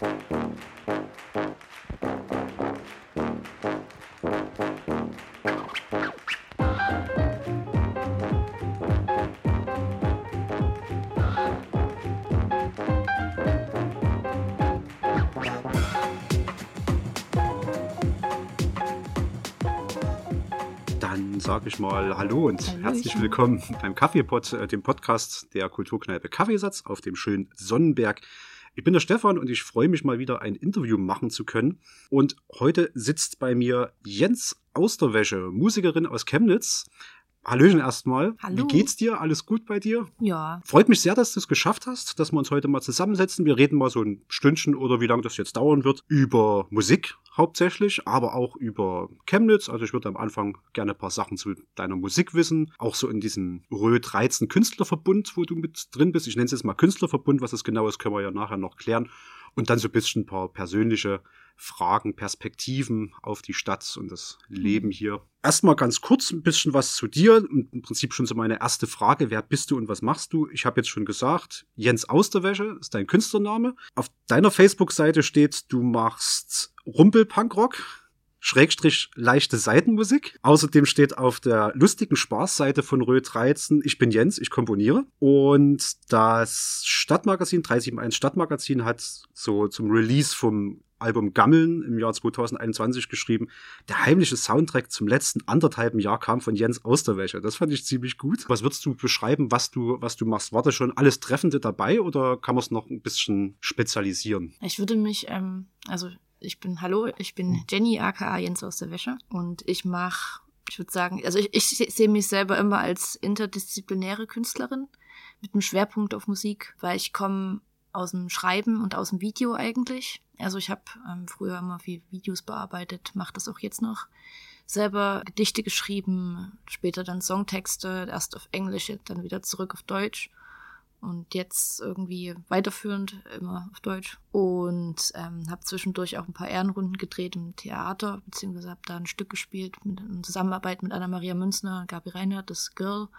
Dann sage ich mal Hallo und Hallöchen. herzlich willkommen beim Kaffeepot, äh, dem Podcast der Kulturkneipe Kaffeesatz auf dem schönen Sonnenberg. Ich bin der Stefan und ich freue mich mal wieder ein Interview machen zu können. Und heute sitzt bei mir Jens Austerwäsche, Musikerin aus Chemnitz. Hallöchen erstmal. Hallo. Wie geht's dir? Alles gut bei dir? Ja, Freut mich sehr, dass du es geschafft hast, dass wir uns heute mal zusammensetzen. Wir reden mal so ein Stündchen oder wie lange das jetzt dauern wird über Musik hauptsächlich, aber auch über Chemnitz. Also ich würde am Anfang gerne ein paar Sachen zu deiner Musik wissen. Auch so in diesem Röd 13 Künstlerverbund, wo du mit drin bist. Ich nenne es jetzt mal Künstlerverbund. Was das genau ist, können wir ja nachher noch klären. Und dann so ein bisschen ein paar persönliche Fragen, Perspektiven auf die Stadt und das Leben hier. Erstmal ganz kurz ein bisschen was zu dir und im Prinzip schon so meine erste Frage, wer bist du und was machst du? Ich habe jetzt schon gesagt, Jens Austerwäsche ist dein Künstlername. Auf deiner Facebook-Seite steht, du machst Rumpelpunkrock. Schrägstrich leichte Seitenmusik. Außerdem steht auf der lustigen Spaßseite von Rö 13, ich bin Jens, ich komponiere. Und das Stadtmagazin, 371 Stadtmagazin, hat so zum Release vom Album Gammeln im Jahr 2021 geschrieben, der heimliche Soundtrack zum letzten anderthalben Jahr kam von Jens Austerwäsche. Das fand ich ziemlich gut. Was würdest du beschreiben, was du, was du machst? War da schon alles Treffende dabei oder kann man es noch ein bisschen spezialisieren? ich würde mich, ähm, also ich bin, hallo, ich bin Jenny, aka Jens aus der Wäsche und ich mache, ich würde sagen, also ich, ich se- sehe mich selber immer als interdisziplinäre Künstlerin mit einem Schwerpunkt auf Musik, weil ich komme aus dem Schreiben und aus dem Video eigentlich. Also ich habe ähm, früher immer viel Videos bearbeitet, mache das auch jetzt noch. Selber Gedichte geschrieben, später dann Songtexte, erst auf Englisch, dann wieder zurück auf Deutsch. und jetzt irgendwie weiterführend immer auf Deutsch und ähm, habe zwischendurch auch ein paar Ehrenrunden gedreht im Theater beziehungsweise habe da ein Stück gespielt mit, in Zusammenarbeit mit Anna Maria Münzner, Gabi Reinhardt, das Girl und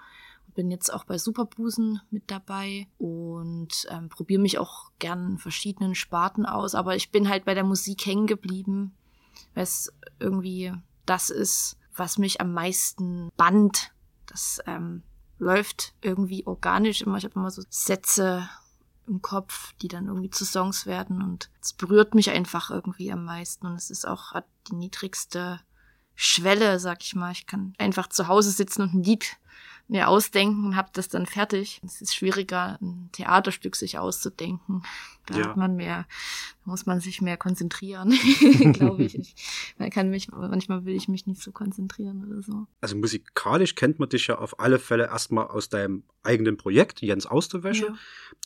bin jetzt auch bei Superbusen mit dabei und ähm, probiere mich auch gern in verschiedenen Sparten aus, aber ich bin halt bei der Musik hängen geblieben, weil es irgendwie das ist, was mich am meisten band. Das ähm, läuft irgendwie organisch immer. Ich habe immer so Sätze im Kopf, die dann irgendwie zu Songs werden und es berührt mich einfach irgendwie am meisten und es ist auch die niedrigste Schwelle, sag ich mal. Ich kann einfach zu Hause sitzen und ein Lied mir ausdenken und habe das dann fertig. Es ist schwieriger, ein Theaterstück sich auszudenken. Da Ja. hat man mehr, da muss man sich mehr konzentrieren, glaube ich. ich. Man kann mich, manchmal will ich mich nicht so konzentrieren oder so. Also musikalisch kennt man dich ja auf alle Fälle erstmal aus deinem eigenen Projekt, Jens Austerwäsche. Ja.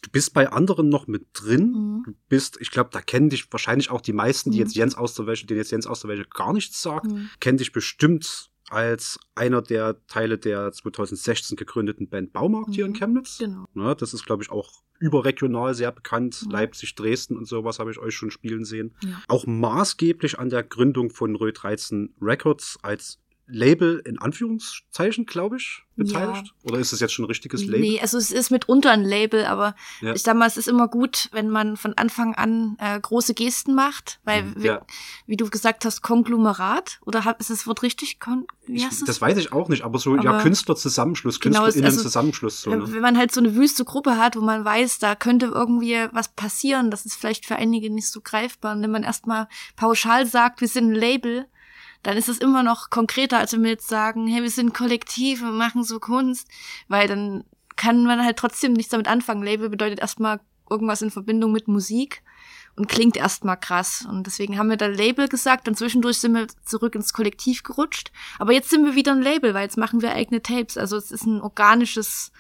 Du bist bei anderen noch mit drin. Mhm. Du bist, ich glaube, da kennen dich wahrscheinlich auch die meisten, die Mhm. jetzt Jens Austerwäsche, denen jetzt Jens Austerwäsche gar nichts sagt, Mhm. kennen dich bestimmt als einer der Teile der 2016 gegründeten Band Baumarkt hier in Mhm. Chemnitz. Genau. Ne, das ist, glaube ich, auch überregional sehr bekannt. Mhm. Leipzig, Dresden und sowas habe ich euch schon spielen sehen. Ja. Auch maßgeblich an der Gründung von Rö 13 Records als Label in Anführungszeichen, glaube ich, beteiligt. Oder ist es jetzt schon ein richtiges Label? Nee, also es ist mitunter ein Label, aber Ja. ich sag mal, es ist immer gut, wenn man von Anfang an äh, große Gesten macht, weil, Mhm, wie, ja. wie du gesagt hast, Konglomerat, oder hab, ist das Wort richtig? Kon wie Ich, das weiß ich auch nicht, aber so, ja, Aber- Künstlerzusammenschluss, Genau, es- also- KünstlerInnen-Zusammenschluss. so, ne? Wenn man halt so eine wüste Gruppe hat, wo man weiß, da könnte irgendwie was passieren, das ist vielleicht für einige nicht so greifbar. Und wenn man erstmal pauschal sagt, wir sind ein Label, dann ist es immer noch konkreter, als wenn wir jetzt sagen, hey, wir sind Kollektiv, wir machen so Kunst, weil dann kann man halt trotzdem nichts damit anfangen. Label bedeutet erstmal irgendwas in Verbindung mit Musik und klingt erstmal krass. Und deswegen haben wir da Label gesagt, dann zwischendurch sind wir zurück ins Kollektiv gerutscht. Aber jetzt sind wir wieder ein Label, weil jetzt machen wir eigene Tapes. Also es ist ein organisches,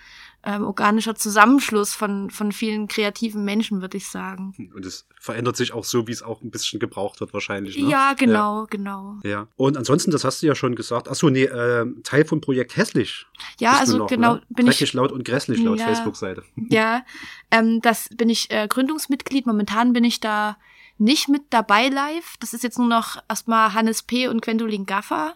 ähm, organischer Zusammenschluss von, von vielen kreativen Menschen, würde ich sagen. Und es verändert sich auch so, wie es auch ein bisschen gebraucht wird wahrscheinlich. Ne? Ja, genau, genau. Ja. Und ansonsten, das hast du ja schon gesagt. Ach so, nee, äh, Teil vom Projekt Hässlich. Ja, also noch, genau, ne? bin Dreckig, ich, laut und grässlich laut Ja. Facebook-Seite. ja, ähm, das bin ich äh, Gründungsmitglied. Momentan bin ich da nicht mit dabei live. Das ist jetzt nur noch erstmal Hannes P. und Gwendolin Gaffer.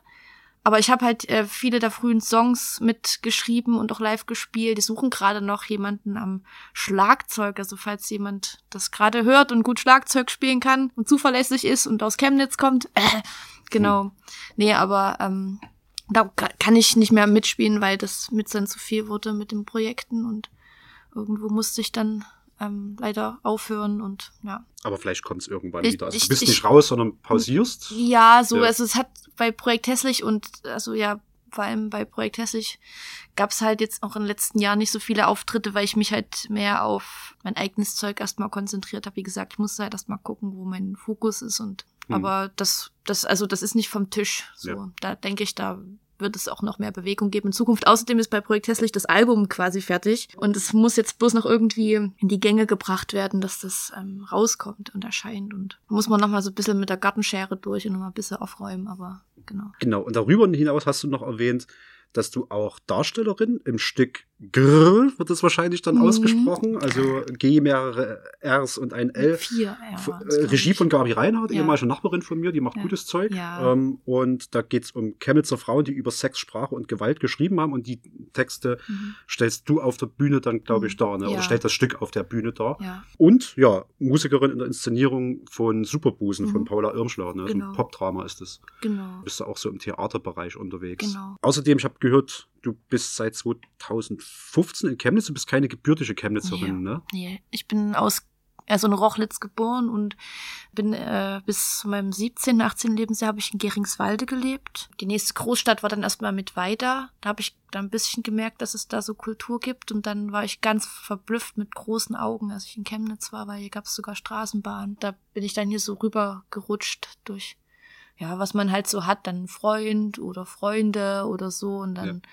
Aber ich habe halt äh, viele der frühen Songs mitgeschrieben und auch live gespielt. Die suchen gerade noch jemanden am Schlagzeug. Also falls jemand das gerade hört und gut Schlagzeug spielen kann und zuverlässig ist und aus Chemnitz kommt. Äh, genau. Hm. Nee, aber ähm, da kann ich nicht mehr mitspielen, weil das mit dann zu viel wurde mit den Projekten und irgendwo musste ich dann ähm, leider aufhören und ja. Aber vielleicht kommt es irgendwann ich, wieder. Also ich, du bist ich, nicht raus, sondern pausierst. Ja, so, ja. also es hat bei Projekt Hässlich und also ja, vor allem bei Projekt Hässlich gab es halt jetzt auch in den letzten Jahren nicht so viele Auftritte, weil ich mich halt mehr auf mein eigenes Zeug erstmal konzentriert habe. Wie gesagt, ich musste halt erstmal gucken, wo mein Fokus ist und hm. aber das, das, also das ist nicht vom Tisch. So, ja. da denke ich, da wird es auch noch mehr Bewegung geben in Zukunft. Außerdem ist bei Projekt Hässlich das Album quasi fertig und es muss jetzt bloß noch irgendwie in die Gänge gebracht werden, dass das ähm, rauskommt und erscheint und muss man noch mal so ein bisschen mit der Gartenschere durch und noch mal ein bisschen aufräumen, aber genau. Genau, und darüber hinaus hast du noch erwähnt, dass du auch Darstellerin im Stück Grrr wird es wahrscheinlich dann mhm. ausgesprochen, also G mehrere Rs und ein L. Vier R. Äh, Regie von Gabi Reinhardt, ja. ehemalige Nachbarin von mir, die macht ja. gutes Zeug. Ja. Ähm, und da geht's um Chemnitzer Frauen, die über Sex, Sprache und Gewalt geschrieben haben und die Texte mhm. stellst du auf der Bühne dann, glaube ich, mhm. dar, ne? oder stellst das Stück auf der Bühne dar. Und ja, Musikerin in der Inszenierung von Superbusen mhm. von Paula Irmschler, ne? Genau. so ein Popdrama ist es. Genau. Bist du auch so im Theaterbereich unterwegs. Genau. Außerdem, ich habe gehört, du bist seit 2015 in Chemnitz, du bist keine gebürtige Chemnitzerin, nee, ne? Nee, ich bin aus also in Rochlitz geboren und bin äh, bis zu meinem 17., 18. Lebensjahr habe ich in Geringswalde gelebt. Die nächste Großstadt war dann erstmal mit Weida. Da habe ich dann ein bisschen gemerkt, dass es da so Kultur gibt und dann war ich ganz verblüfft mit großen Augen, als ich in Chemnitz war, weil hier gab es sogar Straßenbahn. Da bin ich dann hier so rüber gerutscht durch ja, was man halt so hat, dann Freund oder Freunde oder so und dann ja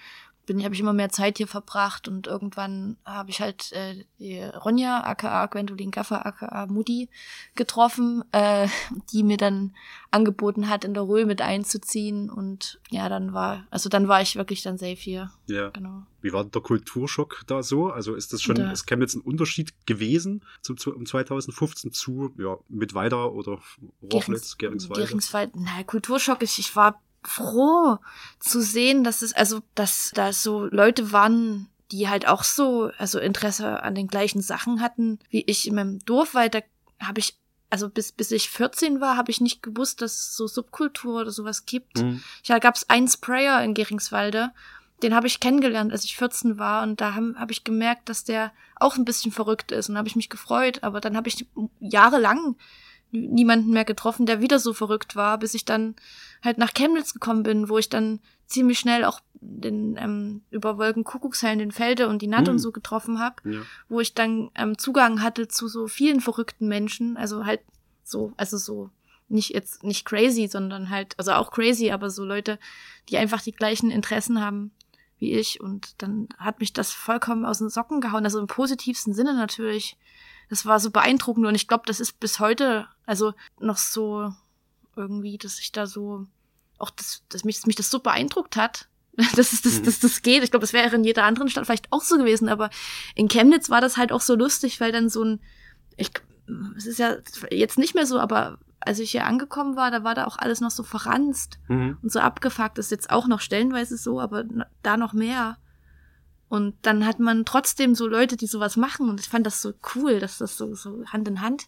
bin habe ich immer mehr Zeit hier verbracht und irgendwann habe ich halt äh, die Ronja aka Gwendolyn Gaffer aka Mutti getroffen, äh, die mir dann angeboten hat, in der Ruhe mit einzuziehen und ja, dann war also dann war ich wirklich dann safe hier. Ja. Genau. Wie war der Kulturschock da so? Also ist das schon, da. ist Chemnitz ein Unterschied gewesen zu, zu, um 2015 zu, ja, mit weiter oder Rochlitz, Geringswald? Geringswald, na, Kulturschock, ich, ich war froh zu sehen, dass es, also, dass da so Leute waren, die halt auch so, also Interesse an den gleichen Sachen hatten, wie ich in meinem Dorf, weil da habe ich, also bis, bis ich 14 war, habe ich nicht gewusst, dass es so Subkultur oder sowas gibt. Mhm. Ja, gab es einen Sprayer in Geringswalde, den habe ich kennengelernt, als ich 14 war und da habe hab ich gemerkt, dass der auch ein bisschen verrückt ist und habe ich mich gefreut, aber dann habe ich jahrelang niemanden mehr getroffen, der wieder so verrückt war, bis ich dann halt nach Chemnitz gekommen bin, wo ich dann ziemlich schnell auch den ähm, über Wolken Kuckucksheim den Felde und die Natt mhm. und so getroffen habe, ja. wo ich dann ähm, Zugang hatte zu so vielen verrückten Menschen, also halt so, also so nicht jetzt nicht crazy, sondern halt, also auch crazy, aber so Leute, die einfach die gleichen Interessen haben wie ich und dann hat mich das vollkommen aus den Socken gehauen, also im positivsten Sinne natürlich. Das war so beeindruckend und ich glaube, das ist bis heute also noch so irgendwie, dass ich da so auch das, dass mich, mich das so beeindruckt hat, dass es das, mhm. dass das geht. Ich glaube, das wäre in jeder anderen Stadt vielleicht auch so gewesen, aber in Chemnitz war das halt auch so lustig, weil dann so ein, ich, es ist ja jetzt nicht mehr so, aber als ich hier angekommen war, da war da auch alles noch so verranzt mhm. und so abgefuckt. Das ist jetzt auch noch stellenweise so, aber da noch mehr. Und dann hat man trotzdem so Leute, die sowas machen und ich fand das so cool, dass das so, so Hand in Hand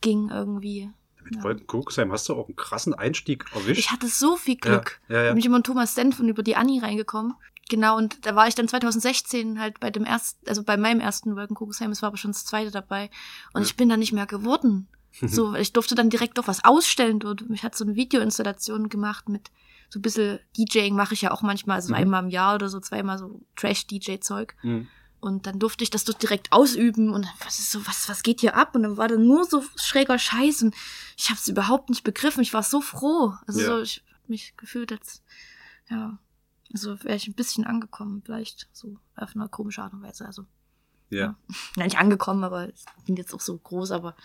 ging irgendwie. Mit ja. Wolken hast du auch einen krassen Einstieg erwischt. Ich hatte so viel Glück. Ja, ja, ja. Bin ich immer in Thomas Senf und über die Annie reingekommen. Genau, und da war ich dann 2016 halt bei dem ersten, also bei meinem ersten Wolkenkuckucksheim, es war aber schon das zweite dabei. Und ja. ich bin da nicht mehr geworden. so, ich durfte dann direkt auch was ausstellen dort. Ich hatte so eine Videoinstallation gemacht mit so ein bisschen DJing mache ich ja auch manchmal, also mhm. einmal im Jahr oder so, zweimal so Trash-DJ-Zeug. Mhm. Und dann durfte ich das dort direkt ausüben und was ist so, was, was geht hier ab? Und dann war da nur so schräger Scheiß und ich habe es überhaupt nicht begriffen. Ich war so froh. Also ja. so, ich mich gefühlt als, ja, also wäre ich ein bisschen angekommen, vielleicht so auf eine komische Art und Weise. Also ja. ja. Nicht angekommen, aber es bin jetzt auch so groß, aber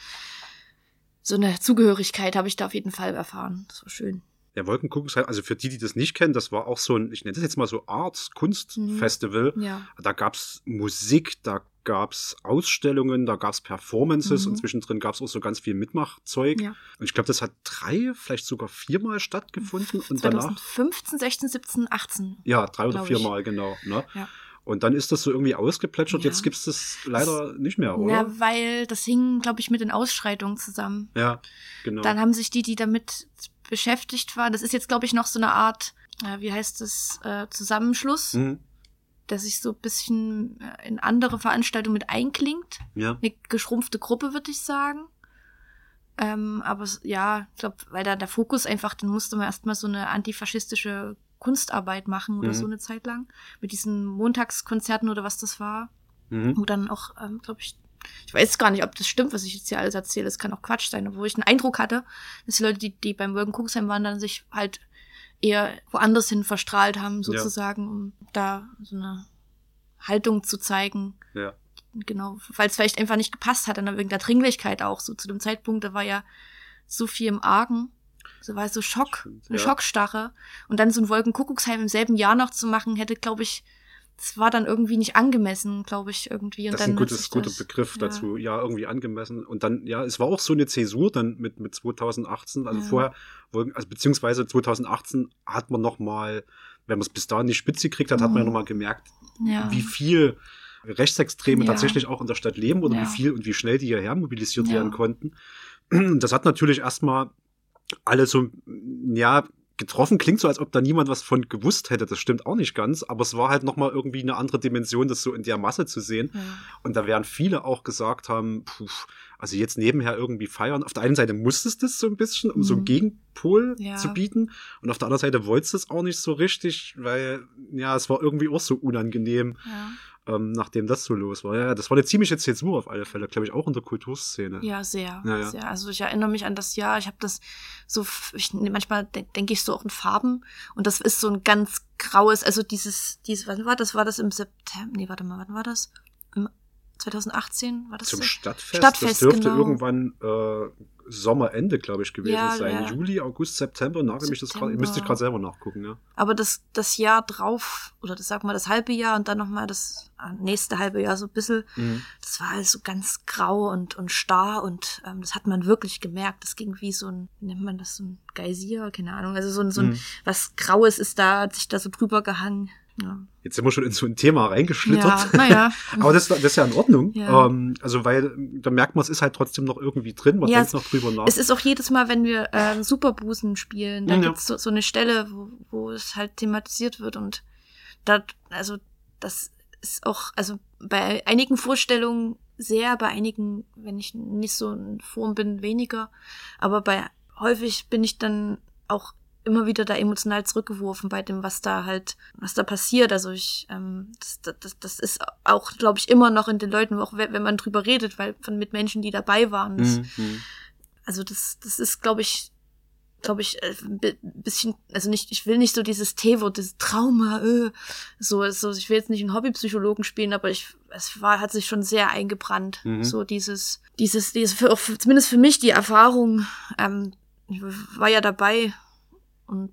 so eine Zugehörigkeit habe ich da auf jeden Fall erfahren. Das war schön. Ja, Wolkenkuckucksheim, also für die, die das nicht kennen, das war auch so ein, ich nenne das jetzt mal so Arts Kunstfestival. Mhm. Ja. Da gab's Musik, da gab's Ausstellungen, da gab's Performances Mhm. und zwischendrin gab's auch so ganz viel Mitmachzeug. Ja. Und ich glaube, das hat drei, vielleicht sogar viermal stattgefunden und danach 2015, 16, 17, 18. Ja, drei oder ich. viermal, genau. Ne? Ja. Und dann ist das so irgendwie ausgeplätschert. Ja. Jetzt gibt's das leider nicht mehr, oder? Ja, weil das hing, glaube ich, mit den Ausschreitungen zusammen. Ja, genau. Dann haben sich die, die damit beschäftigt waren, das ist jetzt, glaube ich, noch so eine Art, äh, wie heißt das, äh, Zusammenschluss, Mhm. der sich so ein bisschen äh, in andere Veranstaltungen mit einklingt. Ja. Eine geschrumpfte Gruppe, würde ich sagen. Ähm, aber ja, ich glaube, weil da der Fokus einfach, dann musste man erstmal so eine antifaschistische Kunstarbeit machen oder Mhm. so eine Zeit lang. Mit diesen Montagskonzerten oder was das war. Mhm. Wo dann auch, ähm, glaube ich, ich weiß gar nicht, ob das stimmt, was ich jetzt hier alles erzähle. Es kann auch Quatsch sein, wo ich den Eindruck hatte, dass die Leute, die, die beim Worken Kuxheim waren, dann sich halt eher woanders hin verstrahlt haben, sozusagen, um da so eine Haltung zu zeigen. Ja. Genau, weil es vielleicht einfach nicht gepasst hat, dann wegen der Dringlichkeit auch. So zu dem Zeitpunkt, da war ja so viel im Argen. So war so Schock, Stimmt, eine ja. Schockstarre. Und dann so ein Wolkenkuckucksheim im selben Jahr noch zu machen, hätte, glaube ich, das war dann irgendwie nicht angemessen, glaube ich, irgendwie. Und Das ist ein gutes, guter Begriff ja. dazu. Ja, irgendwie angemessen. Und dann, ja, es war auch so eine Zäsur dann mit, mit 2018. Also Ja. vorher, also beziehungsweise 2018 hat man noch mal, wenn man es bis dahin nicht spitze gekriegt hat, hat man ja Mhm. noch mal gemerkt, Ja. wie viel Rechtsextreme tatsächlich auch in der Stadt leben oder wie viel und wie schnell die hierher mobilisiert werden konnten. Das hat natürlich erstmal alle so, ja, getroffen. Klingt so, als ob da niemand was von gewusst hätte. Das stimmt auch nicht ganz, aber es war halt nochmal irgendwie eine andere Dimension, das so in der Masse zu sehen. ja. Und da werden viele auch gesagt haben, puh, also jetzt nebenher irgendwie feiern. Auf der einen Seite musstest du das so ein bisschen, um so einen Mhm. Gegenpol Ja. zu bieten. Und auf der anderen Seite wolltest du es auch nicht so richtig, weil, ja, es war irgendwie auch so unangenehm, Ja. Ähm, nachdem das so los war. Ja, das war eine ziemliche Zäsur auf alle Fälle, glaube ich, auch in der Kulturszene. Ja, sehr, Ja, ja. sehr. Also ich erinnere mich an das Jahr. Ich habe das so, ich, manchmal de denke ich so auch in Farben und das ist so ein ganz graues, also dieses, dieses, wann war das? War das im September? Nee, warte mal, wann war das? Im 2018 war das? Zum so? Stadtfest. Stadtfest, das dürfte genau. irgendwann äh, Sommerende, glaube ich, gewesen Ja, sein. ja. Juli, August, September, nagel mich das gerade. Müsste ich gerade selber nachgucken, ja. Aber das, das Jahr drauf, oder das sag mal das halbe Jahr und dann nochmal das äh, nächste halbe Jahr so ein bisschen, Mhm. das war alles so ganz grau und, und starr und ähm, das hat man wirklich gemerkt. Das ging wie so ein, wie nennt man das, so ein Geysir, keine Ahnung. Also so ein, so ein Mhm. was Graues ist da, hat sich da so drüber gehangen. Ja, Jetzt sind wir schon in so ein Thema reingeschlittert. ja naja. Aber das, das ist ja in Ordnung. Ja. Ähm, also, weil da merkt man, es ist halt trotzdem noch irgendwie drin. Man Ja, denkt noch drüber nach. Es ist auch jedes Mal, wenn wir äh, Superbusen spielen, da Ja. gibt's so, so eine Stelle, wo, wo es halt thematisiert wird und da, also das ist auch, also bei einigen Vorstellungen sehr, bei einigen, wenn ich nicht so in Form bin, weniger, aber bei häufig bin ich dann auch immer wieder da emotional zurückgeworfen bei dem, was da halt, was da passiert. Also ich, ähm, das, das, das ist auch, glaube ich, immer noch in den Leuten, auch wenn man drüber redet, weil von mit Menschen, die dabei waren. Das, Mhm, mhm. also das, das ist, glaube ich, glaube ich, äh, ein bi- bisschen, also nicht, ich will nicht so dieses T-Wort, dieses Trauma, äh, so, so, ich will jetzt nicht einen Hobbypsychologen spielen, aber ich, es war, hat sich schon sehr eingebrannt, Mhm. so dieses, dieses, dieses, für, zumindest für mich die Erfahrung, ähm, ich war ja dabei und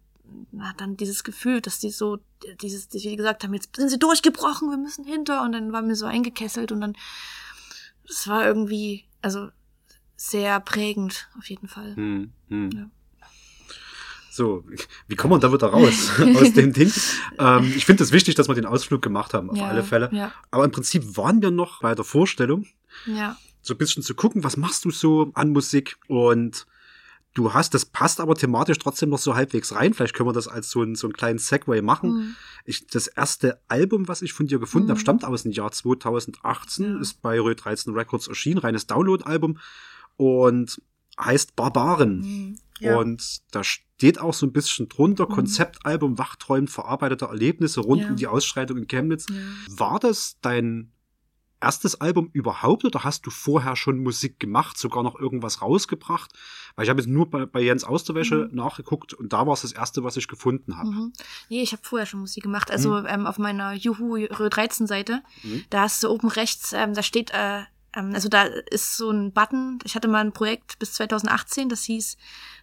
hat dann dieses Gefühl, dass die so, dieses, die gesagt haben, jetzt sind sie durchgebrochen, wir müssen hinter und dann war mir so eingekesselt und dann, es war irgendwie, also sehr prägend, auf jeden Fall. Mhm, mhm. Ja. So, wie kommen wir da wieder raus aus dem Ding? Ähm, ich finde es wichtig, dass wir den Ausflug gemacht haben, auf alle Fälle. Ja, Aber im Prinzip waren wir noch bei der Vorstellung, ja, so ein bisschen zu gucken, was machst du so an Musik und du hast, das passt aber thematisch trotzdem noch so halbwegs rein. Vielleicht können wir das als so, ein, so einen kleinen Segway machen. Mhm. Ich, das erste Album, was ich von dir gefunden Mhm. habe, stammt aus dem Jahr 2018, Ja. ist bei Rö 13 Records erschienen, reines Download-Album und heißt Barbaren. Mhm. Ja. Und da steht auch so ein bisschen drunter, Mhm. Konzeptalbum, wachträumend verarbeitete Erlebnisse rund Ja. um die Ausschreitung in Chemnitz. War das dein erstes Album überhaupt oder hast du vorher schon Musik gemacht, sogar noch irgendwas rausgebracht? Weil ich habe jetzt nur bei, bei Jens Austerwäsche Mhm. nachgeguckt und da war es das erste, was ich gefunden habe. Mhm. Nee, ich habe vorher schon Musik gemacht. Also ähm, auf meiner Juhu Rö 13 Seite, Mhm. da hast du oben rechts, ähm, da steht, äh, ähm, also da ist so ein Button. Ich hatte mal ein Projekt bis 2018, das hieß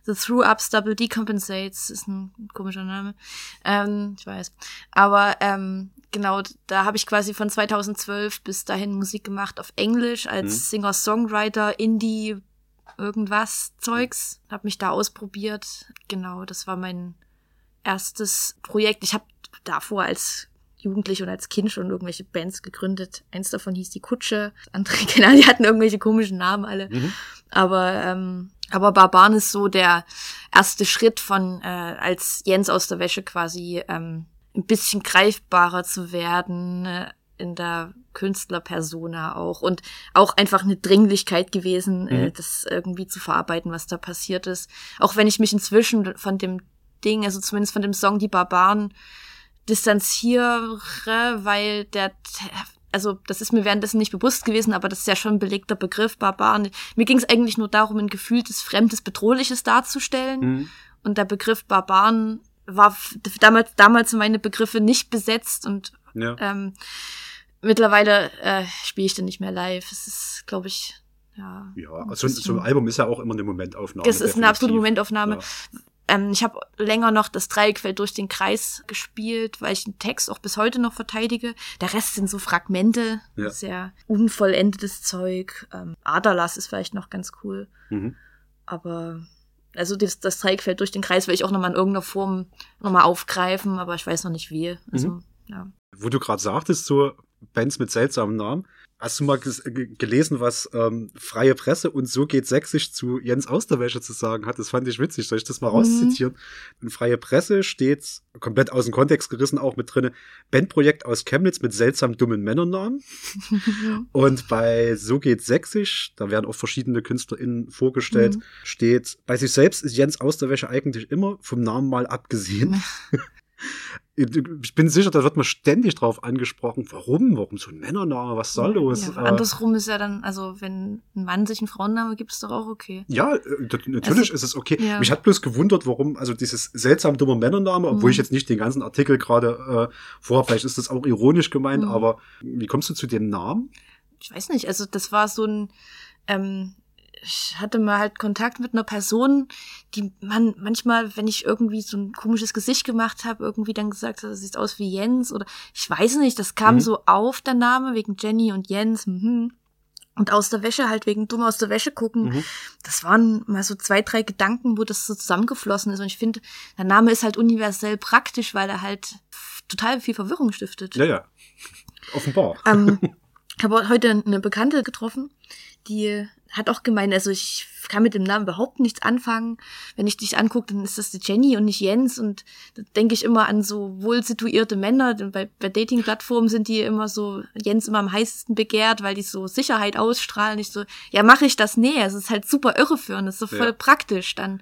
The Through Ups Double Decompensates. Ist ein komischer Name. Ähm, ich weiß. Aber ähm, genau, da habe ich quasi von 2012 bis dahin Musik gemacht auf Englisch als Mhm. Singer-Songwriter, Indie, irgendwas Zeugs. Habe mich da ausprobiert. Genau, das war mein erstes Projekt. Ich habe davor als Jugendlich und als Kind schon irgendwelche Bands gegründet. Eins davon hieß die Kutsche. Andere, genau, die hatten irgendwelche komischen Namen alle. Mhm. Aber, ähm, aber Barbaren ist so der erste Schritt von, äh, als Jens aus der Wäsche quasi ähm, ein bisschen greifbarer zu werden äh, in der Künstlerpersona auch und auch einfach eine Dringlichkeit gewesen, äh, Mhm. das irgendwie zu verarbeiten, was da passiert ist. Auch wenn ich mich inzwischen von dem Ding, also zumindest von dem Song Die Barbaren, distanziere, weil der also das ist mir währenddessen nicht bewusst gewesen, aber das ist ja schon ein belegter Begriff, Barbaren. Mir ging es eigentlich nur darum, ein gefühltes, fremdes, bedrohliches darzustellen. Mhm. Und der Begriff Barbaren war damals, damals meine Begriffe nicht besetzt und Ja. ähm, mittlerweile äh, spiele ich den nicht mehr live. Es ist, glaube ich, ja. Ja, also so, ein Album ist ja auch immer eine Momentaufnahme. Es ist eine absolute definitiv. Momentaufnahme. Ja. Ähm, ich habe länger noch das Dreieckfeld durch den Kreis gespielt, weil ich den Text auch bis heute noch verteidige. Der Rest sind so Fragmente, Ja. sehr unvollendetes Zeug. Ähm, Aderlass ist vielleicht noch ganz cool. Mhm. Aber also das, das Dreieckfeld durch den Kreis will ich auch nochmal in irgendeiner Form nochmal aufgreifen, aber ich weiß noch nicht wie. Also, Mhm. ja. Wo du gerade sagtest, so Bands mit seltsamen Namen. Hast du mal ge- gelesen, was ähm, freie Presse und so geht sächsisch zu Jens aus der Wäsche zu sagen hat? Das fand ich witzig. Soll ich das mal Mhm. rauszitieren? In freie Presse steht komplett aus dem Kontext gerissen auch mit drinne Bandprojekt aus Chemnitz mit seltsam dummen Männernamen. Und bei So geht Sächsisch, da werden auch verschiedene KünstlerInnen vorgestellt, Mhm. steht, bei sich selbst ist Jens aus der Wäsche eigentlich immer vom Namen mal abgesehen. Ich bin sicher, da wird man ständig drauf angesprochen. Warum? Warum so ein Männername? Was soll los? Ja, Äh, andersrum ist ja dann, also wenn ein Mann sich einen Frauenname gibt, ist doch auch okay. Ja, äh, natürlich Also, ist es okay. ja. Mich hat bloß gewundert, warum, also dieses seltsam dummer Männername, obwohl Mhm. ich jetzt nicht den ganzen Artikel gerade äh, vorhabe, vielleicht ist das auch ironisch gemeint, Mhm. aber wie kommst du zu dem Namen? ich weiß nicht, also das war so ein, ähm, ich hatte mal halt Kontakt mit einer Person, die man manchmal, wenn ich irgendwie so ein komisches Gesicht gemacht habe, irgendwie dann gesagt hat, das sieht aus wie Jens oder ich weiß nicht, das kam Mhm. so auf, der Name, wegen Jenny und Jens, mhm. Und aus der Wäsche halt wegen dumm aus der Wäsche gucken. Mhm. Das waren mal so zwei, drei Gedanken, wo das so zusammengeflossen ist. Und ich finde, der Name ist halt universell praktisch, weil er halt total viel Verwirrung stiftet. Ja, ja. Offenbar. Ähm, ich habe heute eine Bekannte getroffen, die hat auch gemeint, also ich kann mit dem Namen überhaupt nichts anfangen. Wenn ich dich angucke, dann ist das die Jenny und nicht Jens. Und da denke ich immer an so wohl situierte Männer. Denn bei, bei Dating-Plattformen sind die immer so, Jens immer am heißesten begehrt, weil die so Sicherheit ausstrahlen. Ich so, ja, mache ich das? Nee, es ist halt super irreführend, es ist so voll Ja. praktisch. Dann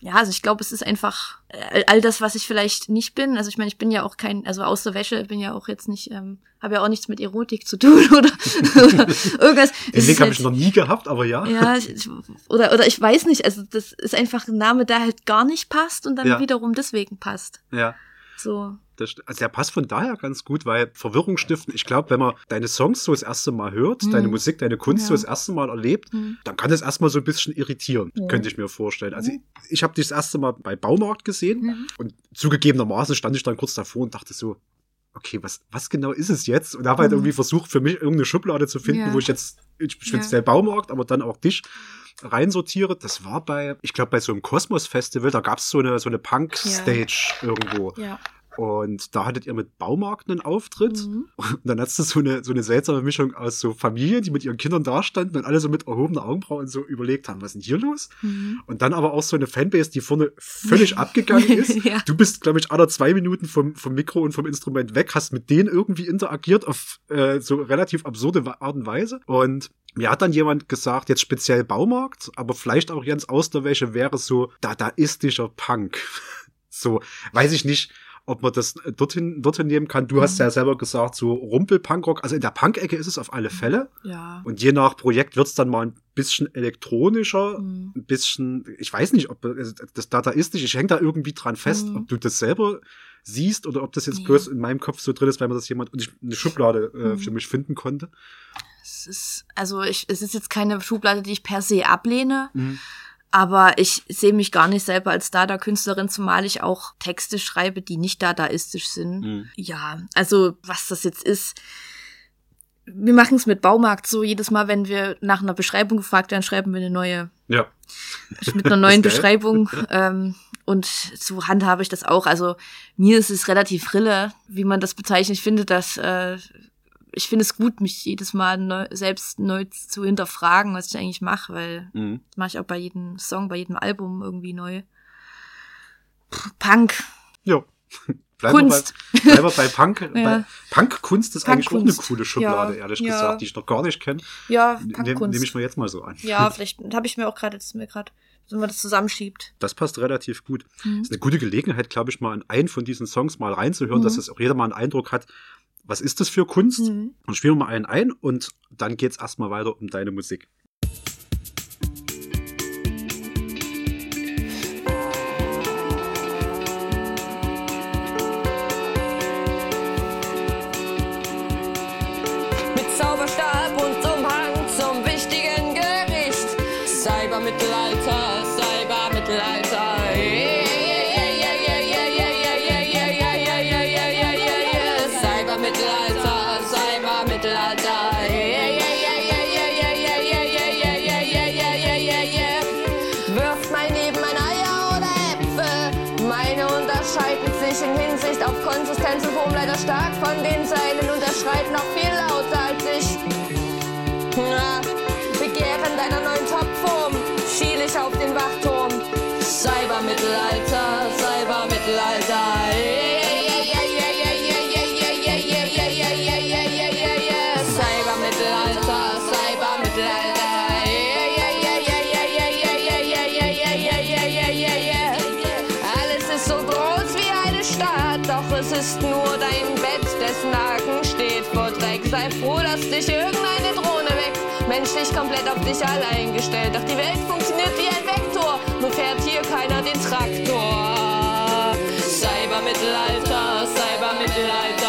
ja, also ich glaube, es ist einfach äh, all das, was ich vielleicht nicht bin. Also ich meine, ich bin ja auch kein, also aus der Wäsche bin ja auch jetzt nicht, ähm, habe ja auch nichts mit Erotik zu tun oder, oder irgendwas. Den ist habe halt- ich noch nie gehabt, aber ja. ja, ich- oder, oder ich weiß nicht, also das ist einfach ein Name, der halt gar nicht passt und dann Ja. wiederum deswegen passt. Ja. So. Das, also der passt von daher ganz gut, weil Verwirrung stiften, ich glaube, wenn man deine Songs so das erste Mal hört, Hm. deine Musik, deine Kunst Ja. so das erste Mal erlebt, Hm. dann kann das erstmal so ein bisschen irritieren, Ja. könnte ich mir vorstellen. Also ich, ich habe dich das erste Mal bei Baumarkt gesehen Mhm. und zugegebenermaßen stand ich dann kurz davor und dachte so, okay, was, was genau ist es jetzt? Und habe halt Mhm. irgendwie versucht, für mich irgendeine Schublade zu finden, Ja. wo ich jetzt ich Ja. speziell Baumarkt, aber dann auch dich reinsortiere. Das war bei, ich glaube, bei so einem Kosmos-Festival, da gab es so eine, so eine Punk-Stage irgendwo. Ja. Und da hattet ihr mit Baumarkt einen Auftritt. Mhm. Und dann hattest du so eine, so eine seltsame Mischung aus so Familien, die mit ihren Kindern dastanden und alle so mit erhobener Augenbrauen so überlegt haben, was ist denn hier los? Mhm. Und dann aber auch so eine Fanbase, die vorne völlig abgegangen ist. Ja. Du bist, glaube ich, alle zwei Minuten vom, vom Mikro und vom Instrument weg, hast mit denen irgendwie interagiert auf äh, so relativ absurde Art und Weise. Und mir hat dann jemand gesagt, jetzt speziell Baumarkt, aber vielleicht auch Jens Austerwäsche wäre so dadaistischer Punk. so, weiß ich nicht, ob man das dorthin, dorthin nehmen kann. Du hast Mhm. ja selber gesagt, so Rumpel-Punkrock. Also in der Punk-Ecke ist es auf alle Fälle. Ja. Und je nach Projekt wird's dann mal ein bisschen elektronischer, Mhm. ein bisschen, ich weiß nicht, ob also das dadaistisch, ich hänge da irgendwie dran fest, Mhm. ob du das selber siehst oder ob das jetzt Ja. bloß in meinem Kopf so drin ist, weil man das jemand und ich eine Schublade äh, Mhm. für mich finden konnte. Es ist, also ich, es ist jetzt keine Schublade, die ich per se ablehne. Aber ich sehe mich gar nicht selber als Dada-Künstlerin, zumal ich auch Texte schreibe, die nicht dadaistisch sind. Mhm. Ja, also was das jetzt ist. Wir machen es mit Baumarkt so, jedes Mal, wenn wir nach einer Beschreibung gefragt werden, schreiben wir eine neue, Ja. mit einer neuen. Beschreibung. Ähm, und so handhabe ich das auch. Also mir ist es relativ rille, wie man das bezeichnet. Ich finde das, äh, ich finde es gut, mich jedes Mal neu, selbst neu zu hinterfragen, was ich eigentlich mache, weil Mhm. das mache ich auch bei jedem Song, bei jedem Album irgendwie neu. Puh, Punk, Ja. Bleiben Kunst. Bei, bleiben wir bei Punk. Ja. bei Punk-Kunst ist eigentlich auch eine coole Schublade, Ja, ehrlich ja. gesagt, die ich noch gar nicht kenne. Ja, Nehme Punkkunst. nehm ich mal jetzt mal so an. ja, vielleicht habe ich mir auch gerade, das ist mir gerade, wenn man das zusammenschiebt. Das passt relativ gut. Mhm. Das ist eine gute Gelegenheit, glaube ich, mal in einen von diesen Songs mal reinzuhören, Mhm. dass es auch jeder mal einen Eindruck hat, was ist das für Kunst? Mhm. Und spielen wir mal einen ein und dann geht's erstmal weiter um deine Musik. Menschlich komplett auf dich allein gestellt. Doch die Welt funktioniert wie ein Vektor, nur fährt hier keiner den Traktor. Cybermittelalter. Cybermittelalter,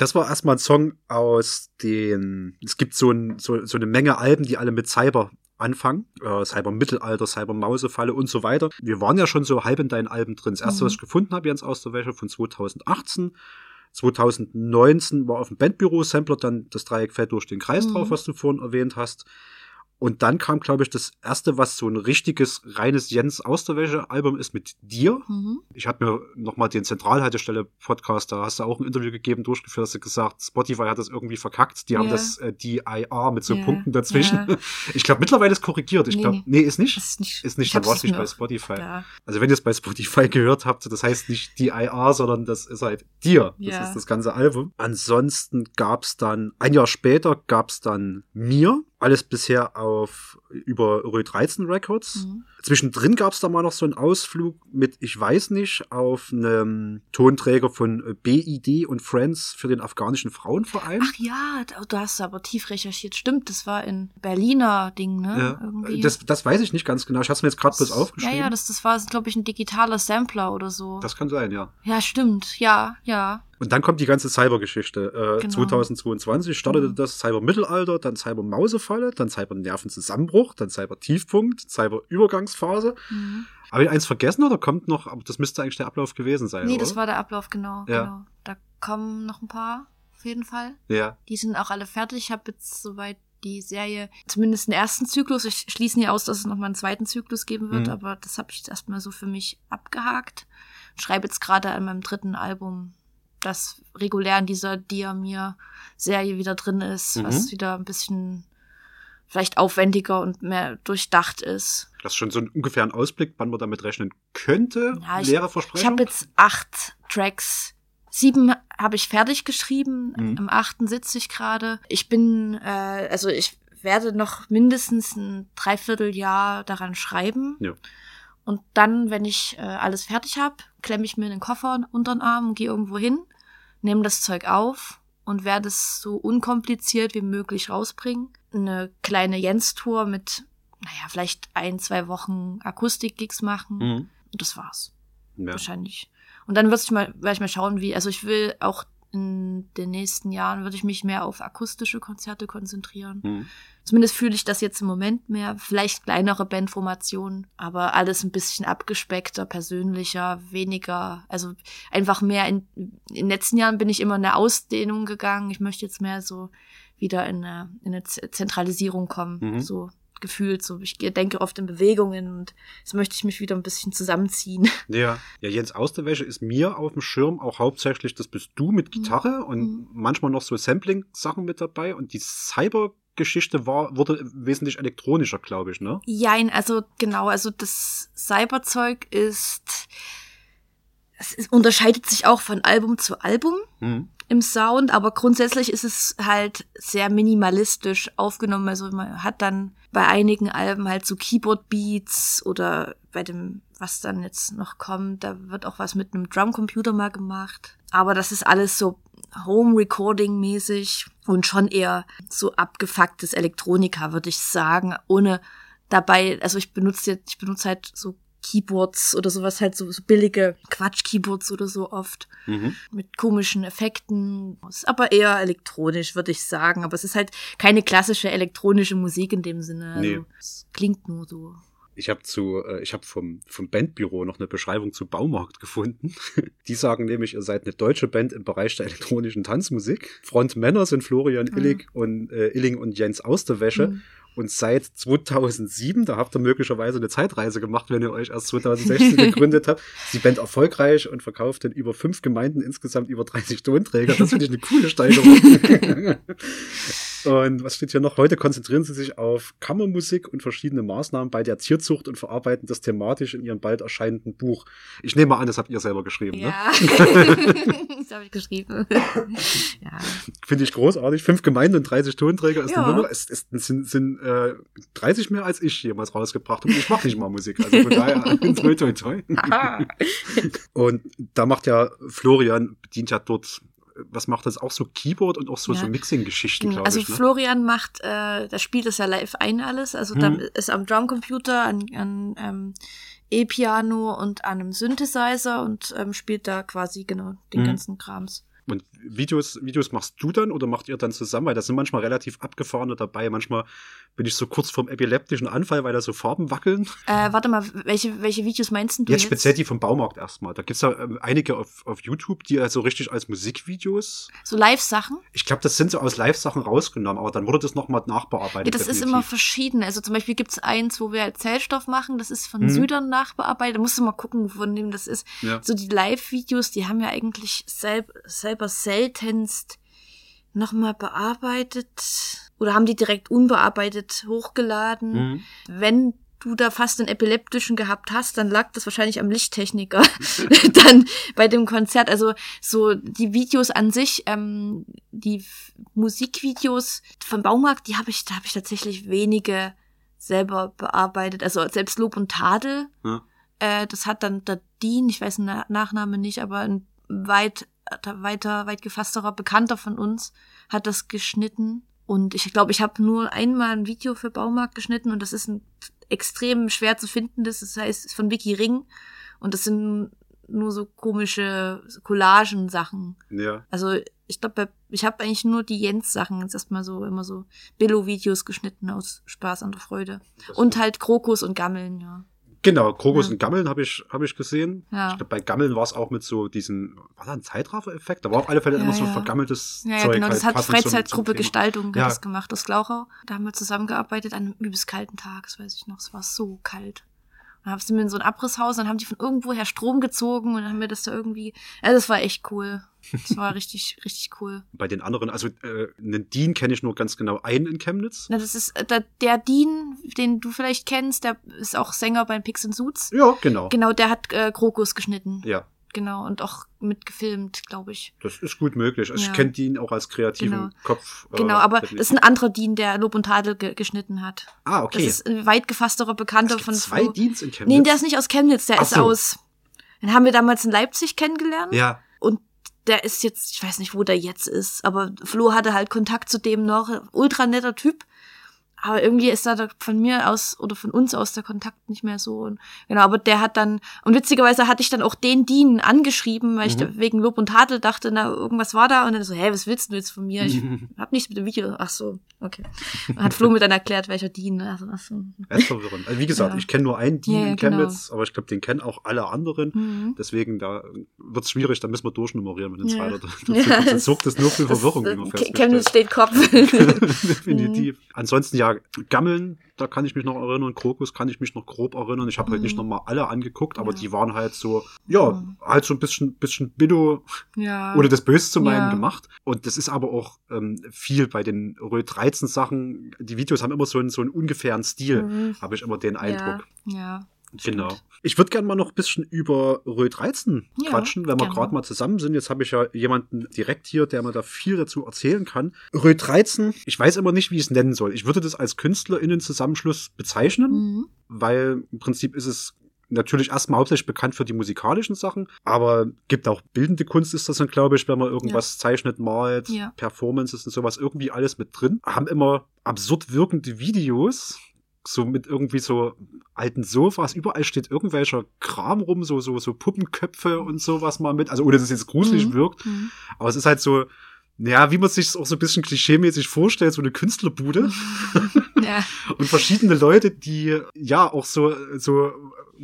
Das war erstmal ein Song aus den. Es gibt so, ein, so, so eine Menge Alben, die alle mit Cyber anfangen. Äh, Cyber Mittelalter, Cyber Mausefalle und so weiter. Wir waren ja schon so halb in deinen Alben drin. Das erste, Mhm. was ich gefunden habe, Jens aus der Wäsche von 2018. 2019 war auf dem Bandbüro Sampler dann das Dreieck fällt durch den Kreis Mhm. drauf, was du vorhin erwähnt hast. Und dann kam, glaube ich, das erste, was so ein richtiges, reines Jens aus der Wäsche-Album ist mit dir. Mhm. Ich habe mir nochmal den Zentralhaltestelle-Podcast, da hast du auch ein Interview gegeben, durchgeführt, hast du gesagt, Spotify hat das irgendwie verkackt. Die haben Ja. das äh, DIR mit so Ja. Punkten dazwischen. Ja. Ich glaube, mittlerweile ist korrigiert. Ich Nee, glaube, nee. nee, ist nicht. Ist nicht, Ist nicht, ich dann war es nicht bei Spotify. Ja. Also wenn ihr es bei Spotify gehört habt, das heißt nicht DIR, sondern das ist halt dir. Das Ja. ist das ganze Album. Ansonsten gab's dann, ein Jahr später gab's dann mir. Alles bisher auf über Rö 13 Records. Mhm. Zwischendrin gab es da mal noch so einen Ausflug mit, ich weiß nicht, auf einem Tonträger von äh, BID und Friends für den afghanischen Frauenverein. Ach ja, da- du hast aber tief recherchiert. Stimmt, das war in Berliner Ding, ne? Ja, Irgendwie. das, das weiß ich nicht ganz genau. Ich habe es mir jetzt gerade bloß aufgeschrieben. Ja, ja, das, das war, glaube ich, ein digitaler Sampler oder so. das kann sein, ja. ja, stimmt. Ja, ja. Und dann kommt die ganze Cybergeschichte. Äh, Genau. 2022 startete Mhm. das Cyber-Mittelalter, dann Cyber-Mausefalle, dann Cyber-Nervenzusammenbruch, dann Cyber-Tiefpunkt, Cyber-Übergangsphase. Mhm. Habe ich eins vergessen oder kommt noch? Aber das müsste eigentlich der Ablauf gewesen sein, Nee, oder? das war der Ablauf, genau, Ja. genau. Da kommen noch ein paar, auf jeden Fall. ja. Die sind auch alle fertig. Ich habe jetzt soweit die Serie, zumindest den ersten Zyklus. Ich schließe nie aus, dass es noch mal einen zweiten Zyklus geben wird, Mhm. aber das habe ich jetzt erstmal so für mich abgehakt. Schreibe jetzt gerade an meinem dritten Album, das regulär in dieser Diamir-Serie wieder drin ist, Mhm. was wieder ein bisschen vielleicht aufwendiger und mehr durchdacht ist. Das ist schon so ein ungefähr ein Ausblick, wann man damit rechnen könnte. Ja, ich- Leere Ich habe jetzt acht Tracks. Sieben habe ich fertig geschrieben. Mhm. Im achten sitze ich gerade. Ich bin, äh, also ich werde noch mindestens ein Dreivierteljahr daran schreiben. Ja. Und dann, wenn ich äh, alles fertig habe, klemme ich mir den Koffer unter den Arm und gehe irgendwo hin, nehme das Zeug auf und werde es so unkompliziert wie möglich rausbringen. Eine kleine Jens-Tour mit, naja, vielleicht ein, zwei Wochen Akustik-Gigs machen. Mhm. Und das war's Ja. wahrscheinlich. Und dann würde ich mal, werde ich mal schauen, wie, also ich will auch in den nächsten Jahren würde ich mich mehr auf akustische Konzerte konzentrieren. Mhm. Zumindest fühle ich das jetzt im Moment mehr. Vielleicht kleinere Bandformationen, aber alles ein bisschen abgespeckter, persönlicher, weniger, also einfach mehr in, in den letzten Jahren bin ich immer in eine Ausdehnung gegangen. Ich möchte jetzt mehr so wieder in eine, in eine Zentralisierung kommen, Mhm. so gefühlt, so ich denke oft in Bewegungen und jetzt möchte ich mich wieder ein bisschen zusammenziehen. Ja. ja, Jens aus der Wäsche ist mir auf dem Schirm auch hauptsächlich, das bist du mit Gitarre und Mhm. manchmal noch so Sampling-Sachen mit dabei und die Cyber-Geschichte war, wurde wesentlich elektronischer, glaube ich, ne? Jein, also genau, also das Cyberzeug ist, es ist, unterscheidet sich auch von Album zu Album Mhm. Im Sound, aber grundsätzlich ist es halt sehr minimalistisch aufgenommen. Also man hat dann bei einigen Alben halt so Keyboard-Beats oder bei dem, was dann jetzt noch kommt, da wird auch was mit einem Drumcomputer mal gemacht. Aber das ist alles so Home-Recording-mäßig und schon eher so abgefucktes Elektronika, würde ich sagen, ohne dabei, also ich benutze jetzt, ich benutze halt so Keyboards oder sowas halt so, so billige Quatsch-Keyboards oder so oft Mhm. mit komischen Effekten. Ist aber eher elektronisch, würde ich sagen. Aber es ist halt keine klassische elektronische Musik in dem Sinne. Also Nee. Es klingt nur so. Ich habe zu, äh, ich habe vom, vom Bandbüro noch eine Beschreibung zu Baumarkt gefunden. Die sagen nämlich, ihr seid eine deutsche Band im Bereich der elektronischen Tanzmusik. Frontmänner sind Florian Mhm. Illig und äh, Illing und Jens aus der Wäsche. Mhm. Und seit 2007, da habt ihr möglicherweise eine Zeitreise gemacht, wenn ihr euch erst 2016 gegründet habt, ist die Band erfolgreich und verkauft in über fünf Gemeinden insgesamt über 30 Tonträger. Das finde ich eine coole Steigerung. und was steht hier noch? Heute konzentrieren sie sich auf Kammermusik und verschiedene Maßnahmen bei der Tierzucht und verarbeiten das thematisch in ihrem bald erscheinenden Buch. Ich nehme an, das habt ihr selber geschrieben, ne? Ja. das habe ich geschrieben. ja. Finde ich großartig. Fünf Gemeinden und 30 Tonträger ist Ja. eine Nummer. Es, es sind, sind äh, 30 mehr als ich jemals rausgebracht habe. Und ich mache nicht mal Musik. Also von daher, toi, toi, toi. Und da macht ja Florian, bedient ja dort, was macht das? Auch so Keyboard und auch so, Ja. so Mixing-Geschichten, glaube also ich. Ne? Florian macht, äh, der spielt das ja live ein alles. Also Mhm. da ist am Drumcomputer, an, an ähm, E-Piano und an einem Synthesizer und ähm, spielt da quasi genau den Mhm. ganzen Krams. Und Videos, Videos machst du dann oder macht ihr dann zusammen? Weil da sind manchmal relativ abgefahrene dabei. Manchmal bin ich so kurz vorm epileptischen Anfall, weil da so Farben wackeln. Äh, warte mal, welche, welche Videos meinst du Jetzt jetzt? speziell die vom Baumarkt erstmal. Da gibt's ja ähm, einige auf, auf YouTube, die also richtig als Musikvideos. So Live-Sachen? Ich glaube, das sind so aus Live-Sachen rausgenommen, aber dann wurde das nochmal nachbearbeitet. Ja, das ist definitiv. immer verschieden. Also zum Beispiel gibt's eins, wo wir halt Zellstoff machen, das ist von Mhm. Südern nachbearbeitet. Da musst du mal gucken, von dem das ist. Ja. So die Live-Videos, die haben ja eigentlich selb selber seltenst nochmal bearbeitet oder haben die direkt unbearbeitet hochgeladen. Mhm. Wenn du da fast einen epileptischen gehabt hast, dann lag das wahrscheinlich am Lichttechniker dann bei dem Konzert. Also so die Videos an sich, ähm, die Musikvideos vom Baumarkt, die habe ich, da habe ich tatsächlich wenige selber bearbeitet. Also selbst Lob und Tadel, Ja. äh, das hat dann der Dean, ich weiß den Na- Nachname nicht, aber ein weit, weiter, weit gefassterer Bekannter von uns hat das geschnitten. Und ich glaube, ich habe nur einmal ein Video für Baumarkt geschnitten und das ist ein extrem schwer zu findendes, das heißt, von Vicky Ring. Und das sind nur so komische Collagen-Sachen. Ja. Also ich glaube, ich habe eigentlich nur die Jens-Sachen jetzt erstmal so immer so Billo-Videos geschnitten aus Spaß der Freude. Und halt Krokus und Gammeln, ja. Genau, Krokus Ja. und Gammeln habe ich, hab ich gesehen. Ja. Ich glaube, bei Gammeln war es auch mit so diesen, war da ein Zeitraffer-Effekt? Da war auf alle Fälle Ja, immer so vergammeltes Ja, ja Zeug. genau, halt das hat passend zum- Freizeitgruppe. Gestaltung hat das gemacht aus Glauchau. Da haben wir zusammengearbeitet an einem übelst kalten Tag, das weiß ich noch. Es war so kalt. Dann haben sie mir in so ein Abrisshaus, dann haben die von irgendwoher Strom gezogen und dann haben wir das da irgendwie. Also das war echt cool. Das war richtig, richtig cool. Bei den anderen, also äh, einen Dean kenne ich nur ganz genau einen in Chemnitz. Na, das ist äh, der, Dean, den du vielleicht kennst, der ist auch Sänger bei Pix and Suits. Ja, genau. Genau, der hat äh, Krokus geschnitten. Ja, Genau, und auch mitgefilmt, glaube ich. das ist gut möglich. Also Ja. Ich kenne Dean auch als kreativen Genau. Kopf. äh, Genau, aber das ist ein anderer Dean, der Lob und Tadel ge geschnitten hat. Ah, okay. Das ist ein weit gefassterer Bekannter von zwei Flo. Deans in Chemnitz. Nee, der ist nicht aus Chemnitz, der Ach ist so. aus. Den haben wir damals in Leipzig kennengelernt. Ja, Und der ist jetzt, ich weiß nicht, wo der jetzt ist, aber Flo hatte halt Kontakt zu dem noch. Ultra netter Typ. Aber irgendwie ist da von mir aus oder von uns aus der Kontakt nicht mehr so. Und, genau, aber der hat dann, und witzigerweise hatte ich dann auch den Dean angeschrieben, weil ich Mhm. da wegen Lob und Tadel dachte, na, irgendwas war da. Und dann so, hä, was willst du jetzt von mir? Ich hab nichts mit dem Video. Ach so, okay. Dann hat Flo mir dann erklärt, welcher Dean. Also, ach so. das ist verwirrend. Also wie gesagt, Ja. ich kenne nur einen Dean Ja, ja, in Chemnitz, aber ich glaube, den kennen auch alle anderen. Mhm. Deswegen, da wird es schwierig, da müssen wir durchnummerieren, wenn es Ja. weiter dazu kommt. Sonst sorgt das nur für Verwirrung, äh, Chemnitz steht Kopf. Definitiv. Ansonsten ja, Gammeln, da kann ich mich noch erinnern, Krokus kann ich mich noch grob erinnern. Ich habe heute nicht Mhm. noch mal alle angeguckt, aber Ja. die waren halt so, ja, Mhm. halt so ein bisschen, bisschen Billo, ja. ohne das Böse zu meinen, Ja. gemacht. Und das ist aber auch ähm, viel bei den Röd 13 Sachen. Die Videos haben immer so einen, so einen ungefähren Stil, Mhm. habe ich immer den Eindruck. Ja, ja. Genau. stimmt. Ich würde gerne mal noch ein bisschen über Röd 13 Ja, quatschen, wenn wir gerade mal zusammen sind. Jetzt habe ich ja jemanden direkt hier, der mir da viel dazu erzählen kann. Röd 13, ich weiß immer nicht, wie ich es nennen soll. Ich würde das als KünstlerInnen-Zusammenschluss bezeichnen, Mhm. weil im Prinzip ist es natürlich erstmal hauptsächlich bekannt für die musikalischen Sachen, aber gibt auch bildende Kunst, ist das dann, glaube ich, wenn man irgendwas zeichnet, malt, Ja. Performances und sowas, irgendwie alles mit drin. Haben immer absurd wirkende Videos, so mit irgendwie so alten Sofas, überall steht irgendwelcher Kram rum, so, so, so Puppenköpfe und sowas mal mit, also ohne dass es jetzt gruselig Mhm. wirkt, Mhm. aber es ist halt so, ja, wie man sich auch so ein bisschen klischeemäßig vorstellt, so eine Künstlerbude Ja. und verschiedene Leute, die ja auch so, so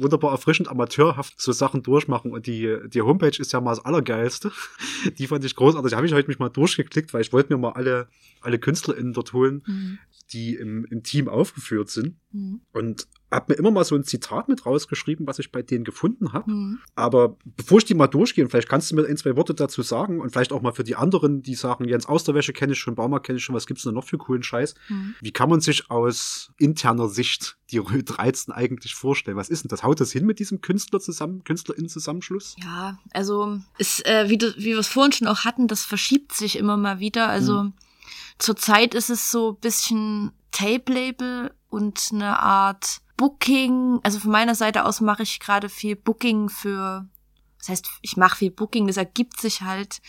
wunderbar erfrischend amateurhaft so Sachen durchmachen. Und die, die Homepage ist ja mal das Allergeilste. Die fand ich großartig. Da habe ich heute mich mal durchgeklickt, weil ich wollte mir mal alle, alle KünstlerInnen dort holen, Mhm. die im, im Team aufgeführt sind. Mhm. Und habe mir immer mal so ein Zitat mit rausgeschrieben, was ich bei denen gefunden habe. Mhm. Aber bevor ich die mal durchgehe, vielleicht kannst du mir ein, zwei Worte dazu sagen und vielleicht auch mal für die anderen, die sagen, Jens aus der Wäsche kenne ich schon, Baumarkt kenne ich schon, was gibt's denn noch für coolen Scheiß? Mhm. Wie kann man sich aus interner Sicht die Rö 13 eigentlich vorstellen? Was ist denn das? Haut das hin mit diesem Künstler zusammen, KünstlerInnen-Zusammenschluss? Ja, also ist, äh, wie, du, wie wir es vorhin schon auch hatten, das verschiebt sich immer mal wieder. Also Mhm. zurzeit ist es so ein bisschen Tape-Label und eine Art Booking. Also von meiner Seite aus mache ich gerade viel Booking für, das heißt, ich mache viel Booking, das ergibt sich halt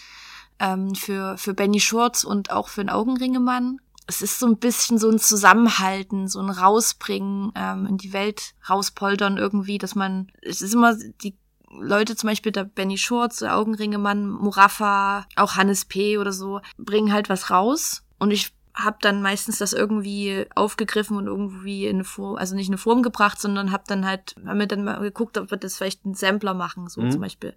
ähm, für, für Benny Schurz und auch für den Augenringemann. Es ist so ein bisschen so ein Zusammenhalten, so ein Rausbringen, ähm, in die Welt rauspoltern irgendwie, dass man, es ist immer die Leute, zum Beispiel der Benny Schurz, der Augenringemann, Muraffa, auch Hannes P. oder so, bringen halt was raus. Und ich habe dann meistens das irgendwie aufgegriffen und irgendwie in eine Form, also nicht in eine Form gebracht, sondern habe dann halt, haben wir dann mal geguckt, ob wir das vielleicht einen Sampler machen, so Mhm. zum Beispiel.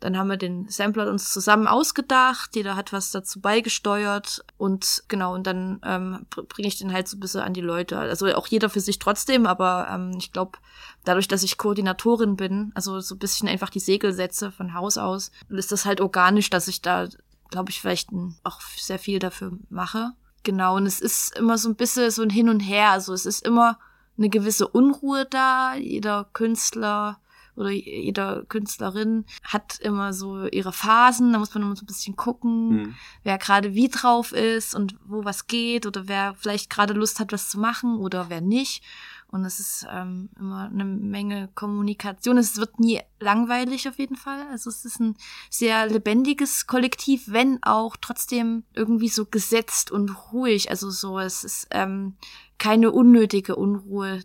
Dann haben wir den Sampler uns zusammen ausgedacht, jeder hat was dazu beigesteuert und genau, und dann ähm, bringe ich den halt so ein bisschen an die Leute. Also auch jeder für sich trotzdem, aber ähm, ich glaube, dadurch, dass ich Koordinatorin bin, also so ein bisschen einfach die Segel setze von Haus aus, ist das halt organisch, dass ich da, glaube ich, vielleicht ein, auch sehr viel dafür mache. Genau, und es ist immer so ein bisschen so ein Hin und Her. Also es ist immer eine gewisse Unruhe da. Jeder Künstler oder jeder Künstlerin hat immer so ihre Phasen, da muss man immer so ein bisschen gucken, Mhm. wer gerade wie drauf ist und wo was geht oder wer vielleicht gerade Lust hat, was zu machen oder wer nicht. Und es ist ähm, immer eine Menge Kommunikation. Es wird nie langweilig auf jeden Fall. Also es ist ein sehr lebendiges Kollektiv, wenn auch trotzdem irgendwie so gesetzt und ruhig. Also so, es ist ähm, keine unnötige Unruhe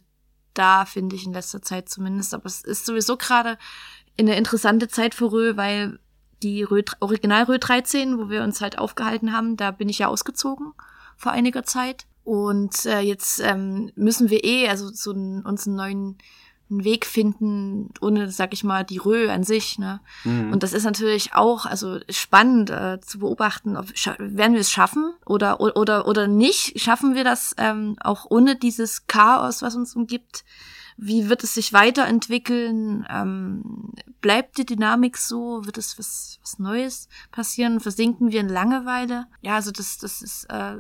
da, finde ich in letzter Zeit zumindest. Aber es ist sowieso gerade eine interessante Zeit für Rö, weil die Rö, Original Rö 13, wo wir uns halt aufgehalten haben, da bin ich ja ausgezogen vor einiger Zeit. Und äh, jetzt ähm, müssen wir eh also so einen, uns einen neuen einen Weg finden, ohne, sag ich mal, die Rö an sich. Ne? Mhm. Und das ist natürlich auch also spannend äh, zu beobachten, ob werden wir es schaffen oder oder oder nicht? Schaffen wir das ähm, auch ohne dieses Chaos, was uns umgibt? Wie wird es sich weiterentwickeln? Ähm, bleibt die Dynamik so? Wird es was, was Neues passieren? Versinken wir in Langeweile? Ja, also das, das ist äh,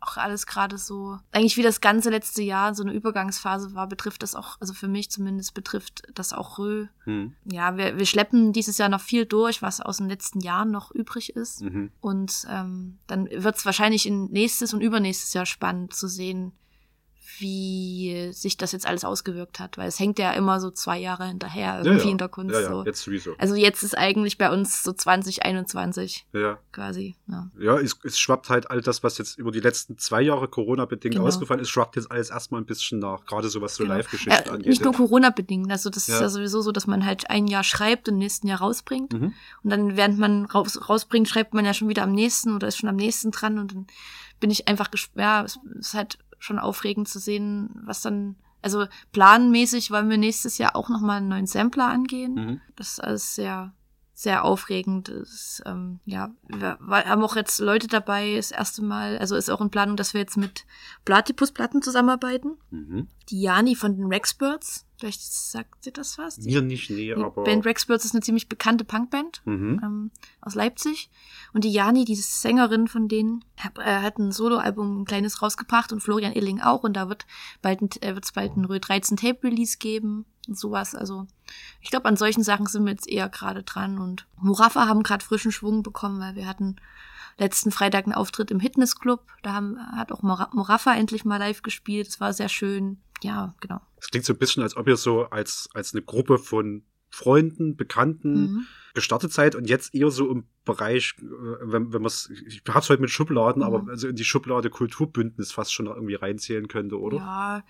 auch alles gerade so, eigentlich wie das ganze letzte Jahr so eine Übergangsphase war, betrifft das auch, also für mich zumindest betrifft das auch Rö. Mhm. Ja, wir, wir schleppen dieses Jahr noch viel durch, was aus den letzten Jahren noch übrig ist. Mhm. Und ähm, dann wird es wahrscheinlich in nächstes und übernächstes Jahr spannend zu sehen, wie sich das jetzt alles ausgewirkt hat, weil es hängt ja immer so zwei Jahre hinterher irgendwie ja, ja. in der Kunst. Ja, ja, so. jetzt sowieso. Also jetzt ist eigentlich bei uns so 2021 Ja. quasi. Ja. Ja, es, es schwappt halt all das, was jetzt über die letzten zwei Jahre Corona-bedingt Genau. ausgefallen ist, schwappt jetzt alles erstmal ein bisschen nach. Gerade so was so Genau. Live-Geschichten Ja, angeht. nicht nur Corona-bedingt. Also das ist Ja. sowieso so, dass man halt ein Jahr schreibt und im nächsten Jahr rausbringt. Mhm. Und dann, während man raus, rausbringt, schreibt man ja schon wieder am nächsten oder ist schon am nächsten dran. Und dann bin ich einfach. Ja, es ist halt schon aufregend zu sehen, was dann. Also planmäßig wollen wir nächstes Jahr auch nochmal einen neuen Sampler angehen. Mhm. Das ist alles sehr, sehr aufregend. Ist, ähm, ja, wir wir haben auch jetzt Leute dabei, das erste Mal, also ist auch in Planung, dass wir jetzt mit Platypus-Platten zusammenarbeiten. Mhm. Die Jani von den Rexbirds. Vielleicht sagt dir das was? Die, Mir nicht, nee, die aber. Band Rexbirds ist eine ziemlich bekannte Punkband Mhm. ähm, aus Leipzig. Und die Jani, diese Sängerin von denen, hab, äh, hat ein Soloalbum, ein kleines rausgebracht und Florian Illing auch. Und da wird bald ein, äh, wird's bald ein Rö 13 Tape Release geben und sowas. Also ich glaube, an solchen Sachen sind wir jetzt eher gerade dran. Und Murafa haben gerade frischen Schwung bekommen, weil wir hatten letzten Freitag einen Auftritt im Fitnessclub. Da haben, hat auch Murafa endlich mal live gespielt. Es war sehr schön. Ja, genau. Es klingt so ein bisschen, als ob ihr so als, als eine Gruppe von Freunden, Bekannten Mhm. gestartet seid und jetzt eher so im Bereich, äh, wenn, wenn man es, ich hab's heute mit Schubladen, Mhm. aber also in die Schublade Kulturbündnis fast schon irgendwie reinzählen könnte, oder? Ja,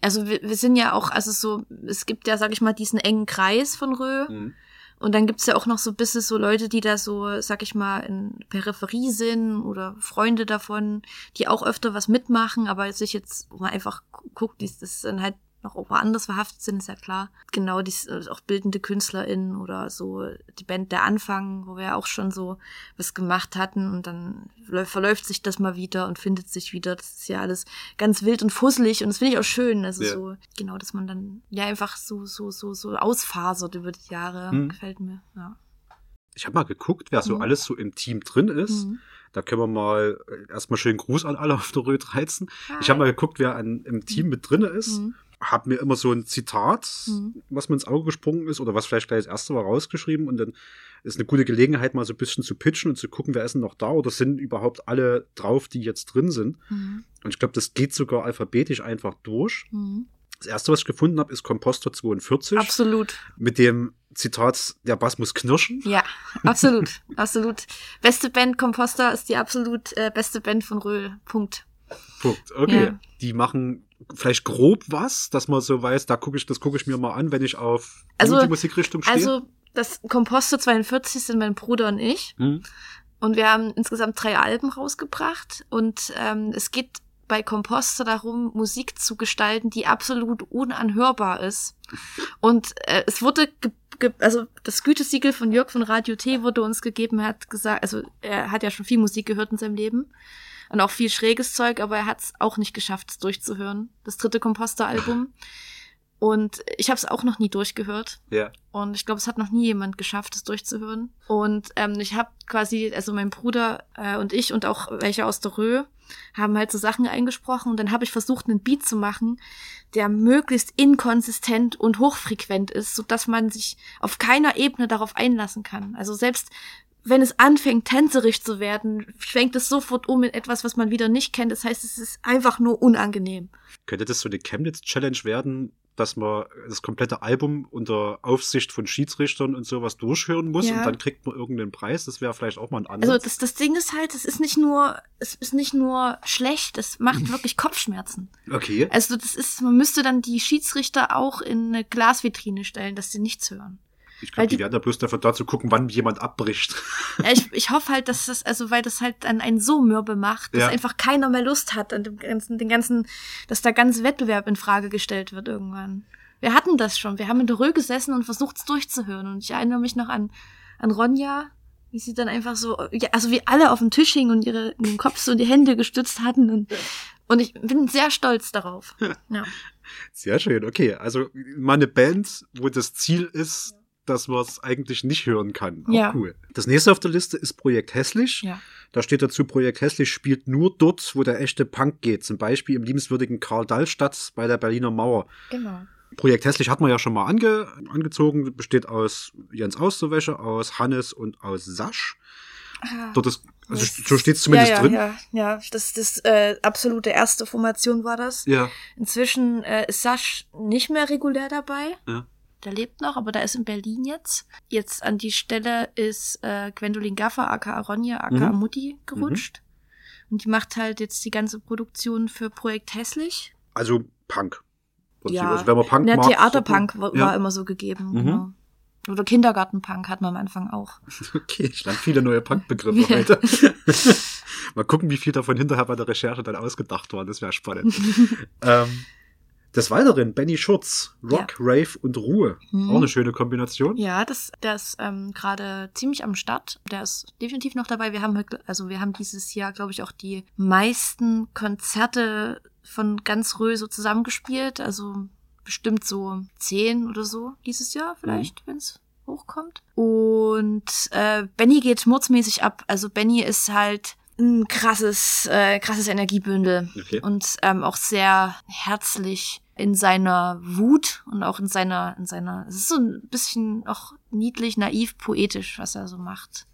also wir, wir sind ja auch, also so, es gibt ja, sag ich mal, diesen engen Kreis von Rö. Mhm. Und dann gibt's ja auch noch so ein bisschen so Leute, die da so, sag ich mal, in Peripherie sind oder Freunde davon, die auch öfter was mitmachen, aber sich jetzt, man einfach gu- guckt, die das dann halt noch woanders verhaftet sind, ist ja klar. Genau, die äh, auch bildende KünstlerInnen oder so die Band Der Anfang, wo wir ja auch schon so was gemacht hatten und dann läu- verläuft sich das mal wieder und findet sich wieder. Das ist ja alles ganz wild und fusselig und das finde ich auch schön. Also Ja. so, genau, dass man dann ja einfach so, so, so, so ausfasert über die Jahre. Mhm. Gefällt mir, ja. Ich habe mal geguckt, wer so Mhm. alles so im Team drin ist. Mhm. Da können wir mal äh, erstmal schönen Gruß an alle auf der Rö 13. Ich habe mal geguckt, wer an, im Team mit drin ist. Mhm. Hab mir immer so ein Zitat, Mhm. was mir ins Auge gesprungen ist oder was vielleicht gleich das erste war, rausgeschrieben und dann ist eine gute Gelegenheit, mal so ein bisschen zu pitchen und zu gucken, wer ist denn noch da oder sind überhaupt alle drauf, die jetzt drin sind. Mhm. Und ich glaube, das geht sogar alphabetisch einfach durch. Mhm. Das erste, was ich gefunden habe, ist Composter 42 Absolut. mit dem Zitat, der Bass muss knirschen. Ja, absolut. absolut. Beste Band Composter ist die absolut äh, beste Band von Röhl. Punkt. Punkt. Okay. Ja. Die machen vielleicht grob was, dass man so weiß, da gucke ich, das gucke ich mir mal an, wenn ich auf Also- die Musikrichtung stehe. Also, das Composter 42 sind mein Bruder und ich. Hm? Und wir haben insgesamt drei Alben rausgebracht. Und ähm, es geht bei Composter darum, Musik zu gestalten, die absolut unanhörbar ist. Und äh, es wurde, also das Gütesiegel von Jörg von Radio T wurde uns gegeben. Er hat gesagt, also er hat ja schon viel Musik gehört in seinem Leben. Und auch viel schräges Zeug, aber er hat es auch nicht geschafft, es durchzuhören. Das dritte Composter-Album. Und ich habe es auch noch nie durchgehört. Ja. Und ich glaube, es hat noch nie jemand geschafft, es durchzuhören. Und ähm, ich habe quasi, also mein Bruder äh, und ich und auch welche aus der Rö, haben halt so Sachen eingesprochen und dann habe ich versucht, einen Beat zu machen, der möglichst inkonsistent und hochfrequent ist, so dass man sich auf keiner Ebene darauf einlassen kann. Also selbst wenn es anfängt, tänzerisch zu werden, schwenkt es sofort um in etwas, was man wieder nicht kennt. Das heißt, es ist einfach nur unangenehm. Könnte das so eine Chemnitz-Challenge werden, dass man das komplette Album unter Aufsicht von Schiedsrichtern und sowas durchhören muss Ja. und dann kriegt man irgendeinen Preis? Das wäre vielleicht auch mal ein Ansatz. Also das, das Ding ist halt, es ist nicht nur, es ist nicht nur schlecht, es macht wirklich Kopfschmerzen. okay. Also das ist, man müsste dann die Schiedsrichter auch in eine Glasvitrine stellen, dass sie nichts hören. Ich glaube, die die- werden da bloß dafür da zu gucken, wann jemand abbricht. Ja, ich, ich hoffe halt, dass das, also weil das halt dann einen so mürbe macht, dass Ja. einfach keiner mehr Lust hat an dem ganzen, den ganzen, dass der ganze Wettbewerb in Frage gestellt wird irgendwann. Wir hatten das schon. Wir haben in der Rö gesessen und versucht es durchzuhören. Und ich erinnere mich noch an, an Ronja, wie sie dann einfach so, ja, also wie alle auf dem Tisch hingen und ihre den Kopf so in die Hände gestützt hatten. Und, und ich bin sehr stolz darauf. Ja. Sehr schön, okay. Also mal eine Band, wo das Ziel ist, dass man es eigentlich nicht hören kann. Auch Ja. cool. Das nächste auf der Liste ist Projekt Hässlich. Ja. Da steht dazu, Projekt Hässlich spielt nur dort, wo der echte Punk geht. Zum Beispiel im liebenswürdigen Karl Dallstadt bei der Berliner Mauer. Genau. Projekt Hässlich hat man ja schon mal ange, angezogen. Besteht aus Jens Austerwäsche, aus Hannes und aus Sasch. Dort ist, also so steht es zumindest ja, ja, drin. Ja, ja, das, das äh, absolute erste Formation war das. Ja. Inzwischen äh, ist Sasch nicht mehr regulär dabei. Ja. Der lebt noch, aber der ist in Berlin jetzt. Jetzt an die Stelle ist äh, Gwendolyn Gaffer, aka Ronja, aka Mhm. Mutti, gerutscht. Und die macht halt jetzt die ganze Produktion für Projekt Hässlich. Also Punk. Ja. Also wenn man Punk Der mag, Theaterpunk war, Ja. war immer so gegeben. Mhm. Genau. Oder Kindergartenpunk hat man am Anfang auch. Okay, ich lerne viele neue Punk-Begriffe heute. Mal gucken, wie viel davon hinterher bei der Recherche dann ausgedacht war. Das wäre spannend. ähm, des Weiteren Benny Schurz, Rock, Rave und Ruhe. Mhm. Auch eine schöne Kombination. Ja, das, der ist ähm, gerade ziemlich am Start. Der ist definitiv noch dabei. Wir haben also wir haben dieses Jahr, glaube ich, auch die meisten Konzerte von ganz Rö so zusammengespielt. Also bestimmt so zehn oder so dieses Jahr vielleicht, wenn es hochkommt. Und äh, Benny geht mordsmäßig ab. Also Benny ist halt ein krasses, äh, krasses Energiebündel Okay. und ähm, auch sehr herzlich in seiner Wut und auch in seiner, in seiner, es ist so ein bisschen auch niedlich, naiv, poetisch, was er so macht.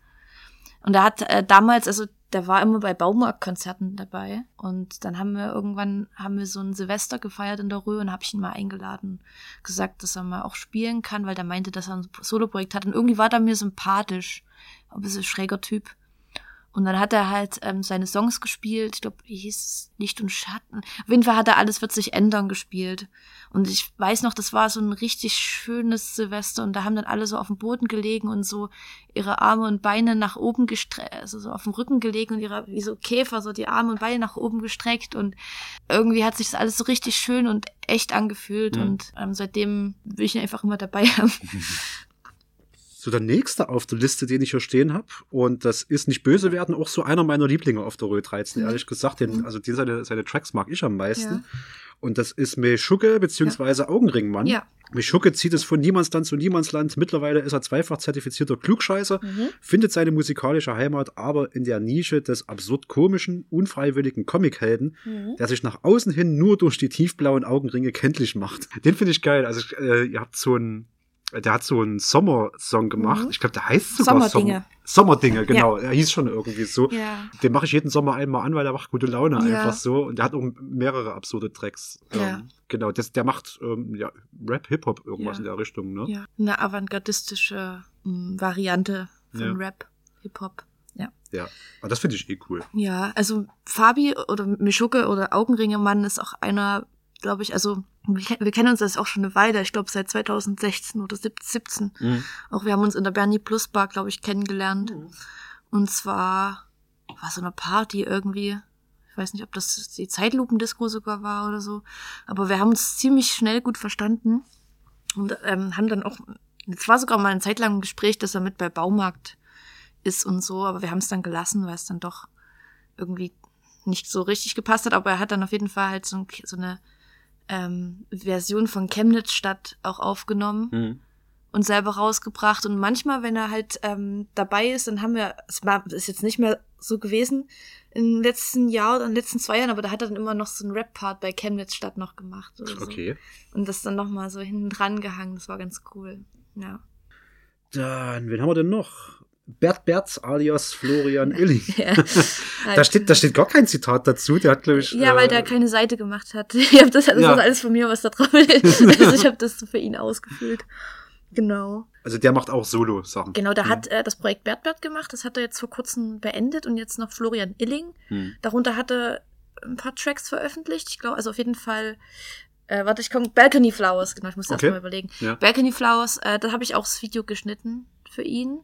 Und er hat äh, damals, also der war immer bei Baumarktkonzerten dabei und dann haben wir irgendwann, haben wir so ein Silvester gefeiert in der Röhe und habe ich ihn mal eingeladen, gesagt, dass er mal auch spielen kann, weil der meinte, dass er ein Soloprojekt hat und irgendwie war der mir sympathisch, ein bisschen schräger Typ. Und dann hat er halt ähm, seine Songs gespielt. Ich glaube, wie hieß es? Licht und Schatten. Auf jeden Fall hat er Alles wird sich ändern gespielt. Und ich weiß noch, das war so ein richtig schönes Silvester und da haben dann alle so auf dem Boden gelegen und so ihre Arme und Beine nach oben gestreckt, also so auf dem Rücken gelegen und ihre, wie so Käfer, so die Arme und Beine nach oben gestreckt und irgendwie hat sich das alles so richtig schön und echt angefühlt Mhm. und ähm, seitdem will ich ihn einfach immer dabei haben. So der nächste auf der Liste, den ich hier stehen habe, und das ist nicht böse werden, auch so einer meiner Lieblinge auf der Rö 13, Mhm. ehrlich gesagt. Den, also den seine, seine Tracks mag ich am meisten. Ja. Und das ist Meschucke beziehungsweise Augenringmann. Ja. Meschucke zieht es von Niemandsland zu Niemandsland. Mittlerweile ist er zweifach zertifizierter Klugscheißer, Mhm. findet seine musikalische Heimat aber in der Nische des absurd komischen, unfreiwilligen Comichelden, Mhm. der sich nach außen hin nur durch die tiefblauen Augenringe kenntlich macht. Den finde ich geil. Also äh, ihr habt so ein der hat so einen Sommersong gemacht. Mhm. Ich glaube, der heißt sogar Sommerdinge. Sommer, Sommerdinge, genau. Er hieß schon irgendwie so. Ja. Den mache ich jeden Sommer einmal an, weil der macht gute Laune Ja. einfach so. Und der hat auch mehrere absurde Tracks. Ja. Ähm, genau, das, der macht ähm, ja, Rap, Hip-Hop, irgendwas Ja. in der Richtung, ne? Ja, eine avantgardistische mh, Variante von Ja. Rap, Hip-Hop. Ja. Ja. Aber das finde ich eh cool. Ja, also Fabi oder Mischucke oder Augenringemann ist auch einer, glaube ich, also wir, wir kennen uns das auch schon eine Weile, ich glaube seit 2016 oder 17. Auch wir haben uns in der Bernie Plus Bar, glaube ich, kennengelernt. Und zwar war so eine Party irgendwie. Ich weiß nicht, ob das die Zeitlupendisco sogar war oder so. Aber wir haben uns ziemlich schnell gut verstanden. Und ähm, haben dann auch, es war sogar mal eine Zeit lang ein Gespräch, dass er mit bei Baumarkt ist und so, aber wir haben es dann gelassen, weil es dann doch irgendwie nicht so richtig gepasst hat. Aber er hat dann auf jeden Fall halt so, ein, so eine ähm, Version von Chemnitz Stadt auch aufgenommen. Mhm. und selber rausgebracht. Und manchmal, wenn er halt ähm, dabei ist, dann haben wir, es war, ist jetzt nicht mehr so gewesen im letzten Jahr oder in den letzten zwei Jahren, aber da hat er dann immer noch so einen Rap-Part bei Chemnitz Stadt noch gemacht. Oder so. Okay. Und das dann nochmal so hinten dran gehangen. Das war ganz cool. Ja. Dann, wen haben wir denn noch? Bert Berz alias Florian Illing. ja. Da steht, da steht gar kein Zitat dazu. Der hat, glaube ich. Ja, äh, weil der keine Seite gemacht hat. Ich hab das, das Ja. ist alles von mir, was da drauf ist. Also ich habe das für ihn ausgefüllt. Genau. Also der macht auch Solo-Sachen. Genau, der Ja. hat äh, das Projekt Bert Bert gemacht. Das hat er jetzt vor kurzem beendet und jetzt noch Florian Illing. Hm. Darunter hat er ein paar Tracks veröffentlicht. Ich glaube, also auf jeden Fall. Äh, warte, ich komme. Balcony Flowers, genau, ich muss Okay. erst mal überlegen. Ja. Balcony Flowers, äh, da habe ich auch das Video geschnitten für ihn.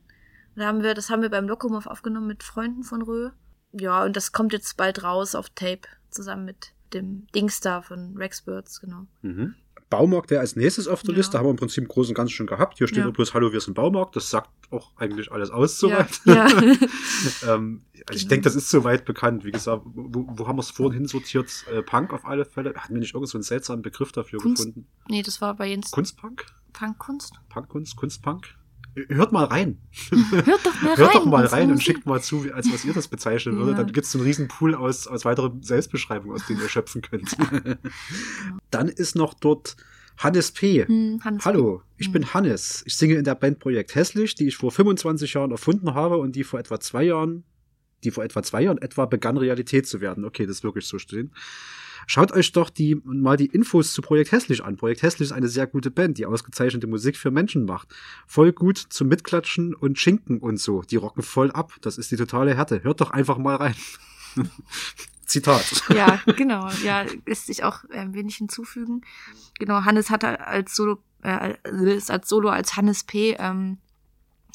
Da haben wir, das haben wir beim Lokomov aufgenommen mit Freunden von Rö. Ja, und das kommt jetzt bald raus auf Tape zusammen mit dem Dings da von Rex Birds, genau. Mhm. Baumarkt wäre als nächstes auf der Ja. Liste, haben wir im Prinzip im Großen und Ganzen schon gehabt. Hier steht Ja. nur bloß Hallo, wir sind Baumarkt. Das sagt auch eigentlich alles aus Ja, soweit. ja. ähm, also ich Genau. denke, das ist soweit bekannt. Wie gesagt, wo, wo haben wir es vorhin hinsortiert? Äh, Punk auf alle Fälle. Hatten wir nicht irgend so einen seltsamen Begriff dafür Kunst- gefunden? nee, das war bei Jens Kunstpunk? Punkkunst. Punkkunst? Kunstpunk? Hört mal rein. Hört doch mal rein. Hört doch mal rein und schickt mal zu, als was ihr das bezeichnen würdet. Ja. Dann gibt es einen riesen Pool aus, aus weiteren Selbstbeschreibungen, aus denen ihr schöpfen könnt. Dann ist noch dort Hannes P. Hm, Hans Hallo, ich Hm. bin Hannes. Ich singe in der Band Projekt Hässlich, die ich vor 25 Jahren erfunden habe und die vor etwa zwei Jahren, die vor etwa zwei Jahren etwa begann Realität zu werden. Okay, das ist wirklich so stehen. Schaut euch doch die, mal die Infos zu Projekt Hässlich an. Projekt Hässlich ist eine sehr gute Band, die ausgezeichnete Musik für Menschen macht. Voll gut zum Mitklatschen und Schinken und so. Die rocken voll ab. Das ist die totale Härte. Hört doch einfach mal rein. Zitat. Ja, genau. Ja, lässt sich auch ein wenig hinzufügen. Genau, Hannes hatte als Solo, äh, ist als Solo als Hannes P. Ähm,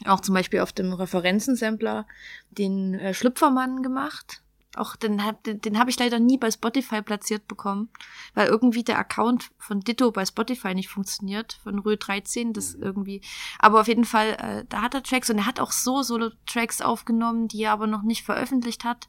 auch zum Beispiel auf dem Referenzensampler den äh, Schlüpfermann gemacht. Auch den, hab- den, den habe ich leider nie bei Spotify platziert bekommen, weil irgendwie der Account von Ditto bei Spotify nicht funktioniert, von Rö 13, das irgendwie. Aber auf jeden Fall, äh, da hat er Tracks und er hat auch so Solo-Tracks aufgenommen, die er aber noch nicht veröffentlicht hat.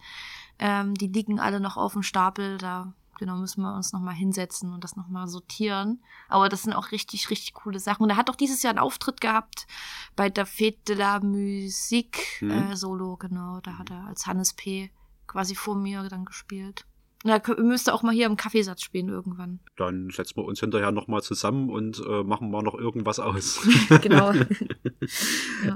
Ähm, die liegen alle noch auf dem Stapel. Da genau müssen wir uns noch mal hinsetzen und das noch mal sortieren. Aber das sind auch richtig, richtig coole Sachen. Und er hat auch dieses Jahr einen Auftritt gehabt bei der Fête de la Musique Mhm. äh, Solo, genau. Da hat er als Hannes P. quasi vor mir dann gespielt. Na, müsste auch mal hier im Kaffeesatz spielen irgendwann. Dann setzen wir uns hinterher nochmal zusammen und äh, machen mal noch irgendwas aus. genau.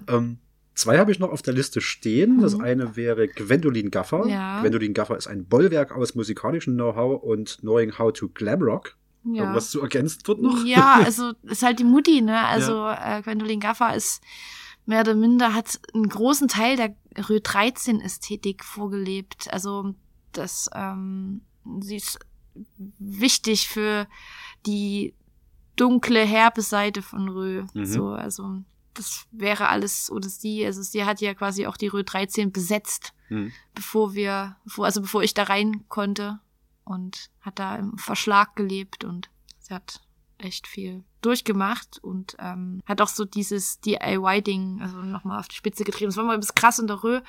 Ähm, zwei habe ich noch auf der Liste stehen. Das Mhm. eine wäre Gwendolyn Gaffer. Ja. Gwendolyn Gaffer ist ein Bollwerk aus musikalischem Know-how und Knowing How to Glamrock. ja. Irgendwas zu ergänzen wird noch? Ja, also ist halt die Mutti, ne? Also äh, Gwendolyn Gaffer ist mehr oder minder hat einen großen Teil der Rö 13 Ästhetik vorgelebt. Also das ähm, sie ist wichtig für die dunkle herbe Seite von Rö. Mhm. So, also das wäre alles oder sie, also sie hat ja quasi auch die Rö 13 besetzt Hm. bevor wir, bevor, also bevor ich da rein konnte und hat da im Verschlag gelebt und sie hat echt viel durchgemacht und ähm, hat auch so dieses DIY-Ding also nochmal auf die Spitze getrieben. Es war mal bis krass in der Rö.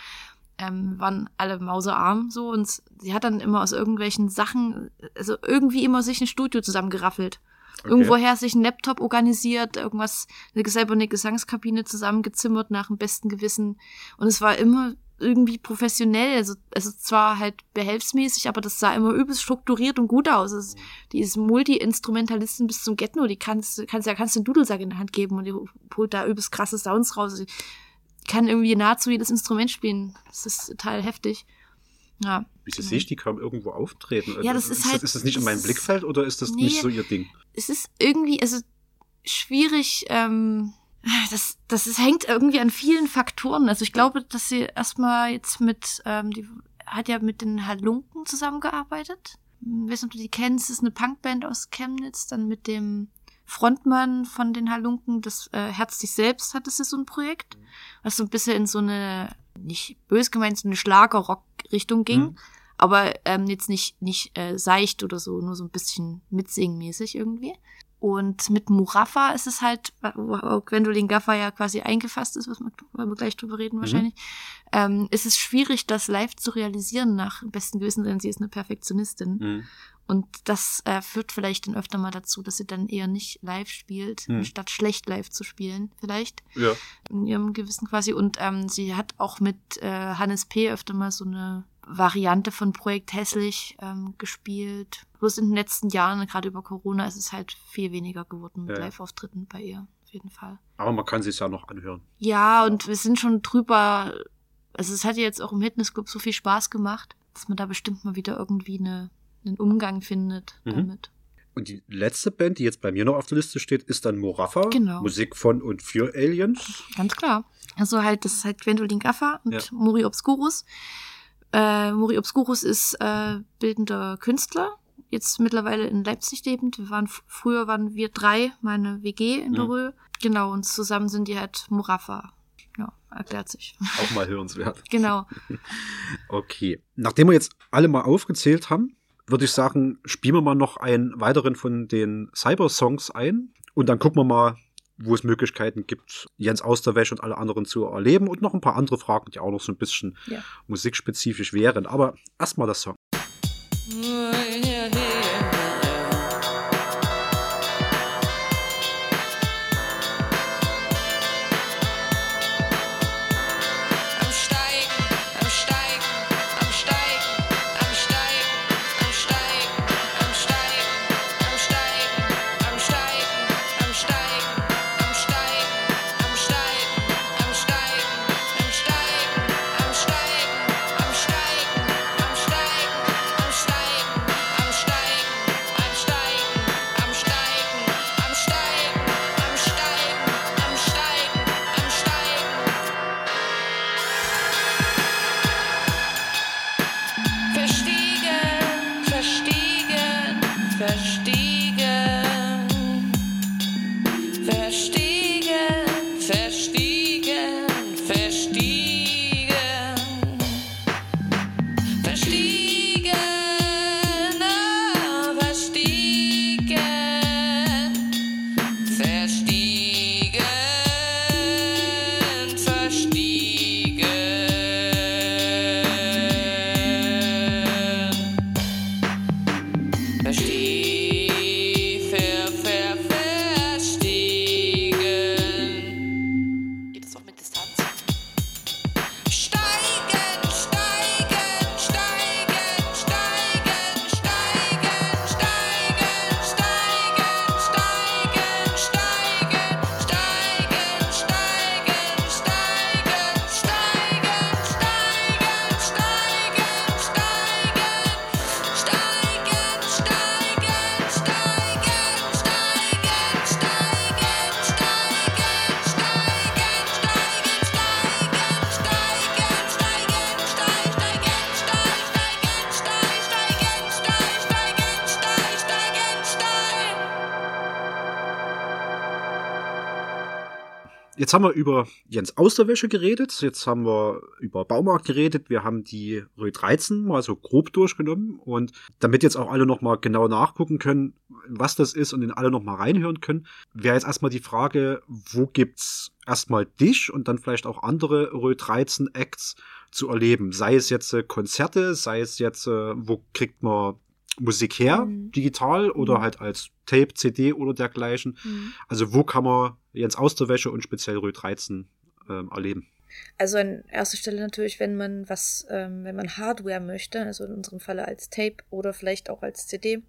Ähm, waren alle mausearm so und sie hat dann immer aus irgendwelchen Sachen, also irgendwie immer sich ein Studio zusammengeraffelt. Okay. Irgendwoher sich einen Laptop organisiert, irgendwas, eine, selber eine Gesangskabine zusammengezimmert nach dem besten Gewissen. Und es war immer irgendwie professionell, also, also zwar halt behelfsmäßig, aber das sah immer übelst strukturiert und gut aus. Es, die ist Multi-Instrumentalisten bis zum Get-No, die kannst, kannst ja kannst den Dudelsack in der Hand geben und die holt da übelst krasse Sounds raus. Die kann irgendwie nahezu jedes Instrument spielen. Das ist total heftig. Ja. Wieso sehe ich die kaum irgendwo auftreten? Ja, das ist halt- Ist das nicht in das meinem ist- Blickfeld oder ist das Nee. nicht so ihr Ding? es ist irgendwie, also schwierig, ähm, das, das ist, hängt irgendwie an vielen Faktoren. Also ich glaube, dass sie erstmal jetzt mit, ähm, die hat ja mit den Halunken zusammengearbeitet. Ich weiß nicht, ob du die kennst, das ist eine Punkband aus Chemnitz, dann mit dem Frontmann von den Halunken, das äh, Herz dich selbst hatte sie so ein Projekt, was so ein bisschen in so eine, nicht bös gemeint, so eine Schlager-Rock-Richtung ging. Mhm. Aber ähm, jetzt nicht, nicht äh, seicht oder so, nur so ein bisschen mitsingmäßig irgendwie. Und mit Muraffa ist es halt, wo Gwendolyn Gaffer ja quasi eingefasst ist, was wir, wir gleich drüber reden wahrscheinlich, mhm. ähm, ist es schwierig, das live zu realisieren nach besten Gewissen, denn sie ist eine Perfektionistin. Mhm. Und das äh, führt vielleicht dann öfter mal dazu, dass sie dann eher nicht live spielt, hm. statt schlecht live zu spielen, vielleicht. Ja. In ihrem Gewissen quasi. Und ähm, sie hat auch mit äh, Hannes P. öfter mal so eine Variante von Projekt Hässlich ähm, gespielt. Bloß in den letzten Jahren, gerade über Corona, ist es halt viel weniger geworden mit ja. Live-Auftritten bei ihr, auf jeden Fall. Aber man kann sie es ja noch anhören. Ja, und wir sind schon drüber. Also es hat ja jetzt auch im Fitnessclub so viel Spaß gemacht, dass man da bestimmt mal wieder irgendwie eine einen Umgang findet mhm. damit. Und die letzte Band, die jetzt bei mir noch auf der Liste steht, ist dann Moraffa. Genau. Musik von und für Aliens. Ganz klar. Also halt, das ist halt Gwendolyn Gaffer und ja. Mori Obscurus. Äh, Mori Obscurus ist äh, bildender Künstler, jetzt mittlerweile in Leipzig lebend. Wir waren früher waren wir drei, meine WG in der mhm. Rö. Genau, und zusammen sind die halt Moraffa. Ja, erklärt sich. Auch mal hörenswert. genau. okay. Nachdem wir jetzt alle mal aufgezählt haben, würde ich sagen, spielen wir mal noch einen weiteren von den Cyber-Songs ein und dann gucken wir mal, wo es Möglichkeiten gibt, Jens Austerwäsche und alle anderen zu erleben und noch ein paar andere Fragen, die auch noch so ein bisschen ja. musikspezifisch wären. Aber erstmal das Song. verstehe. Jetzt haben wir über Jens Austerwäsche geredet, jetzt haben wir über Baumarkt geredet, wir haben die Rö 13 mal so grob durchgenommen und damit jetzt auch alle nochmal genau nachgucken können, was das ist und in alle nochmal reinhören können, wäre jetzt erstmal die Frage, wo gibt's erstmal dich und dann vielleicht auch andere Rö 13 Acts zu erleben? Sei es jetzt äh, Konzerte, sei es jetzt, äh, wo kriegt man Musik her, mhm. digital oder mhm. halt als Tape, CD oder dergleichen. Mhm. Also wo kann man Jens aus der Wäsche und speziell Rö 13 ähm, erleben? Also an erster Stelle natürlich, wenn man was, ähm, wenn man Hardware möchte, also in unserem Falle als Tape oder vielleicht auch als CD,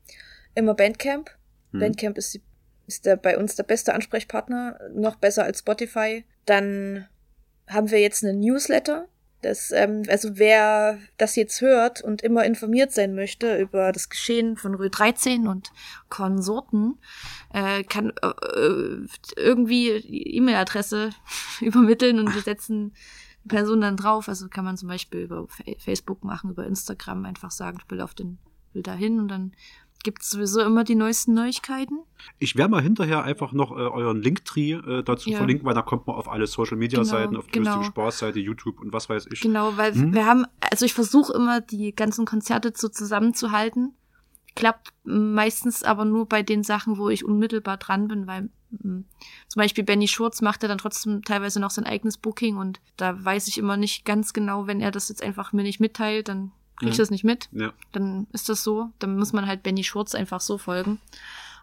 immer Bandcamp. Mhm. Bandcamp ist, die, ist der, bei uns der beste Ansprechpartner, noch besser als Spotify. Dann haben wir jetzt einen Newsletter, das, ähm, also wer das jetzt hört und immer informiert sein möchte über das Geschehen von Rö 13 und Konsorten, äh, kann äh, irgendwie E-Mail-Adresse übermitteln und wir setzen die Person dann drauf. Also kann man zum Beispiel über Facebook machen, über Instagram einfach sagen, ich will auf den, will da hin und dann gibt es sowieso immer die neuesten Neuigkeiten. Ich werde mal hinterher einfach noch äh, euren Linktree äh, dazu ja. verlinken, weil da kommt man auf alle Social Media Seiten, genau, auf die genau. lustige Spaßseite, YouTube und was weiß ich. Genau, weil hm? wir haben, also ich versuche immer die ganzen Konzerte so zusammenzuhalten. klappt meistens aber nur bei den Sachen, wo ich unmittelbar dran bin, weil mh, zum Beispiel Benny Schurz macht ja dann trotzdem teilweise noch sein eigenes Booking und da weiß ich immer nicht ganz genau, wenn er das jetzt einfach mir nicht mitteilt, dann krieg ich Mhm. das nicht mit. Ja. Dann ist das so. Dann muss man halt Benny Schurz einfach so folgen.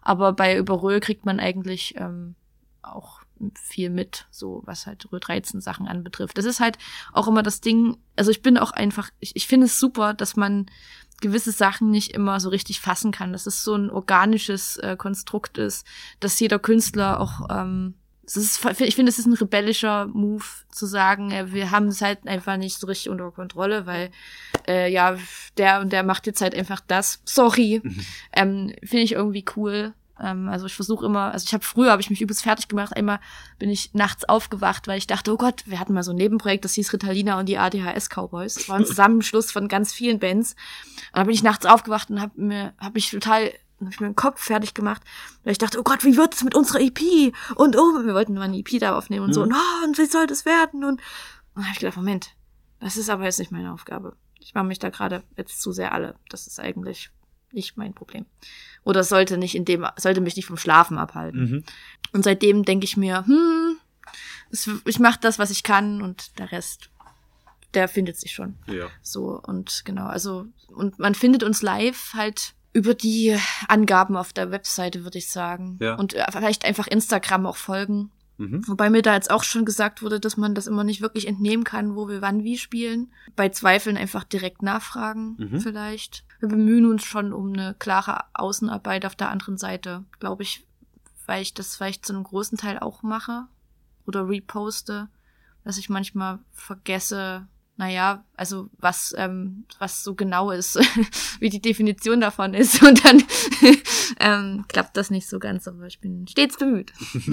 Aber bei Überröhl kriegt man eigentlich ähm, auch viel mit, so was halt Rö 13 Sachen anbetrifft. Das ist halt auch immer das Ding, also ich bin auch einfach, ich, ich finde es super, dass man gewisse Sachen nicht immer so richtig fassen kann, dass es so ein organisches äh, Konstrukt ist, dass jeder Künstler auch, ähm, ist, ich finde, es ist ein rebellischer Move zu sagen, äh, wir haben es halt einfach nicht so richtig unter Kontrolle, weil äh, ja, der und der macht jetzt halt einfach das. Sorry. ähm, finde ich irgendwie cool. Ähm, also ich versuche immer, also ich habe früher habe ich mich übelst fertig gemacht. Einmal bin ich nachts aufgewacht, weil ich dachte, oh Gott, wir hatten mal so ein Nebenprojekt, das hieß Ritalina und die ADHS Cowboys. Das war ein Zusammenschluss von ganz vielen Bands. Und da bin ich nachts aufgewacht und habe mir, habe mich total hab ich mir den Kopf fertig gemacht, weil ich dachte, oh Gott, wie wird es mit unserer EP? Und oh, wir wollten mal eine EP da aufnehmen und so, Mhm. und, oh, und wie soll das werden? Und, und dann habe ich gedacht, Moment, das ist aber jetzt nicht meine Aufgabe. Ich mache mich da gerade jetzt zu sehr alle. Das ist eigentlich nicht mein Problem. Oder sollte nicht in dem, sollte mich nicht vom Schlafen abhalten. Mhm. Und seitdem denke ich mir, hm, es, ich mache das, was ich kann und der Rest, der findet sich schon. Ja. So, und genau, also, und man findet uns live halt über die Angaben auf der Webseite, würde ich sagen. Ja. Und äh, vielleicht einfach Instagram auch folgen. Mhm. Wobei mir da jetzt auch schon gesagt wurde, dass man das immer nicht wirklich entnehmen kann, wo wir wann wie spielen. Bei Zweifeln einfach direkt nachfragen, Mhm. vielleicht. Wir bemühen uns schon um eine klare Außenarbeit auf der anderen Seite, glaube ich, weil ich das vielleicht zu einem großen Teil auch mache oder reposte, dass ich manchmal vergesse, naja, also was, ähm, was so genau ist, wie die Definition davon ist. Und dann ähm, klappt das nicht so ganz, aber ich bin stets bemüht.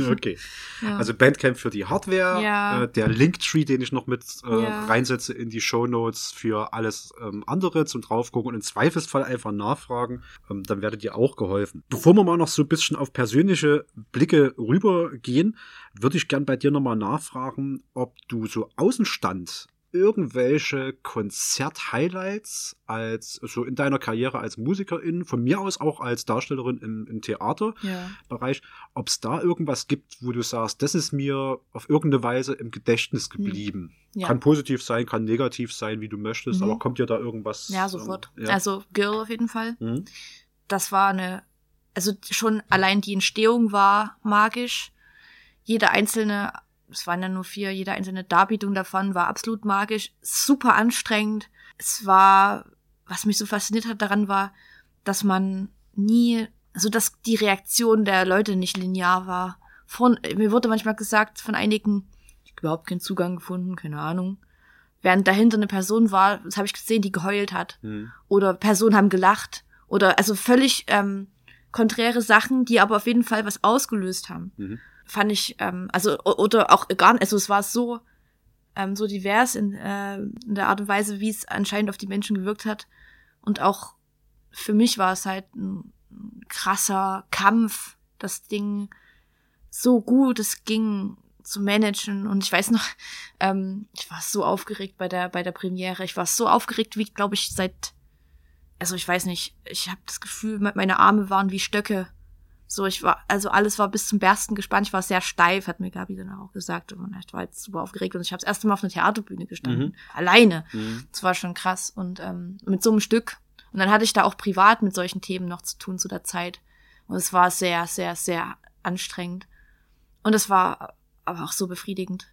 Okay. Ja. Also Bandcamp für die Hardware, Ja. äh, der Linktree, den ich noch mit äh, Ja. reinsetze in die Show Notes für alles ähm, andere zum draufgucken und im Zweifelsfall einfach nachfragen, ähm, dann werdet ihr auch geholfen. Bevor wir mal noch so ein bisschen auf persönliche Blicke rübergehen, würde ich gern bei dir nochmal nachfragen, ob du so Außenstand irgendwelche Konzert-Highlights als so in deiner Karriere als Musikerin, von mir aus auch als Darstellerin im, im Theater, ja. Ob es da irgendwas gibt, wo du sagst, das ist mir auf irgendeine Weise im Gedächtnis geblieben. Hm. Ja. Kann positiv sein, kann negativ sein, wie du möchtest, Mhm. aber kommt dir da irgendwas? Ja, sofort. ähm, ja. Also Girl auf jeden Fall. Mhm. Das war eine, also schon allein die Entstehung war magisch. Jede einzelne, es waren ja nur vier, jede einzelne Darbietung davon war absolut magisch, super anstrengend. Es war, was mich so fasziniert hat daran war, dass man nie, also dass die Reaktion der Leute nicht linear war. Von, mir wurde manchmal gesagt von einigen, ich überhaupt keinen Zugang gefunden, keine Ahnung. Während dahinter eine Person war, das habe ich gesehen, die geheult hat Mhm. oder Personen haben gelacht oder also völlig ähm, konträre Sachen, die aber auf jeden Fall was ausgelöst haben. Mhm. Fand ich, ähm, also oder auch gar nicht, also es war so ähm, so divers in, äh, in der Art und Weise, wie es anscheinend auf die Menschen gewirkt hat und auch für mich war es halt ein krasser Kampf, das Ding so gut es ging zu managen und ich weiß noch, ähm, ich war so aufgeregt bei der bei der Premiere. Ich war so aufgeregt, wie glaube ich seit also ich weiß nicht, ich habe das Gefühl, me- meine Arme waren wie Stöcke. So, ich war, also alles war bis zum Bersten gespannt. Ich war sehr steif, hat mir Gabi dann auch gesagt. Und ich war jetzt super aufgeregt und ich habe das erste Mal auf einer Theaterbühne gestanden. Mhm. Alleine. Mhm. Das war schon krass. Und ähm, mit so einem Stück. Und dann hatte ich da auch privat mit solchen Themen noch zu tun zu der Zeit. Und es war sehr, sehr, sehr anstrengend. Und es war aber auch so befriedigend.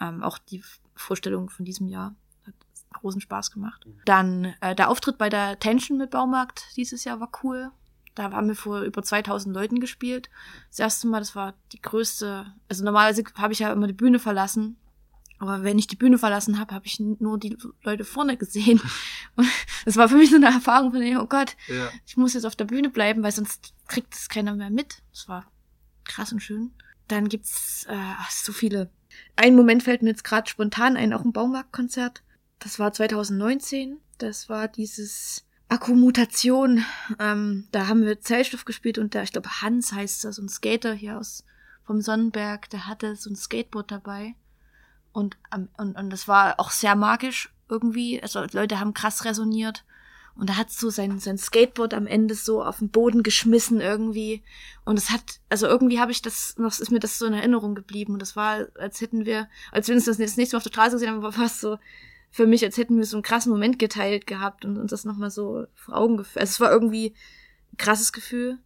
Ähm, auch die Vorstellung von diesem Jahr hat großen Spaß gemacht. Dann äh, der Auftritt bei der Tension mit Baumarkt dieses Jahr war cool. Da haben wir vor über 2000 Leuten gespielt. Das erste Mal, das war die größte. Also normalerweise habe ich ja immer die Bühne verlassen. Aber wenn ich die Bühne verlassen habe, habe ich nur die Leute vorne gesehen. Und das war für mich so eine Erfahrung von, oh Gott, Ja. ich muss jetzt auf der Bühne bleiben, weil sonst kriegt es keiner mehr mit. Das war krass und schön. Dann gibt's äh, so viele. Ein Moment fällt mir jetzt gerade spontan ein, auch ein Baumarktkonzert. Das war 2019. Das war dieses Akkumutation. Ähm, da haben wir Zellstoff gespielt und der, ich glaube, Hans heißt das, so ein Skater hier aus vom Sonnenberg, der hatte so ein Skateboard dabei. Und, und, und das war auch sehr magisch irgendwie. Also Leute haben krass resoniert. Und da hat so sein, sein Skateboard am Ende so auf den Boden geschmissen irgendwie. Und es hat, also irgendwie habe ich das noch, ist mir das so in Erinnerung geblieben. Und das war, als hätten wir, als wir uns das nächste Mal auf der Straße gesehen haben, war fast so für mich, als hätten wir so einen krassen Moment geteilt gehabt und uns das nochmal so vor Augen geführt. Also es war irgendwie ein krasses Gefühl.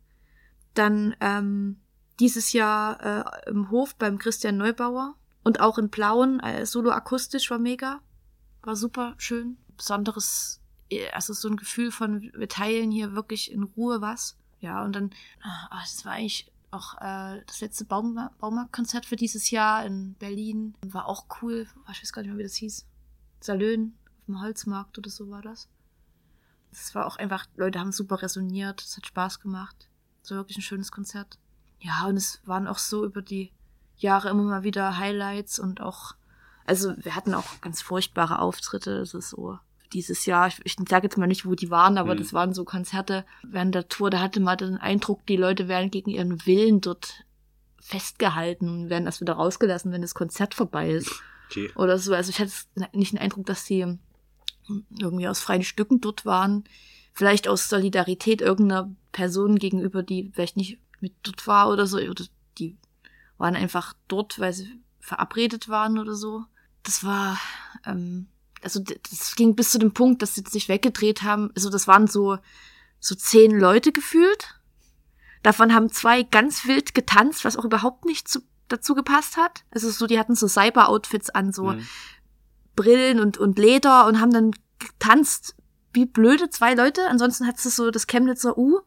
Dann ähm, dieses Jahr äh, im Hof beim Christian Neubauer und auch in Blauen, äh, solo akustisch war mega. War super schön. Besonderes also so ein Gefühl von, wir teilen hier wirklich in Ruhe was. Ja, und dann, ah, das war eigentlich auch äh, das letzte Baum Baumarktkonzert für dieses Jahr in Berlin. War auch cool. Ich weiß gar nicht mehr, wie das hieß. Salön auf dem Holzmarkt oder so war das. Das war auch einfach, Leute haben super resoniert, es hat Spaß gemacht. Es war wirklich ein schönes Konzert. Ja, und es waren auch so über die Jahre immer mal wieder Highlights und auch, also wir hatten auch ganz furchtbare Auftritte. Es ist so, dieses Jahr. Ich, ich sage jetzt mal nicht, wo die waren, aber mhm. das waren so Konzerte während der Tour. Da hatte man den Eindruck, die Leute werden gegen ihren Willen dort festgehalten und werden erst wieder rausgelassen, wenn das Konzert vorbei ist. Okay. Oder so. Also ich hatte nicht den Eindruck, dass sie irgendwie aus freien Stücken dort waren. Vielleicht aus Solidarität irgendeiner Person gegenüber, die vielleicht nicht mit dort war oder so. Oder die waren einfach dort, weil sie verabredet waren oder so. Das war ähm, also das ging bis zu dem Punkt, dass sie sich weggedreht haben. Also das waren so, so zehn Leute gefühlt. Davon haben zwei ganz wild getanzt, was auch überhaupt nicht zu, dazu gepasst hat. Also so, die hatten so Cyber-Outfits an, so mhm. Brillen und, und Leder und haben dann getanzt wie blöde zwei Leute. Ansonsten hat es so das Chemnitzer U,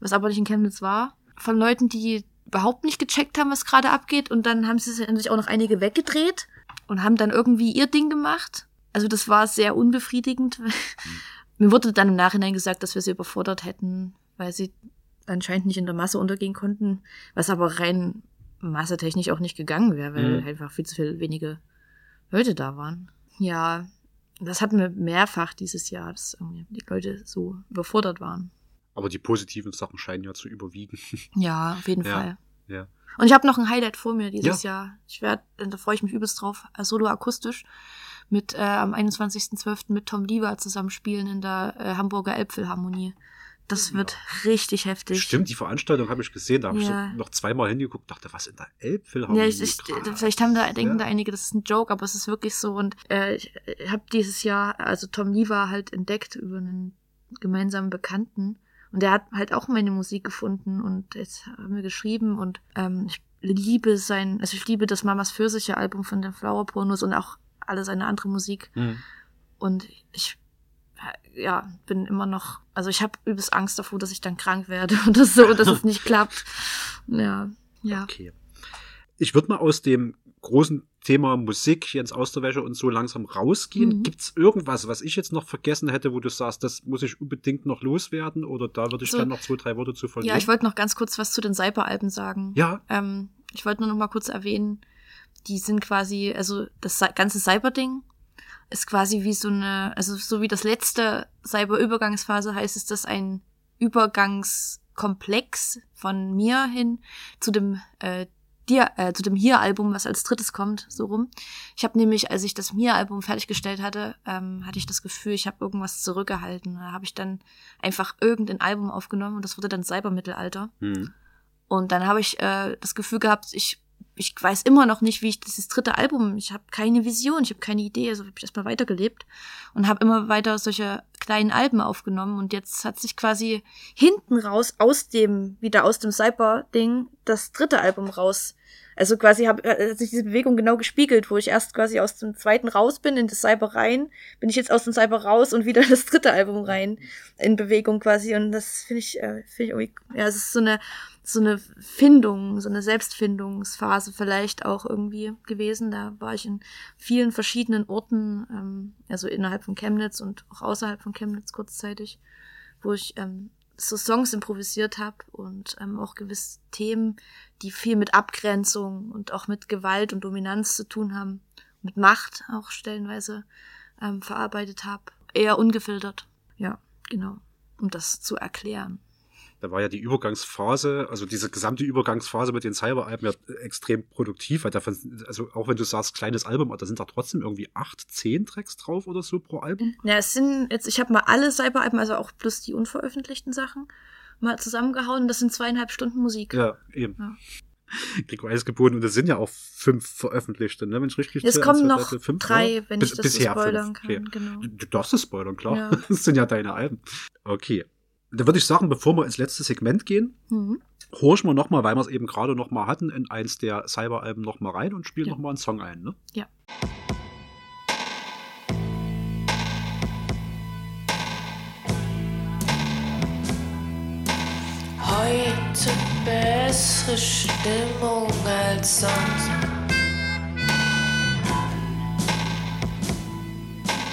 was aber nicht in Chemnitz war, von Leuten, die überhaupt nicht gecheckt haben, was gerade abgeht. Und dann haben sie sich auch noch einige weggedreht und haben dann irgendwie ihr Ding gemacht. Also das war sehr unbefriedigend. Mhm. Mir wurde dann im Nachhinein gesagt, dass wir sie überfordert hätten, weil sie anscheinend nicht in der Masse untergehen konnten, was aber rein massetechnisch auch nicht gegangen wäre, weil mhm. einfach viel zu viel wenige Leute da waren. Ja, das hatten wir mehrfach dieses Jahr, dass irgendwie die Leute so überfordert waren. Aber die positiven Sachen scheinen ja zu überwiegen. Ja, auf jeden ja, Fall. Ja. Und ich habe noch ein Highlight vor mir dieses ja. Jahr. Ich werde, da freue ich mich übelst drauf, solo akustisch mit äh, am 21.12. mit Tom Lieber zusammenspielen in der äh, Hamburger Elbphilharmonie. Das ja. wird richtig heftig. Stimmt, die Veranstaltung habe ich gesehen, da habe ja. ich noch zweimal hingeguckt, dachte, was in der Elbphilharmonie? Ja, ich, ich, vielleicht haben da, denken ja. da einige, das ist ein Joke, aber es ist wirklich so. Und äh, ich habe dieses Jahr, also Tom Lieber halt entdeckt über einen gemeinsamen Bekannten. Und der hat halt auch meine Musik gefunden und jetzt haben wir geschrieben und ähm, ich liebe sein, also ich liebe das Mamas Pfirsiche Album von den Flower Pornos und auch alle seine andere Musik. Mhm. Und ich ja, bin immer noch, also ich habe übelst Angst davor, dass ich dann krank werde oder so, dass es nicht klappt. Ja, ja. Okay. Ich würde mal aus dem großen Thema Musik, Jens Austerwäsche und so langsam rausgehen. Mhm. Gibt's irgendwas, was ich jetzt noch vergessen hätte, wo du sagst, das muss ich unbedingt noch loswerden oder da würde ich so, dann noch zwei, drei Worte zu verlieren? Ja, ich wollte noch ganz kurz was zu den Cyber-Alben sagen. Ja. Ähm, ich wollte nur noch mal kurz erwähnen, die sind quasi, also das ganze Cyber-Ding ist quasi wie so eine, also so wie das letzte Cyber-Übergangsphase heißt, ist das ein Übergangskomplex von mir hin zu dem äh, dir, äh, zu dem Hier-Album, was als drittes kommt, so rum. Ich habe nämlich, als ich das Mir-Album fertiggestellt hatte, ähm, hatte ich das Gefühl, ich habe irgendwas zurückgehalten. Da habe ich dann einfach irgendein Album aufgenommen und das wurde dann Cybermittelalter. Mhm. Und dann habe ich äh, das Gefühl gehabt, ich ich weiß immer noch nicht, wie ich dieses dritte Album, ich habe keine Vision, ich habe keine Idee, also habe ich erstmal weitergelebt und habe immer weiter solche kleinen Alben aufgenommen und jetzt hat sich quasi hinten raus aus dem wieder aus dem Cyber Ding das dritte Album raus. Also quasi hab, hat sich diese Bewegung genau gespiegelt, wo ich erst quasi aus dem zweiten raus bin in das Cyber rein, bin ich jetzt aus dem Cyber raus und wieder in das dritte Album rein in Bewegung quasi und das finde ich äh, finde ich irgendwie ja, es ist so eine so eine Findung, so eine Selbstfindungsphase vielleicht auch irgendwie gewesen. Da war ich in vielen verschiedenen Orten, ähm, also innerhalb von Chemnitz und auch außerhalb von Chemnitz kurzzeitig, wo ich ähm, so Songs improvisiert habe und ähm, auch gewisse Themen, die viel mit Abgrenzung und auch mit Gewalt und Dominanz zu tun haben, mit Macht auch stellenweise ähm, verarbeitet habe. Eher ungefiltert. Ja, genau. Um das zu erklären. Da war ja die Übergangsphase, also diese gesamte Übergangsphase mit den Cyber-Alben ja extrem produktiv, weil davon, also auch wenn du sagst, kleines Album, da sind da trotzdem irgendwie acht, zehn Tracks drauf oder so pro Album. Ja, es sind jetzt, ich habe mal alle Cyber-Alben, also auch plus die unveröffentlichten Sachen, mal zusammengehauen. Das sind zweieinhalb Stunden Musik. Ja, eben. Ja. Gregor Eis geboren und es sind ja auch fünf veröffentlichte, ne? Wenn ich richtig Es kommen zwei, noch fünf, drei, ja? wenn Bis- ich das so bisher spoilern fünf, kann. okay. Genau. Du darfst es spoilern, klar. Ja. Das sind ja deine Alben. Okay. Da würde ich sagen, bevor wir ins letzte Segment gehen, Mhm. horchen wir nochmal, weil wir es eben gerade nochmal hatten, in eins der Cyber-Alben nochmal rein und spielen Ja. nochmal einen Song ein, ne? Ja. Heute bessere Stimmung als sonst.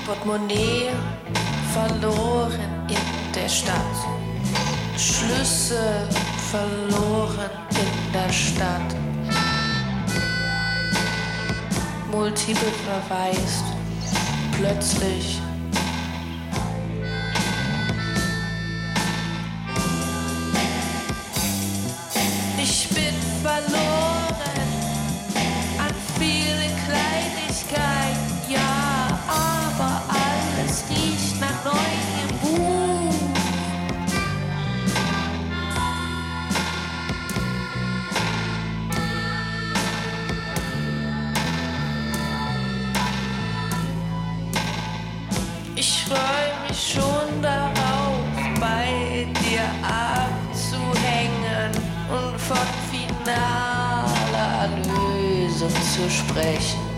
Portemonnaie verloren in der Stadt. Schlüssel verloren in der Stadt. Multiple verwaist. Plötzlich Ich bin verloren von finaler Lösung zu sprechen.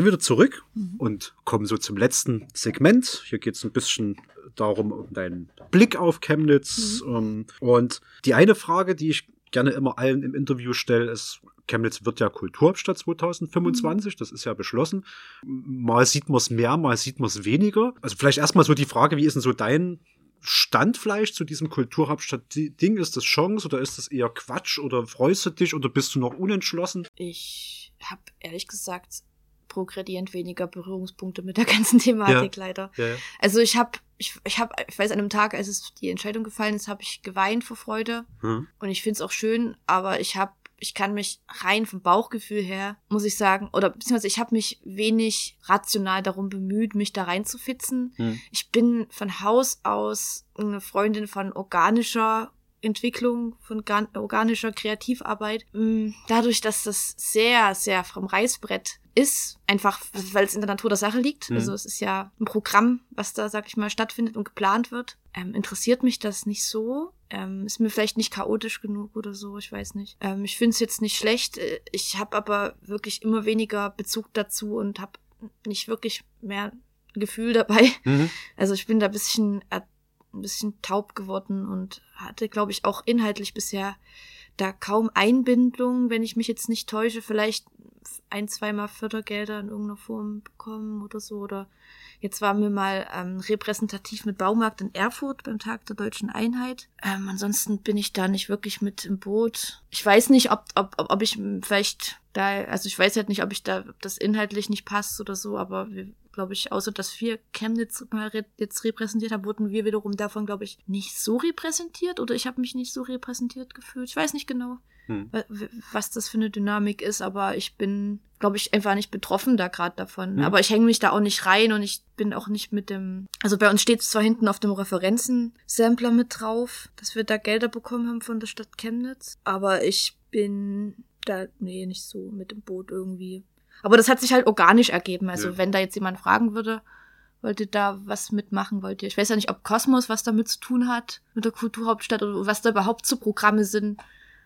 Sind wieder zurück und kommen so zum letzten Segment. Hier geht es ein bisschen darum, um deinen Blick auf Chemnitz. Ähm, Und die eine Frage, die ich gerne immer allen im Interview stelle, ist, Chemnitz wird ja Kulturhauptstadt 2025, das ist ja beschlossen. Mal sieht man es mehr, mal sieht man es weniger. Also vielleicht erstmal so die Frage, wie ist denn so dein Stand vielleicht zu diesem Kulturhauptstadt-Ding? Ist das Chance oder ist das eher Quatsch oder freust du dich oder bist du noch unentschlossen? Ich habe ehrlich gesagt progredient weniger Berührungspunkte mit der ganzen Thematik leider. Ja, ja. Also ich habe, ich, ich habe, ich weiß, an einem Tag, als es die Entscheidung gefallen ist, habe ich geweint vor Freude Hm. und ich finde es auch schön, aber ich habe, ich kann mich rein vom Bauchgefühl her, muss ich sagen, oder beziehungsweise ich habe mich wenig rational darum bemüht, mich da reinzufitzen. Hm. Ich bin von Haus aus eine Freundin von organischer Entwicklung, von gan- organischer Kreativarbeit. Mm, Dadurch, dass das sehr, sehr vom Reißbrett ist, einfach weil es in der Natur der Sache liegt. Mhm. Also es ist ja ein Programm, was da, sag ich mal, stattfindet und geplant wird. Ähm, interessiert mich das nicht so. Ähm, ist mir vielleicht nicht chaotisch genug oder so, ich weiß nicht. Ähm, ich finde es jetzt nicht schlecht. Äh, Ich habe aber wirklich immer weniger Bezug dazu und habe nicht wirklich mehr Gefühl dabei. Mhm. Also ich bin da ein bisschen, äh, ein bisschen taub geworden und hatte, glaube ich, auch inhaltlich bisher da kaum Einbindung, wenn ich mich jetzt nicht täusche, vielleicht ein, zweimal Fördergelder in irgendeiner Form bekommen oder so. Oder jetzt waren wir mal ähm, repräsentativ mit Baumarkt in Erfurt beim Tag der deutschen Einheit. Ähm, ansonsten bin ich da nicht wirklich mit im Boot. Ich weiß nicht, ob, ob, ob, ich vielleicht da, also ich weiß halt nicht, ob ich da, ob das inhaltlich nicht passt oder so, aber wir glaube ich, außer dass wir Chemnitz mal jetzt repräsentiert haben, wurden wir wiederum davon, glaube ich, nicht so repräsentiert oder ich habe mich nicht so repräsentiert gefühlt. Ich weiß nicht genau, Hm. was das für eine Dynamik ist, aber ich bin, glaube ich, einfach nicht betroffen da gerade davon. Hm. Aber ich hänge mich da auch nicht rein und ich bin auch nicht mit dem. Also bei uns steht zwar hinten auf dem Referenzen-Sampler mit drauf, dass wir da Gelder bekommen haben von der Stadt Chemnitz, aber ich bin da, nee, nicht so mit dem Boot irgendwie. Aber das hat sich halt organisch ergeben. Also Ja. wenn da jetzt jemand fragen würde, wollt ihr da was mitmachen, wollt ihr? Ich weiß ja nicht, ob Kosmos was damit zu tun hat, mit der Kulturhauptstadt oder was da überhaupt zu Programme sind.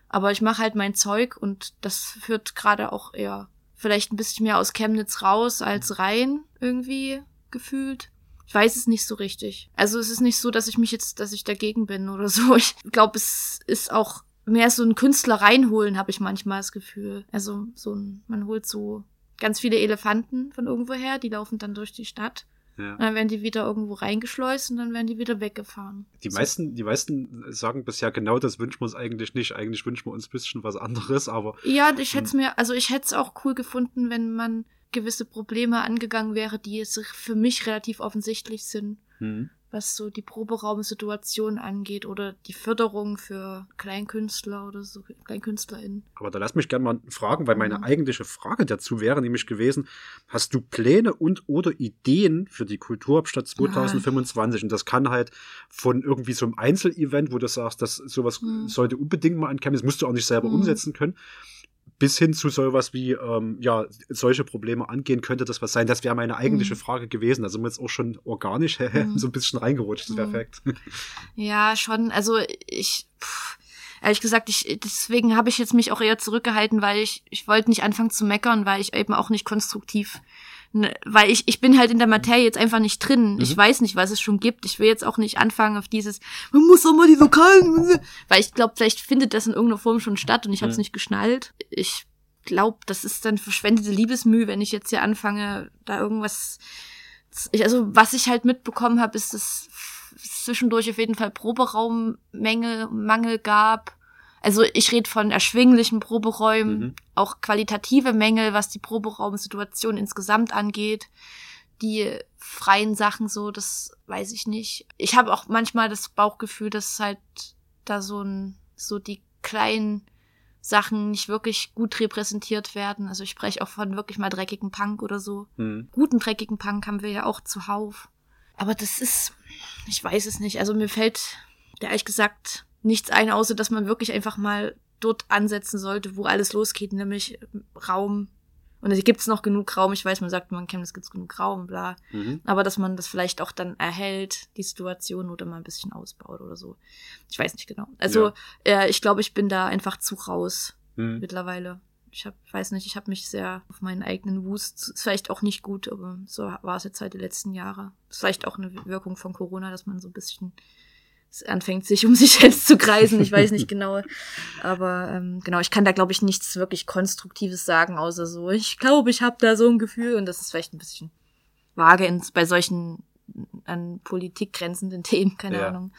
Aber ich mache halt mein Zeug und das führt gerade auch eher vielleicht ein bisschen mehr aus Chemnitz raus als rein irgendwie gefühlt. Ich weiß es nicht so richtig. Also es ist nicht so, dass ich mich jetzt, dass ich dagegen bin oder so. Ich glaube, es ist auch mehr so ein Künstler reinholen, habe ich manchmal das Gefühl. Also so ein, man holt so ganz viele Elefanten von irgendwoher, die laufen dann durch die Stadt. Ja. Und dann werden die wieder irgendwo reingeschleust und dann werden die wieder weggefahren. Die So. meisten, die meisten sagen bisher genau, das wünschen wir uns eigentlich nicht. Eigentlich wünschen wir uns ein bisschen was anderes, aber Ja, ich hätte es Hm. mir, also ich hätte es auch cool gefunden, wenn man gewisse Probleme angegangen wäre, die jetzt für mich relativ offensichtlich sind, hm. Was so die Proberaumsituation angeht oder die Förderung für Kleinkünstler oder so, KleinkünstlerInnen. Aber da lass mich gerne mal fragen, weil meine Mhm. eigentliche Frage dazu wäre nämlich gewesen, hast du Pläne und oder Ideen für die Kulturhauptstadt 2025? Und das kann halt von irgendwie so einem Einzelevent, wo du sagst, dass sowas Mhm. sollte unbedingt mal ankommen, das musst du auch nicht selber Mhm. umsetzen können, bis hin zu sowas wie, ähm, ja, solche Probleme angehen, könnte das was sein? Das wäre meine eigentliche Mhm. Frage gewesen. Also jetzt auch schon organisch Mhm. so ein bisschen reingerutscht, das wäre Mhm. perfekt. Ja, schon. Also ich, pff, ehrlich gesagt, ich, deswegen habe ich jetzt mich auch eher zurückgehalten, weil ich, ich wollte nicht anfangen zu meckern, weil ich eben auch nicht konstruktiv, weil ich, ich bin halt in der Materie jetzt einfach nicht drin. Ich Mhm. weiß nicht, was es schon gibt. Ich will jetzt auch nicht anfangen auf dieses, man muss doch mal die lokalen, weil ich glaube, vielleicht findet das in irgendeiner Form schon statt und ich habe es Mhm. nicht geschnallt. Ich glaube, das ist dann verschwendete Liebesmühe, wenn ich jetzt hier anfange, da irgendwas ich, also was ich halt mitbekommen habe, ist, dass es zwischendurch auf jeden Fall Proberaummängel Mangel gab. Also ich rede von erschwinglichen Proberäumen, Mhm. auch qualitative Mängel, was die Proberaumsituation insgesamt angeht. Die freien Sachen so, das weiß ich nicht. Ich habe auch manchmal das Bauchgefühl, dass halt da so ein, so die kleinen Sachen nicht wirklich gut repräsentiert werden. Also ich spreche auch von wirklich mal dreckigen Punk oder so Hm. guten dreckigen Punk haben wir ja auch zuhauf. Aber das ist, ich weiß es nicht. Also mir fällt ja ehrlich gesagt nichts ein, außer dass man wirklich einfach mal dort ansetzen sollte, wo alles losgeht, nämlich Raum. Und es gibt noch genug Raum. Ich weiß, man sagt, man kennt, es gibt genug Raum, bla. Mhm. Aber dass man das vielleicht auch dann erhält, die Situation, oder mal ein bisschen ausbaut oder so. Ich weiß nicht genau. Also äh, ich glaube, ich bin da einfach zu raus Mhm. mittlerweile. Ich hab, weiß nicht, ich habe mich sehr auf meinen eigenen Wust. Ist vielleicht auch nicht gut, aber so war es jetzt halt die letzten Jahre. Ist vielleicht auch eine Wirkung von Corona, dass man so ein bisschen anfängt, sich um sich selbst zu kreisen. Ich weiß nicht genau. Aber ähm, genau, ich kann da, glaube ich, nichts wirklich Konstruktives sagen, außer so, ich glaube, ich habe da so ein Gefühl. Und das ist vielleicht ein bisschen vage ins, bei solchen an Politik grenzenden Themen, keine Ja. Ahnung.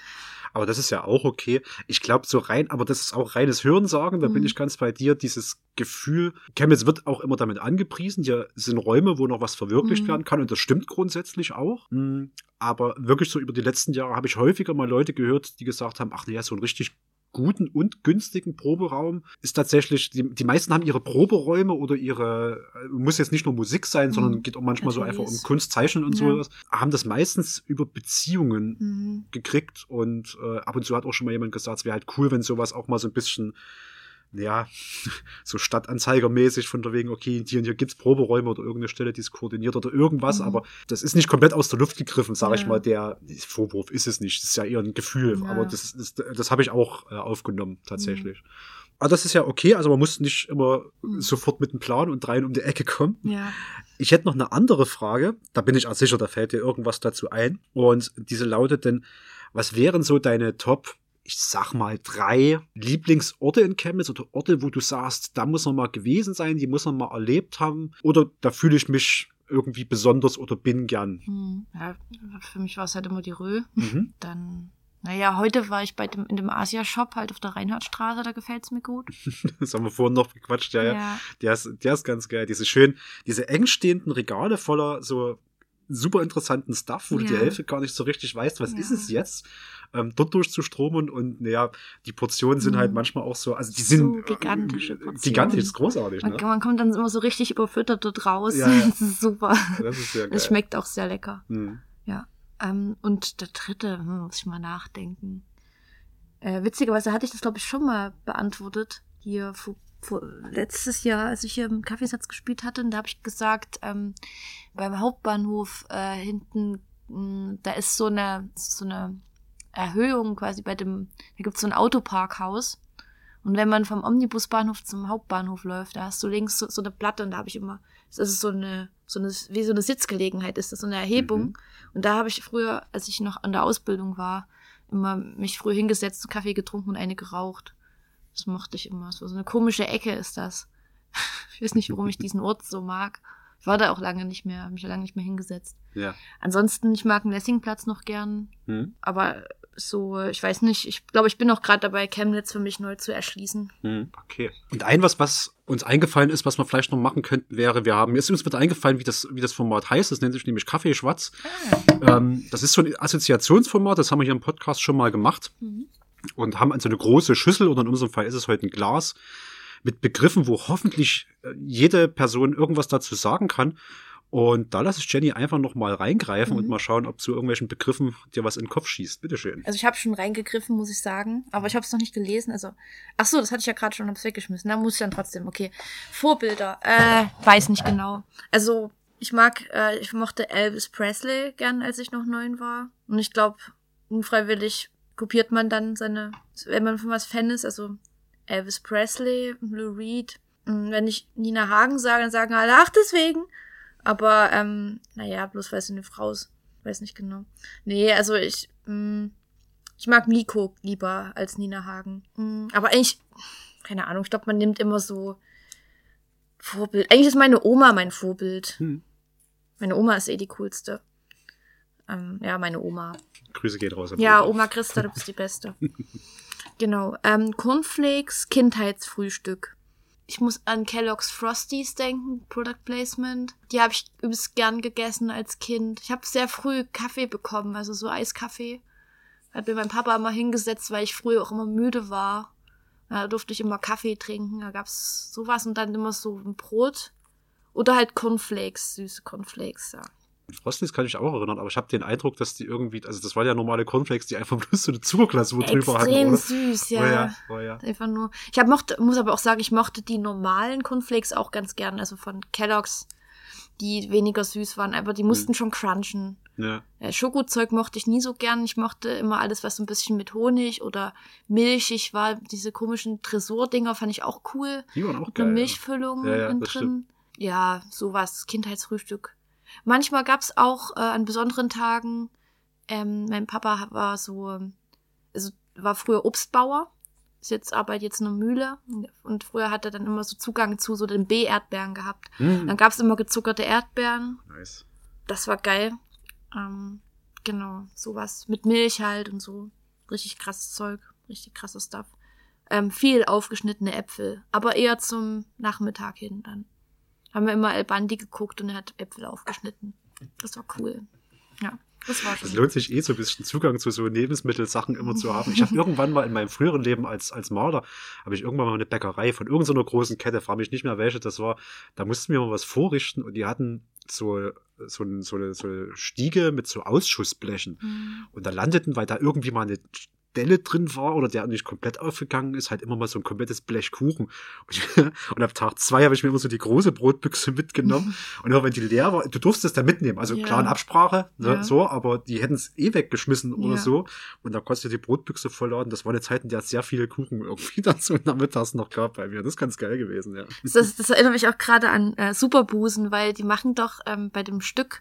Aber das ist ja auch okay. Ich glaube, so rein, aber das ist auch reines Hörensagen, da bin Mhm. ich ganz bei dir. Dieses Gefühl, Chemnitz wird auch immer damit angepriesen, hier sind Räume, wo noch was verwirklicht Mhm. werden kann und das stimmt grundsätzlich auch. Mm, Aber wirklich so über die letzten Jahre habe ich häufiger mal Leute gehört, die gesagt haben, ach naja, so ein richtig guten und günstigen Proberaum ist tatsächlich, die, die meisten haben ihre Proberäume oder ihre, äh, muss jetzt nicht nur Musik sein, sondern Mhm. geht auch manchmal so einfach um Ateliers. Kunst, Zeichnen und Ja. sowas, haben das meistens über Beziehungen Mhm. gekriegt und äh, ab und zu hat auch schon mal jemand gesagt, es wäre halt cool, wenn sowas auch mal so ein bisschen, ja, so stadtanzeigermäßig von der wegen, okay, hier und hier gibt's Proberäume oder irgendeine Stelle, die es koordiniert oder irgendwas, Mhm. aber das ist nicht komplett aus der Luft gegriffen, sage ich Ja. mal, der Vorwurf ist es nicht, das ist ja eher ein Gefühl, Ja. aber das, das, das habe ich auch äh, aufgenommen, tatsächlich. Mhm. Aber das ist ja okay, also man muss nicht immer Mhm. sofort mit einem Plan und dreien um die Ecke kommen. Ja. Ich hätte noch eine andere Frage, da bin ich auch sicher, da fällt dir irgendwas dazu ein. Und diese lautet denn, was wären so deine Top, ich sag mal, drei Lieblingsorte in Chemnitz oder Orte, wo du sagst, da muss man mal gewesen sein, die muss man mal erlebt haben oder da fühle ich mich irgendwie besonders oder bin gern. Hm. ja. Für mich war es halt immer die Rö. Mhm. Dann, naja, heute war ich bei dem, in dem Asia-Shop halt auf der Reinhardtstraße, da gefällt's mir gut. Das haben wir vorhin noch gequatscht, ja, ja. ja. Der ist, der ist ganz geil. Diese schön, diese eng stehenden Regale voller so super interessanten Stuff, wo du die Ja. Hälfte gar nicht so richtig weißt, was Ja. ist es jetzt, ähm, dort durchzustromen und naja, die Portionen sind Mhm. halt manchmal auch so, also die So sind gigantische äh, Portionen. gigantisch, ist großartig, Man, ne? man kommt dann immer so richtig überfüttert dort raus. Ja, ja. Das ist super. Das ist sehr geil. Es schmeckt auch sehr lecker. Hm. Ja. Ähm, und der dritte, hm, muss ich mal nachdenken. Äh, witzigerweise hatte ich das, glaube ich, schon mal beantwortet. Hier vor, letztes Jahr, als ich hier im Kaffeesatz gespielt hatte, und da habe ich gesagt, ähm, beim Hauptbahnhof äh, hinten, mh, da ist so eine, so eine Erhöhung quasi bei dem, da gibt's so ein Autoparkhaus. Und wenn man vom Omnibusbahnhof zum Hauptbahnhof läuft, da hast du links so, so eine Platte und da habe ich immer, das ist so eine, so eine, wie so eine Sitzgelegenheit ist das, so eine Erhebung. Mhm. Und da habe ich früher, als ich noch an der Ausbildung war, immer mich früh hingesetzt, Kaffee getrunken und eine geraucht. Das mochte ich immer. So, so eine komische Ecke ist das. Ich weiß nicht, warum ich diesen Ort so mag. Ich war da auch lange nicht mehr, habe mich lange nicht mehr hingesetzt. Ja. Ansonsten, ich mag den Lessingplatz noch gern, Hm. aber so, ich weiß nicht, ich glaube, ich bin noch gerade dabei, Chemnitz für mich neu zu erschließen. Hm, Okay. Und ein was, was uns eingefallen ist, was wir vielleicht noch machen könnten, wäre, wir haben, jetzt ist uns wieder eingefallen, wie das, wie das Format heißt. Das nennt sich nämlich Kaffee Schwarz. Ähm, das ist so ein Assoziationsformat, das haben wir hier im Podcast schon mal gemacht. Mhm. Und haben also eine große Schüssel, oder in unserem Fall ist es heute ein Glas, mit Begriffen, wo hoffentlich äh, jede Person irgendwas dazu sagen kann. Und da lasse ich Jenny einfach noch mal reingreifen Mhm. und mal schauen, ob zu irgendwelchen Begriffen dir was in den Kopf schießt. Bitteschön. Also ich habe schon reingegriffen, muss ich sagen, aber ich habe es noch nicht gelesen. Also, ach so, das hatte ich ja gerade schon, hab's weggeschmissen. Da muss ich dann trotzdem. Okay, Vorbilder. Äh, weiß nicht genau. Also ich mag, äh, ich mochte Elvis Presley gern, als ich noch neun war. Und ich glaube, unfreiwillig kopiert man dann seine, wenn man von was Fan ist. Also Elvis Presley, Lou Reed. Und wenn ich Nina Hagen sage, dann sagen alle, ach deswegen. Aber ähm, naja, bloß weil sie eine Frau ist. Weiß nicht genau. Nee, also ich, mh, ich mag Miko lieber als Nina Hagen. Mm, Aber eigentlich, keine Ahnung, ich glaube, man nimmt immer so Vorbild. Eigentlich ist meine Oma mein Vorbild. Hm. Meine Oma ist eh die coolste. Ähm, ja, meine Oma. Grüße geht raus. Ja, Oma. Oma Christa, du bist die Beste. genau. Ähm, Cornflakes, Kindheitsfrühstück. Ich muss an Kellogg's Frosties denken, Product Placement. Die habe ich übelst gern gegessen als Kind. Ich habe sehr früh Kaffee bekommen, also so Eiskaffee. Hat mir mein Papa immer hingesetzt, weil ich früher auch immer müde war. Da durfte ich immer Kaffee trinken. Da gab's sowas und dann immer so ein Brot. Oder halt Cornflakes, süße Cornflakes, ja. Frosties kann ich auch erinnern, aber ich habe den Eindruck, dass die irgendwie, also das waren ja normale Cornflakes, die einfach bloß so eine Zuckerglasur drüber hatten, Extrem süß, ja. Oh ja, oh ja. Einfach nur. Ich hab mochte, muss aber auch sagen, ich mochte die normalen Cornflakes auch ganz gern, also von Kellogg's, die weniger süß waren, aber die mussten schon crunchen. ja. Äh, Schokozeug mochte ich nie so gern. Ich mochte immer alles, was so ein bisschen mit Honig oder milchig war. Diese komischen Tresor-Dinger fand ich auch cool. Die waren auch Mit geil. einer ja. Milchfüllung Ja, drin. Ja, sowas, Kindheitsfrühstück. Manchmal gab's auch äh, an besonderen Tagen, ähm, mein Papa war so, also war früher Obstbauer, ist jetzt arbeitet jetzt in einer Mühle und früher hat er dann immer so Zugang zu so den B-Erdbeeren gehabt. Hm, Dann gab's immer gezuckerte Erdbeeren, nice. das war geil. Ähm, genau, sowas mit Milch halt und so. Richtig krasses Zeug, richtig krasses Stuff. Ähm, viel aufgeschnittene Äpfel, aber eher zum Nachmittag hin dann. Haben wir immer El Bandi geguckt und er hat Äpfel aufgeschnitten. Das war cool. Ja, das war Es schon. lohnt sich eh so ein bisschen Zugang zu so Lebensmittelsachen immer zu haben. Ich habe irgendwann mal in meinem früheren Leben als, als Maler, habe ich irgendwann mal eine Bäckerei von irgendeiner großen Kette, frage mich nicht mehr welche das war, da mussten wir mal was vorrichten und die hatten so, so, so, eine, so eine Stiege mit so Ausschussblechen. Hm. Und da landeten, weil da irgendwie mal eine Stelle drin war oder der nicht komplett aufgegangen ist, halt immer mal so ein komplettes Blech Kuchen. Und, und ab Tag zwei habe ich mir immer so die große Brotbüchse mitgenommen. Und immer wenn die leer war, du durfst es da mitnehmen. Also Ja. klar in Absprache, ne, Ja. so, aber die hätten es eh weggeschmissen oder Ja. so. Und da konntest du die Brotbüchse vollladen. Das war eine Zeit, in der es sehr viele Kuchen irgendwie dann so nachmittags noch gab bei mir. Das ist ganz geil gewesen, ja. Das, das erinnert mich auch gerade an äh, Superbusen, weil die machen doch ähm, bei dem Stück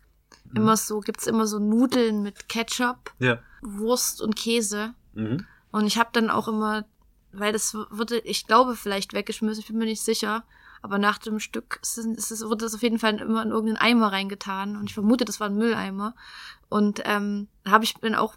Mhm. immer so, gibt's immer so Nudeln mit Ketchup, Ja. Wurst und Käse. Mhm. Und ich habe dann auch immer, weil das wurde, ich glaube, vielleicht weggeschmissen, ich bin mir nicht sicher. Aber nach dem Stück ist es, wurde das auf jeden Fall immer in irgendeinen Eimer reingetan. Und ich vermute, das war ein Mülleimer. Und ähm, habe ich bin auch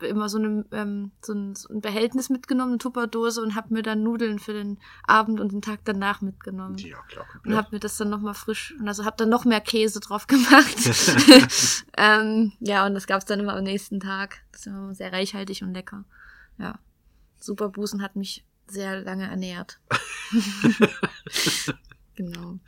immer so, eine, ähm, so, ein, so ein Behältnis mitgenommen, eine Tupperdose und habe mir dann Nudeln für den Abend und den Tag danach mitgenommen. Ja, klar. Und habe mir das dann nochmal frisch, und also habe dann noch mehr Käse drauf gemacht. ähm, ja, und das gab's dann immer am nächsten Tag. Das ist immer sehr reichhaltig und lecker. Ja. Superbusen hat mich sehr lange ernährt. genau.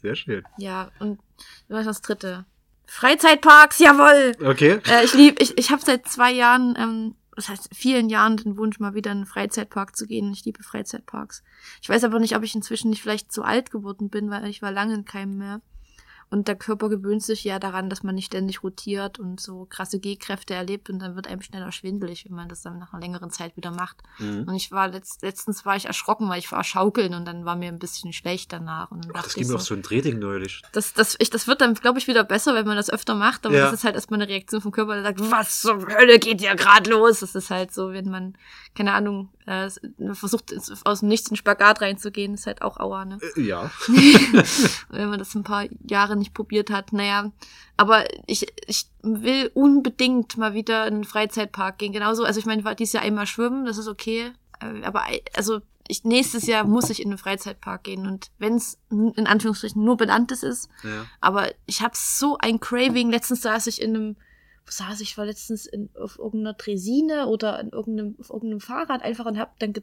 Sehr schön. Ja, und was ist das dritte? Freizeitparks, jawoll! Okay. Äh, ich lieb, ich, ich habe seit zwei Jahren, ähm, das heißt vielen Jahren den Wunsch, mal wieder in einen Freizeitpark zu gehen. Ich liebe Freizeitparks. Ich weiß aber nicht, ob ich inzwischen nicht vielleicht zu alt geworden bin, weil ich war lange in keinem mehr. Und der Körper gewöhnt sich ja daran, dass man nicht ständig rotiert und so krasse Gehkräfte erlebt und dann wird einem schneller schwindelig, wenn man das dann nach einer längeren Zeit wieder macht. Mhm. Und ich war letzt, letztens war ich erschrocken, weil ich war schaukeln und dann war mir ein bisschen schlecht danach. Und Ach, das ging mir auch so ein Drehding neulich. das, das, ich, das wird dann, glaube ich, wieder besser, wenn man das öfter macht. Aber Ja. das ist halt erstmal eine Reaktion vom Körper, der sagt, was zur Hölle geht hier gerade los? Das ist halt so, wenn man, keine Ahnung, äh, versucht, aus dem Nichts in den Spagat reinzugehen, ist halt auch Aua, ne? Äh, Ja. wenn man das ein paar Jahre nicht probiert hat. Naja, aber ich, ich will unbedingt mal wieder in einen Freizeitpark gehen. Genauso, also ich meine, ich war dieses Jahr einmal schwimmen, das ist okay. Äh, Aber also ich, nächstes Jahr muss ich in einen Freizeitpark gehen. Und wenn es in Anführungsstrichen nur Benanntes ist, ja. aber ich habe so ein Craving. Letztens saß ich in einem, saß ich? War letztens in, auf irgendeiner Tresine oder in irgendeinem, auf irgendeinem Fahrrad einfach und habe dann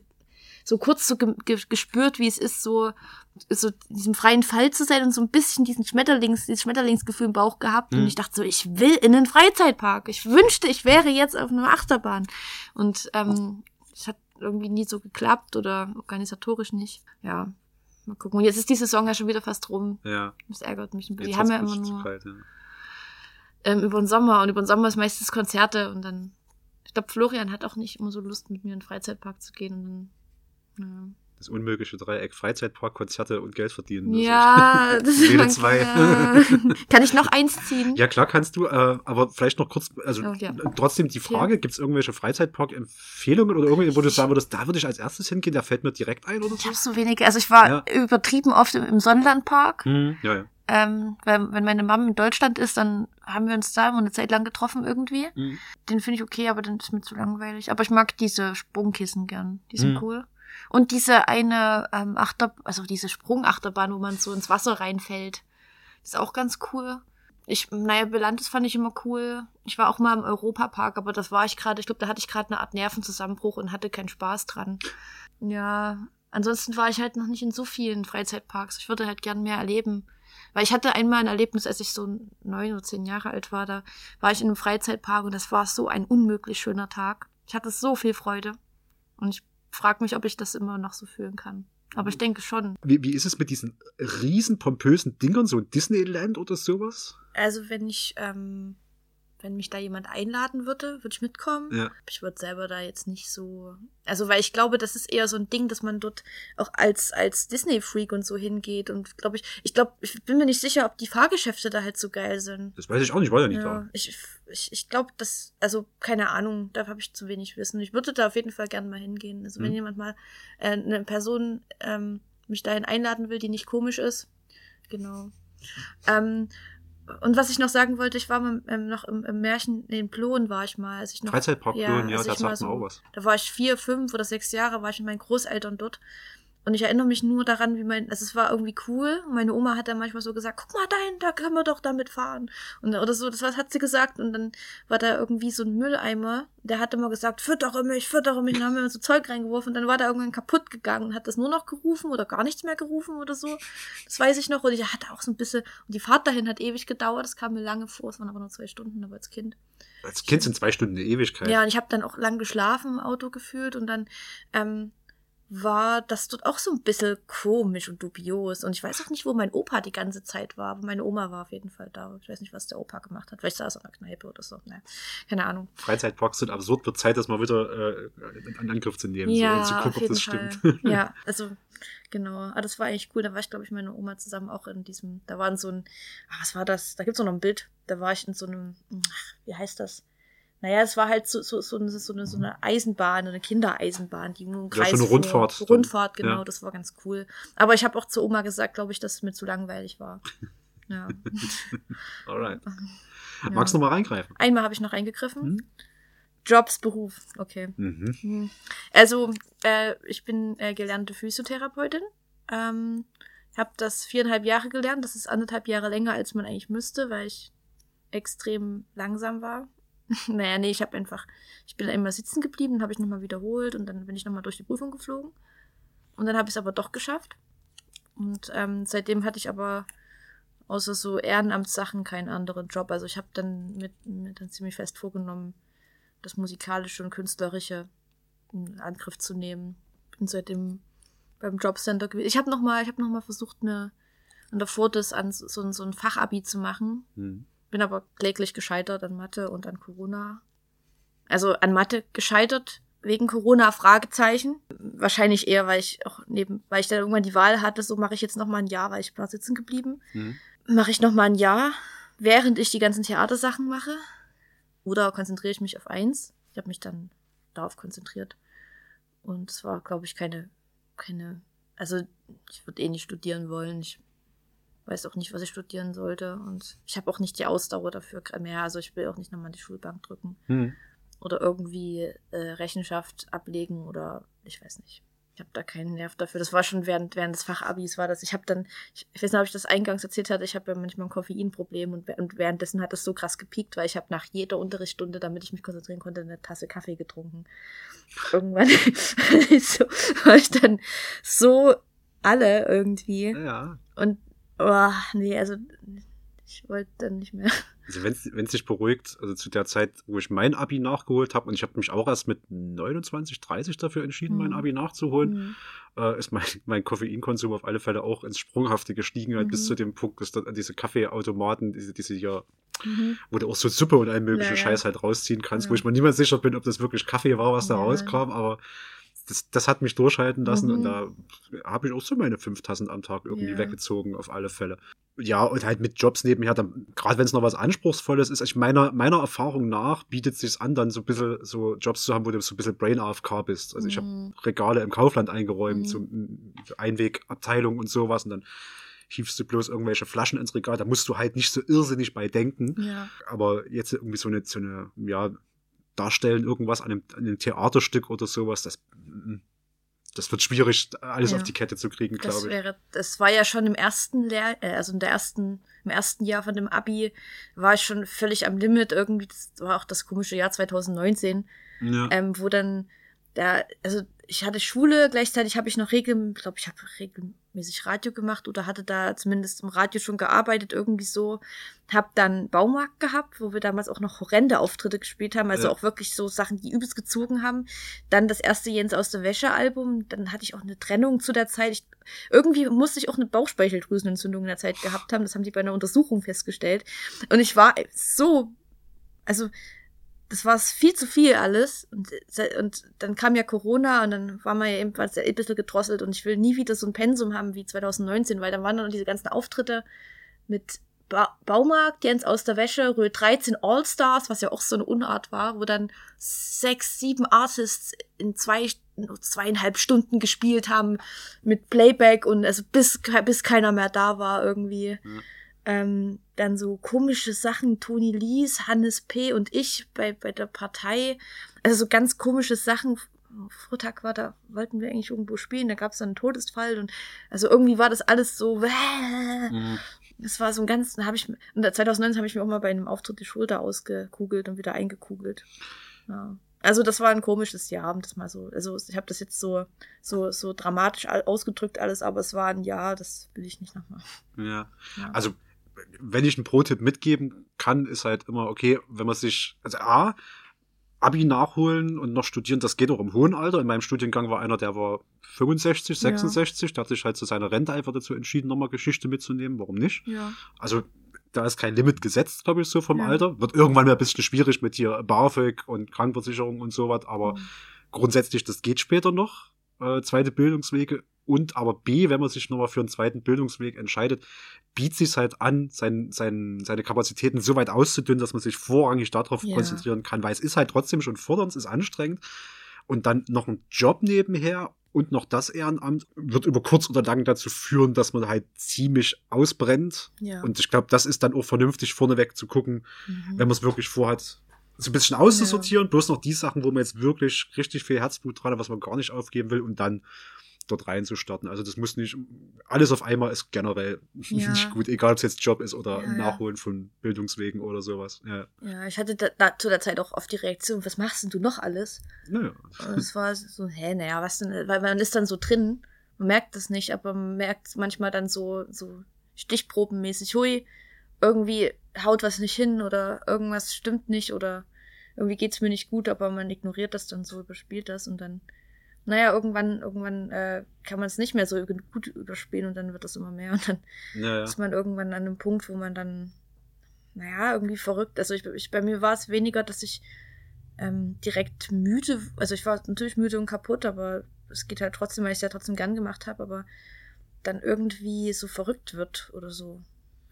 so kurz so ge ge gespürt, wie es ist, so, so in diesem freien Fall zu sein und so ein bisschen diesen Schmetterlings, dieses Schmetterlingsgefühl im Bauch gehabt. Und Mhm. ich dachte so, ich will in den Freizeitpark. Ich wünschte, ich wäre jetzt auf einer Achterbahn. Und ähm, es hat irgendwie nie so geklappt oder organisatorisch nicht. Ja, mal gucken. Und jetzt ist die Saison ja schon wieder fast rum. Ja. Das ärgert mich ein bisschen. Jetzt Die haben ja immer nur kalt, ja. Ähm, über den Sommer und über den Sommer ist meistens Konzerte und dann, ich glaube, Florian hat auch nicht immer so Lust, mit mir in den Freizeitpark zu gehen und dann, Das unmögliche Dreieck Freizeitpark, Konzerte und Geld verdienen. ja. ja, das ist mein- zwei. Ja. Kann ich noch eins ziehen? Ja, klar kannst du, äh, aber vielleicht noch kurz, also Oh, ja. trotzdem die Frage, gibt es irgendwelche Freizeitpark-Empfehlungen oder irgendwie, wo du sagen würdest, da würde ich als erstes hingehen, der fällt mir direkt ein oder Ich so? habe so wenige, also ich war Ja. übertrieben oft im, im Sonnenlandpark. Hm, ja, ja. Ähm, weil, wenn meine Mama in Deutschland ist, dann haben wir uns da immer eine Zeit lang getroffen irgendwie. Hm. Den finde ich okay, aber dann ist mir zu langweilig. Aber ich mag diese Sprungkissen gern. Die sind Mhm. cool. Und diese eine ähm, Achter, also diese Sprungachterbahn, wo man so ins Wasser reinfällt. Ist auch ganz cool. Ich, naja, Belantes fand ich immer cool. Ich war auch mal im Europapark, aber das war ich gerade, ich glaube, da hatte ich gerade eine Art Nervenzusammenbruch und hatte keinen Spaß dran. Ja, ansonsten war ich halt noch nicht in so vielen Freizeitparks. Ich würde halt gern mehr erleben. Weil ich hatte einmal ein Erlebnis, als ich so neun oder zehn Jahre alt war, da war ich in einem Freizeitpark und das war so ein unmöglich schöner Tag. Ich hatte so viel Freude. Und ich frage mich, ob ich das immer noch so fühlen kann. Aber ich denke schon. Wie, wie ist es mit diesen riesen pompösen Dingern, so Disneyland oder sowas? Also wenn ich, ähm, wenn mich da jemand einladen würde, würde ich mitkommen. Ja. Ich würde selber da jetzt nicht so. Also, weil ich glaube, das ist eher so ein Ding, dass man dort auch als, als Disney-Freak und so hingeht. Und glaube ich, ich glaube, ich bin mir nicht sicher, ob die Fahrgeschäfte da halt so geil sind. Das weiß ich auch nicht, ich war ja nicht da. ich, ich, ich glaube, das, also keine Ahnung, da habe ich zu wenig Wissen. Ich würde da auf jeden Fall gerne mal hingehen. Also wenn Mhm. jemand mal äh, eine Person ähm, mich dahin einladen will, die nicht komisch ist, genau. Ähm, und was ich noch sagen wollte, ich war mal, ähm, noch im, im Märchen, in Plohen war ich mal, als ich noch Freizeitpark, ja, ja, als da sagt man auch was. Da war ich vier, fünf oder sechs Jahre, war ich mit meinen Großeltern dort. Und ich erinnere mich nur daran, wie mein, also es war irgendwie cool. Meine Oma hat dann manchmal so gesagt, guck mal dahin, da können wir doch damit fahren. Und, oder so, das was hat sie gesagt. Und dann war da irgendwie so ein Mülleimer. Der hat immer gesagt, füttere mich, füttere mich. Und dann haben wir so Zeug reingeworfen. Und dann war da irgendwann kaputt gegangen und hat das nur noch gerufen oder gar nichts mehr gerufen oder so. Das weiß ich noch. Und ich hatte auch so ein bisschen, und die Fahrt dahin hat ewig gedauert. Das kam mir lange vor. Es waren aber nur zwei Stunden, aber als Kind. Als Kind sind zwei Stunden eine Ewigkeit. Ja, und ich habe dann auch lang geschlafen im Auto gefühlt und dann ähm, war das dort auch so ein bisschen komisch und dubios. Und ich weiß auch nicht, wo mein Opa die ganze Zeit war, aber meine Oma war auf jeden Fall da. Ich weiß nicht, was der Opa gemacht hat. Vielleicht saß er in der Kneipe oder so. Naja, keine Ahnung. Freizeitparks sind absurd, wird Zeit, das mal wieder äh, in Angriff zu nehmen so, ja, und zu gucken, ob das Fall. stimmt. ja, also genau. Aber das war eigentlich cool. Da war ich, glaube ich, meine Oma zusammen auch in diesem, da war in so ein, ah, was war das? Da gibt's auch noch ein Bild. Da war ich in so einem, wie heißt das? Naja, es war halt so, so, so, eine, so, eine, so eine Eisenbahn, eine Kindereisenbahn, die nur im Ja, Kreis so eine fuhr. Rundfahrt dann. Rundfahrt, genau, Ja. das war ganz cool. Aber ich habe auch zu Oma gesagt, glaube ich, dass es mir zu langweilig war. Ja. Alright. Ja. Magst du noch mal reingreifen? Einmal habe ich noch eingegriffen. Hm? Jobs, Beruf, okay. Mhm. Hm. Also, äh, ich bin äh, gelernte Physiotherapeutin. Ähm, habe das viereinhalb Jahre gelernt. Das ist anderthalb Jahre länger, als man eigentlich müsste, weil ich extrem langsam war. naja, nee, ich habe einfach, ich bin einmal sitzen geblieben, habe ich nochmal wiederholt und dann bin ich nochmal durch die Prüfung geflogen. Und dann habe ich es aber doch geschafft. Und ähm, seitdem hatte ich aber außer so Ehrenamtssachen keinen anderen Job. Also ich habe dann mit, mir dann ziemlich fest vorgenommen, das Musikalische und Künstlerische in Angriff zu nehmen. Bin seitdem beim Jobcenter gewesen. Ich habe noch mal, ich habe noch mal versucht, eine an der Fortis an so, so, so ein Fachabi zu machen. Mhm. Bin aber kläglich gescheitert an Mathe und an Corona. Also an Mathe gescheitert wegen Corona Fragezeichen. Wahrscheinlich eher, weil ich auch neben, weil ich dann irgendwann die Wahl hatte, so mache ich jetzt noch mal ein Jahr, weil ich war sitzen geblieben. Mhm. Mache ich noch mal ein Jahr, während ich die ganzen Theatersachen mache. Oder konzentriere ich mich auf eins. Ich habe mich dann darauf konzentriert. Und es war, glaube ich, keine, keine, also ich würde eh nicht studieren wollen. Ich weiß auch nicht, was ich studieren sollte. Und ich habe auch nicht die Ausdauer dafür mehr. Also ich will auch nicht nochmal die Schulbank drücken. Mhm. Oder irgendwie äh, Rechenschaft ablegen oder ich weiß nicht. Ich habe da keinen Nerv dafür. Das war schon während, während des Fachabis war das. Ich habe dann, ich, ich weiß nicht, ob ich das eingangs erzählt hatte, ich habe ja manchmal ein Koffeinproblem und, und währenddessen hat das so krass gepiekt, weil ich habe nach jeder Unterrichtsstunde, damit ich mich konzentrieren konnte, eine Tasse Kaffee getrunken. Irgendwann so, war ich dann so alle irgendwie. Ja. Und, oh, nee, also ich wollte dann nicht mehr. Also wenn es sich beruhigt, also zu der Zeit, wo ich mein Abi nachgeholt habe, und ich habe mich auch erst mit 29, 30 dafür entschieden, mein Mhm. Abi nachzuholen, Mhm. äh, ist mein, mein Koffeinkonsum auf alle Fälle auch ins Sprunghafte gestiegen, halt bis Mhm. zu dem Punkt, dass dann diese Kaffeeautomaten, diese, diese hier, Mhm. wo du auch so Suppe und all möglichen Ja. Scheiß halt rausziehen kannst, wo Ja. ich mir niemals sicher bin, ob das wirklich Kaffee war, was da Ja. rauskam, aber das, das hat mich durchhalten lassen Mhm. und da habe ich auch so meine fünf Tassen am Tag irgendwie Ja. weggezogen, auf alle Fälle. Ja, und halt mit Jobs nebenher, gerade wenn es noch was Anspruchsvolles ist, ich meiner, meiner Erfahrung nach bietet es sich an, dann so ein bisschen so Jobs zu haben, wo du so ein bisschen Brain AFK bist. Also ich habe Mhm. Regale im Kaufland eingeräumt, Mhm. so Einwegabteilung und sowas und dann hiefst du bloß irgendwelche Flaschen ins Regal, da musst du halt nicht so irrsinnig bei denken Ja. aber jetzt irgendwie so eine, so eine, ja, darstellen irgendwas an einem, an einem Theaterstück oder sowas, das, mm, das wird schwierig, alles Ja. auf die Kette zu kriegen, glaube ich. wäre, das war ja schon im ersten Lehr, äh, also in der ersten, im ersten Jahr von dem Abi war ich schon völlig am Limit irgendwie. Das war auch das komische Jahr 2019, Ja. ähm, wo dann da, also ich hatte Schule, gleichzeitig habe ich noch regel, glaube ich, habe regelmäßig Radio gemacht oder hatte da zumindest im Radio schon gearbeitet, irgendwie so. Hab dann Baumarkt gehabt, wo wir damals auch noch horrende Auftritte gespielt haben, also Ja. auch wirklich so Sachen, die übelst gezogen haben. Dann das erste Jens aus der Wäsche Album, dann hatte ich auch eine Trennung zu der Zeit. Ich, irgendwie musste ich auch eine Bauchspeicheldrüsenentzündung in der Zeit gehabt haben, das haben die bei einer Untersuchung festgestellt. Und ich war so, also das war viel zu viel alles. Und, und dann kam ja Corona und dann war man ja eben ein bisschen gedrosselt und ich will nie wieder so ein Pensum haben wie 2019, weil dann waren dann diese ganzen Auftritte mit ba Baumarkt, Jens aus der Wäsche, Röhl 13 All-Stars, was ja auch so eine Unart war, wo dann sechs, sieben Artists in zwei, zweieinhalb Stunden gespielt haben mit Playback und also bis, bis keiner mehr da war irgendwie. Ja. Ähm, dann so komische Sachen, Toni Lies, Hannes P. und ich bei, bei der Partei. Also so ganz komische Sachen. Vortag war da, wollten wir eigentlich irgendwo spielen, da gab es dann einen Todesfall und also irgendwie war das alles so. Mhm. Das war so ein ganz, da habe ich, und 2019 habe ich mir auch mal bei einem Auftritt die Schulter ausgekugelt und wieder eingekugelt. Ja. Also das war ein komisches Jahr, um das mal so, also ich habe das jetzt so, so, so dramatisch ausgedrückt alles, aber es war ein Jahr, das will ich nicht nochmal. Ja. Ja. Also, wenn ich einen Pro-Tipp mitgeben kann, ist halt immer, okay, wenn man sich, also A, Abi nachholen und noch studieren, das geht auch im hohen Alter. In meinem Studiengang war einer, der war 65, Ja. 66, der hat sich halt zu seiner Rente einfach dazu entschieden, nochmal Geschichte mitzunehmen. Warum nicht? ja. Also, da ist kein Limit gesetzt, glaube ich, so vom Ja. Alter. Wird irgendwann mal ein bisschen schwierig mit hier BAföG und Krankenversicherung und sowas, aber Mhm. grundsätzlich, das geht später noch, äh, zweite Bildungswege. Und aber B, wenn man sich nochmal für einen zweiten Bildungsweg entscheidet, bietet sich halt an, sein, sein, seine Kapazitäten so weit auszudünnen, dass man sich vorrangig darauf Ja. konzentrieren kann, weil es ist halt trotzdem schon fordernd, es ist anstrengend. Und dann noch ein Job nebenher und noch das Ehrenamt wird über kurz oder lang dazu führen, dass man halt ziemlich ausbrennt. Ja. Und ich glaube, das ist dann auch vernünftig vorneweg zu gucken, Mhm. wenn man es wirklich vorhat, so ein bisschen auszusortieren, bloß noch die Sachen, wo man jetzt wirklich richtig viel Herzblut dran hat, was man gar nicht aufgeben will und dann dort reinzustarten. Also das muss nicht, alles auf einmal ist generell Ja. nicht gut, egal ob es jetzt Job ist oder Ja, ja. Nachholen von Bildungswegen oder sowas. Ja, Ja, ich hatte da, da zu der Zeit auch oft die Reaktion, was machst denn du noch alles? naja. Und es war so, hä, naja, was denn? Weil man ist dann so drin, man merkt das nicht, aber man merkt manchmal dann so, so stichprobenmäßig, hui, irgendwie haut was nicht hin oder irgendwas stimmt nicht oder irgendwie geht's mir nicht gut, aber man ignoriert das dann so, überspielt das und dann, naja, irgendwann, irgendwann äh, kann man es nicht mehr so gut überspielen und dann wird das immer mehr und dann naja. ist man irgendwann an einem Punkt, wo man dann, naja, irgendwie verrückt. Also ich, ich bei mir war es weniger, dass ich ähm, direkt müde, also ich war natürlich müde und kaputt, aber es geht halt trotzdem, weil ich es ja trotzdem gern gemacht habe, aber dann irgendwie so verrückt wird oder so.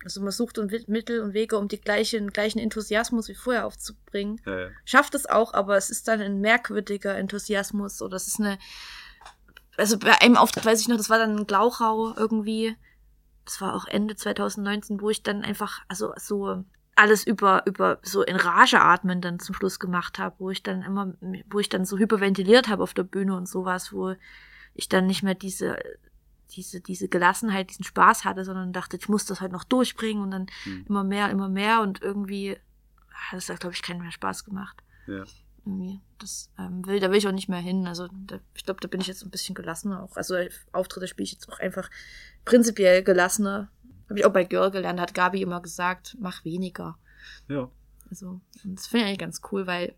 Also man sucht und Mittel und Wege, um die gleichen, gleichen Enthusiasmus wie vorher aufzubringen. Ja, ja. Schafft es auch, aber es ist dann ein merkwürdiger Enthusiasmus oder es ist eine, also bei einem Auftritt weiß ich noch, das war dann ein Glauchau irgendwie. Das war auch Ende 2019, wo ich dann einfach, also so alles über, über so in Rage atmen dann zum Schluss gemacht habe, wo ich dann immer, wo ich dann so hyperventiliert habe auf der Bühne und sowas, wo ich dann nicht mehr diese, diese, diese Gelassenheit, diesen Spaß hatte, sondern dachte, ich muss das halt noch durchbringen und dann Hm. immer mehr, immer mehr und irgendwie hat es da, glaube ich, keinen mehr Spaß gemacht. Ja. Irgendwie. Das ähm, will, da will ich auch nicht mehr hin. Also da, ich glaube, da bin ich jetzt ein bisschen gelassener auch. Also Auftritte spiele ich jetzt auch einfach prinzipiell gelassener. Habe ich auch bei Girl gelernt, hat Gabi immer gesagt, mach weniger. ja. Also, und das finde ich eigentlich ganz cool, weil,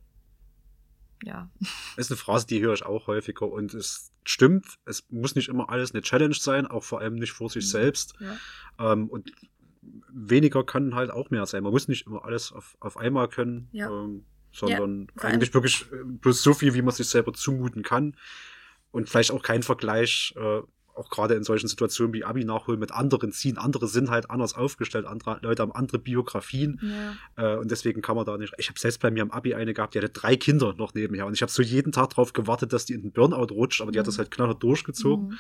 ja, ist eine Phrase, die höre ich auch häufiger und es stimmt, es muss nicht immer alles eine Challenge sein, auch vor allem nicht vor sich Mhm. selbst. ja. Ähm, und weniger kann halt auch mehr sein. Man muss nicht immer alles auf, auf einmal können, Ja. ähm, sondern allem- eigentlich wirklich äh, bloß so viel, wie man sich selber zumuten kann. Und vielleicht auch kein Vergleich, äh, auch gerade in solchen Situationen wie Abi nachholen mit anderen ziehen. Andere sind halt anders aufgestellt, andere Leute haben andere Biografien. ja. Äh, und deswegen kann man da nicht. Ich habe selbst bei mir am Abi eine gehabt, die hatte drei Kinder noch nebenher. Und ich habe so jeden Tag drauf gewartet, dass die in den Burnout rutscht, aber die hat Mhm. das halt knallhart durchgezogen Mhm.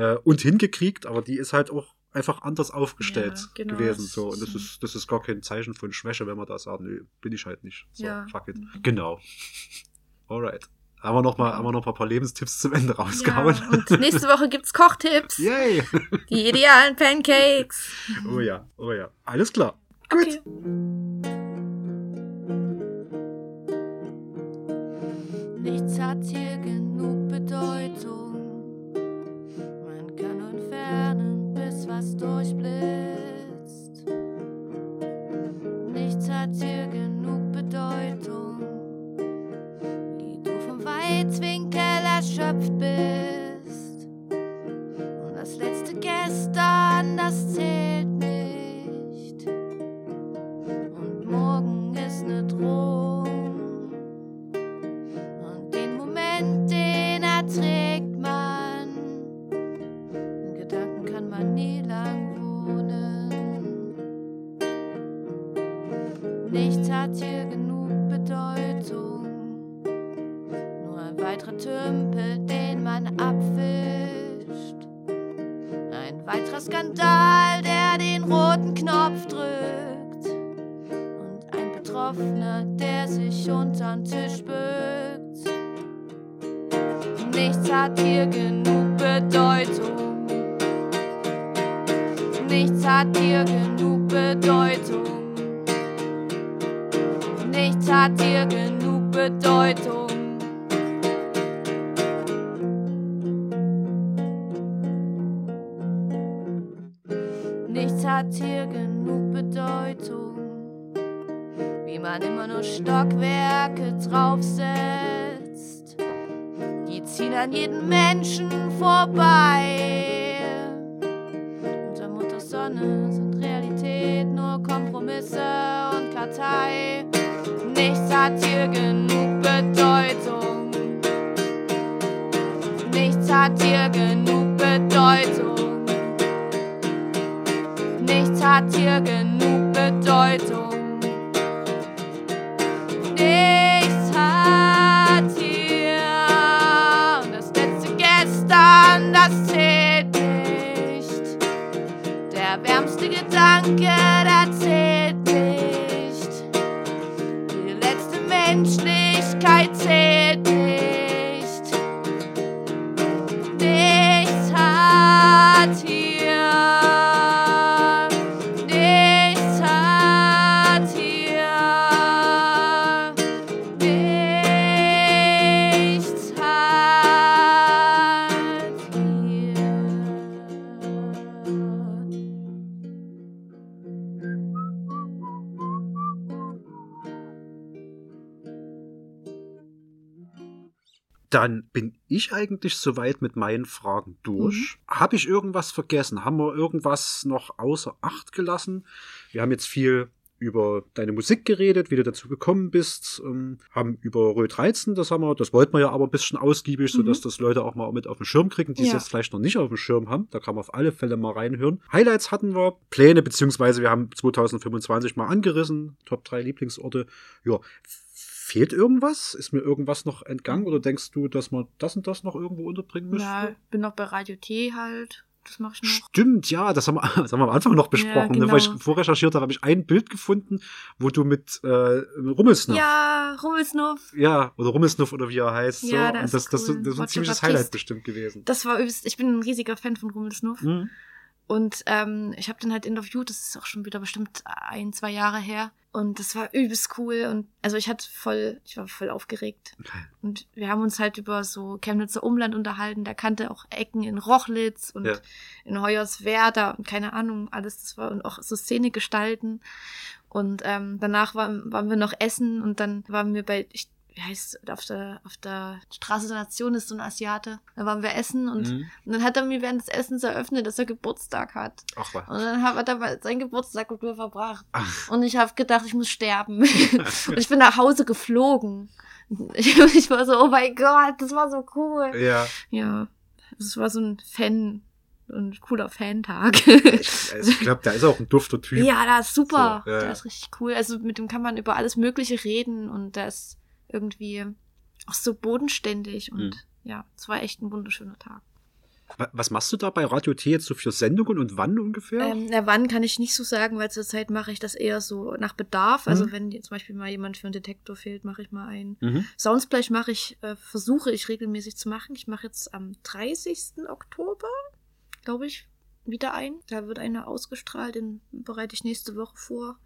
äh, und hingekriegt, aber die ist halt auch einfach anders aufgestellt Ja, genau, gewesen. So. Und das ist, das ist gar kein Zeichen von Schwäche, wenn man da sagt, nö, bin ich halt nicht. So, Ja. fuck it. Mhm. Genau. Alright. Haben wir noch mal, haben wir noch mal ein paar Lebenstipps zum Ende rausgehauen? ja. Und nächste Woche gibt's Kochtipps. Yay! Die idealen Pancakes. Oh ja, oh ja. Alles klar. Gut. Okay. Nichts hat hier genug Bedeutung. Man kann nur entfernen, bis was durchblitzt. Nichts hat hier genug Bedeutung. Erschöpft bist. Und das letzte Gestern, das zählt nicht. Und morgen ist ne Drohung. Und den Moment, den erträgt man. In Gedanken kann man nie lang wohnen. Nichts hat hier genug Bedeutung. Weiterer Tümpel, den man abwischt. Ein weiterer Skandal, der den roten Knopf drückt. Und ein Betroffener, der sich untern Tisch bückt. Nichts hat hier genug Bedeutung. Nichts hat hier genug Bedeutung. Nichts hat hier genug Bedeutung. Hat hier genug Bedeutung. Wie man immer nur Stockwerke draufsetzt. Die ziehen an jeden Menschen vorbei. Unter Mutters Sonne sind Realität nur Kompromisse und Kartei. Nichts hat hier genug Bedeutung. Nichts hat hier genug Bedeutung. Hat hier genug Bedeutung. Nichts Dann bin ich eigentlich soweit mit meinen Fragen durch. Habe ich irgendwas vergessen? Haben wir irgendwas noch außer Acht gelassen? Wir haben jetzt viel über deine Musik geredet, wie du dazu gekommen bist, ähm, haben über Röd 13, das haben wir, das wollten wir ja aber ein bisschen ausgiebig, sodass das Leute auch mal mit auf den Schirm kriegen, die es Ja. jetzt vielleicht noch nicht auf dem Schirm haben. Da kann man auf alle Fälle mal reinhören. Highlights hatten wir, Pläne, beziehungsweise wir haben 2025 mal angerissen, Top 3 Lieblingsorte. Ja, fehlt irgendwas? Ist mir irgendwas noch entgangen oder denkst du, dass man das und das noch irgendwo unterbringen müsste? Ja, bin noch bei Radio T halt. Das mache ich noch. Stimmt, ja, das haben, wir, das haben wir am Anfang noch besprochen. genau. ne, weil ich vorrecherchiert habe, habe ich ein Bild gefunden, wo du mit äh, Rummelsnuff, Ja, Rummelsnuff. ja, oder Rummelsnuff oder wie er heißt, so. Ja, und ist das, so das, cool. das ist ein ziemliches. Highlight bestimmt gewesen. Das war übelst, ich bin ein riesiger Fan von Rummelsnuff. Mhm. Und ähm, ich habe den halt interviewt, das ist auch schon wieder bestimmt ein, zwei Jahre her. Und das war übelst cool. Und also ich hatte voll, ich war voll aufgeregt. Und wir haben uns halt über so Chemnitzer Umland unterhalten. Der kannte auch Ecken in Rochlitz und Ja. in Hoyerswerda und keine Ahnung, alles das war und auch so Szene gestalten. Und ähm, danach waren, waren wir noch essen und dann waren wir bei, ich, wie heißt es, auf der, auf der Straße der Nation ist so ein Asiate. Da waren wir essen und, Mhm. und dann hat er mir während des Essens eröffnet, dass er Geburtstag hat. Ach was. Und dann hat er mal seinen Geburtstag mit mir verbracht. Ach. Und ich habe gedacht, ich muss sterben. und ich bin nach Hause geflogen. Ich, ich war so, oh mein Gott, das war so cool. Ja, Ja, es war so ein Fan, ein cooler Fantag. ich, also ich glaube, der ist auch ein dufter Typ. ja, der ist super. So, ja, der ist richtig cool. Also mit dem kann man über alles Mögliche reden und der ist irgendwie auch so bodenständig und Mhm. ja, es war echt ein wunderschöner Tag. Wa- Was machst du da bei Radio T jetzt so für Sendungen und wann ungefähr? Ähm, na, wann kann ich nicht so sagen, weil zurzeit mache ich das eher so nach Bedarf. Also Mhm. wenn jetzt zum Beispiel mal jemand für einen Detektor fehlt, mache ich mal einen. mhm. Soundsplash mache ich, äh, versuche ich regelmäßig zu machen. Ich mache jetzt am 30. Oktober, glaube ich, wieder ein. Da wird einer ausgestrahlt, den bereite ich nächste Woche vor.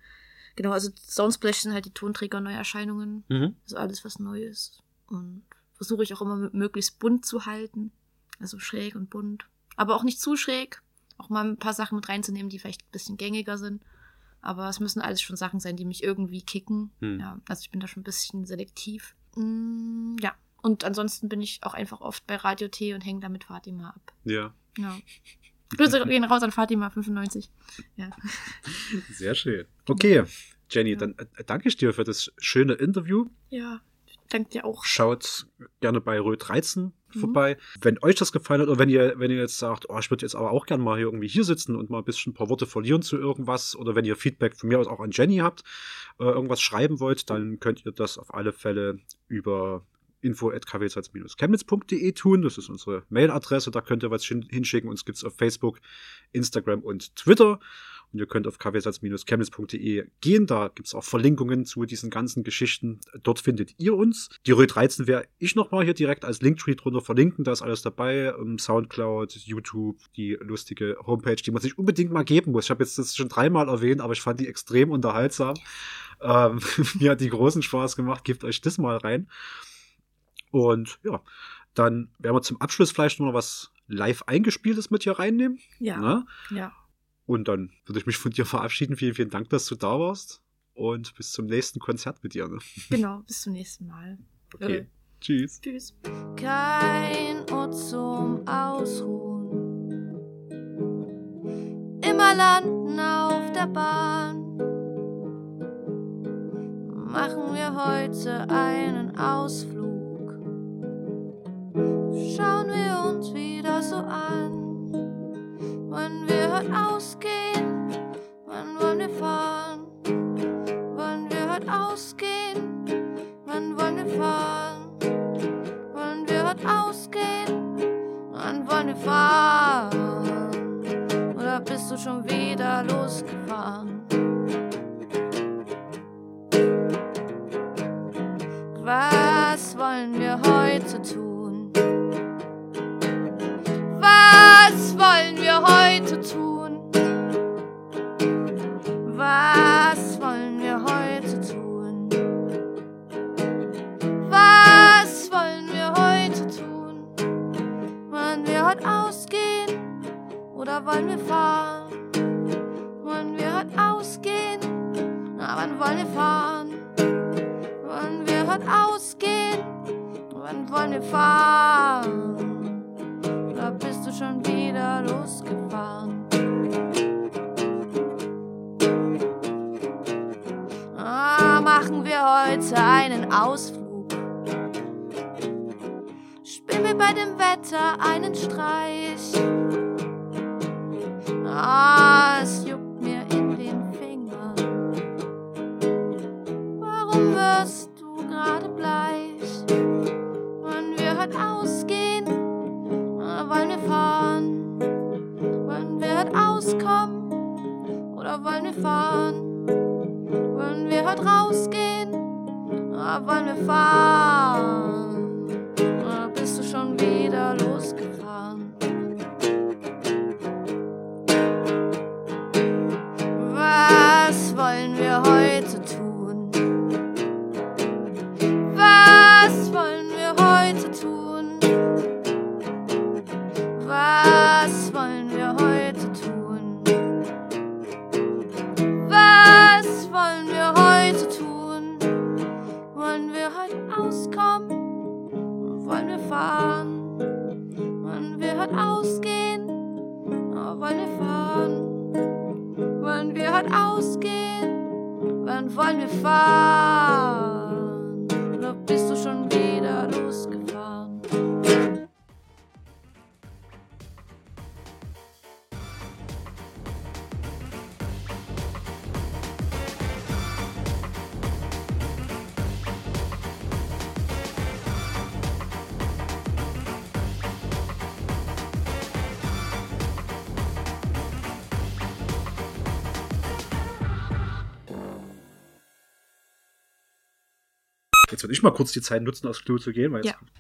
Genau, also Soundsplash sind halt die Tonträger-Neuerscheinungen. Mhm. Also alles, was neu ist. Und versuche ich auch immer möglichst bunt zu halten. Also schräg und bunt. Aber auch nicht zu schräg. Auch mal ein paar Sachen mit reinzunehmen, die vielleicht ein bisschen gängiger sind. Aber es müssen alles schon Sachen sein, die mich irgendwie kicken. Hm. Ja, also ich bin da schon ein bisschen selektiv. Mm, ja. Und ansonsten bin ich auch einfach oft bei Radio T und hänge da mit Fatima ab. Ja, Ja. Grüße gehen raus an Fatima 95. Ja. sehr schön. Okay, Jenny, dann äh, danke ich dir für das schöne Interview. Ja. Danke dir auch. Schaut gerne bei Röd 13 Mhm. vorbei. Wenn euch das gefallen hat oder wenn ihr, wenn ihr jetzt sagt, oh, ich würde jetzt aber auch gerne mal hier irgendwie hier sitzen und mal ein bisschen ein paar Worte verlieren zu irgendwas oder wenn ihr Feedback von mir aus auch an Jenny habt, äh, irgendwas schreiben wollt, dann könnt ihr das auf alle Fälle über info.kwz-chemnitz.de tun. Das ist unsere Mailadresse. Da könnt ihr was hin hinschicken. Uns gibt's auf Facebook, Instagram und Twitter. Und ihr könnt auf kwz-chemnitz.de gehen. Da gibt's auch Verlinkungen zu diesen ganzen Geschichten. Dort findet ihr uns. Die Röd 13 werde ich nochmal hier direkt als Linktree drunter verlinken. Da ist alles dabei. Ähm, Soundcloud, YouTube, die lustige Homepage, die man sich unbedingt mal geben muss. Ich habe jetzt das schon dreimal erwähnt, aber ich fand die extrem unterhaltsam. Ähm, mir hat die großen Spaß gemacht. Gebt euch das mal rein. Und ja, dann werden wir zum Abschluss vielleicht noch mal was live eingespieltes mit hier reinnehmen. Ja. Ne? Ja. Und dann würde ich mich von dir verabschieden. Vielen, vielen Dank, dass du da warst. Und bis zum nächsten Konzert mit dir. Ne? Genau. Bis zum nächsten Mal. Okay. Äh, Tschüss. Tschüss. kein Ort zum Ausruhen. Immer landen auf der Bahn. Machen wir heute einen Ausflug schauen wir uns wieder so an. Wollen wir heute ausgehen? Wann wollen wir fahren? Wollen wir heute ausgehen? Wann wollen wir fahren? Wollen wir heute ausgehen? Wann wollen wir fahren? Oder bist du schon wieder losgefahren? Was wollen wir heute tun? Was wollen wir heute tun? Was wollen wir heute tun? Was wollen wir heute tun? Wollen wir heute ausgehen oder wollen wir fahren? Wollen wir heute ausgehen? Na, wann wollen wir fahren? Wollen wir heute ausgehen? Wann wollen wir fahren? hätte einen Streit. kurz die Zeit nutzen, aus Klo zu gehen, weil ja. jetzt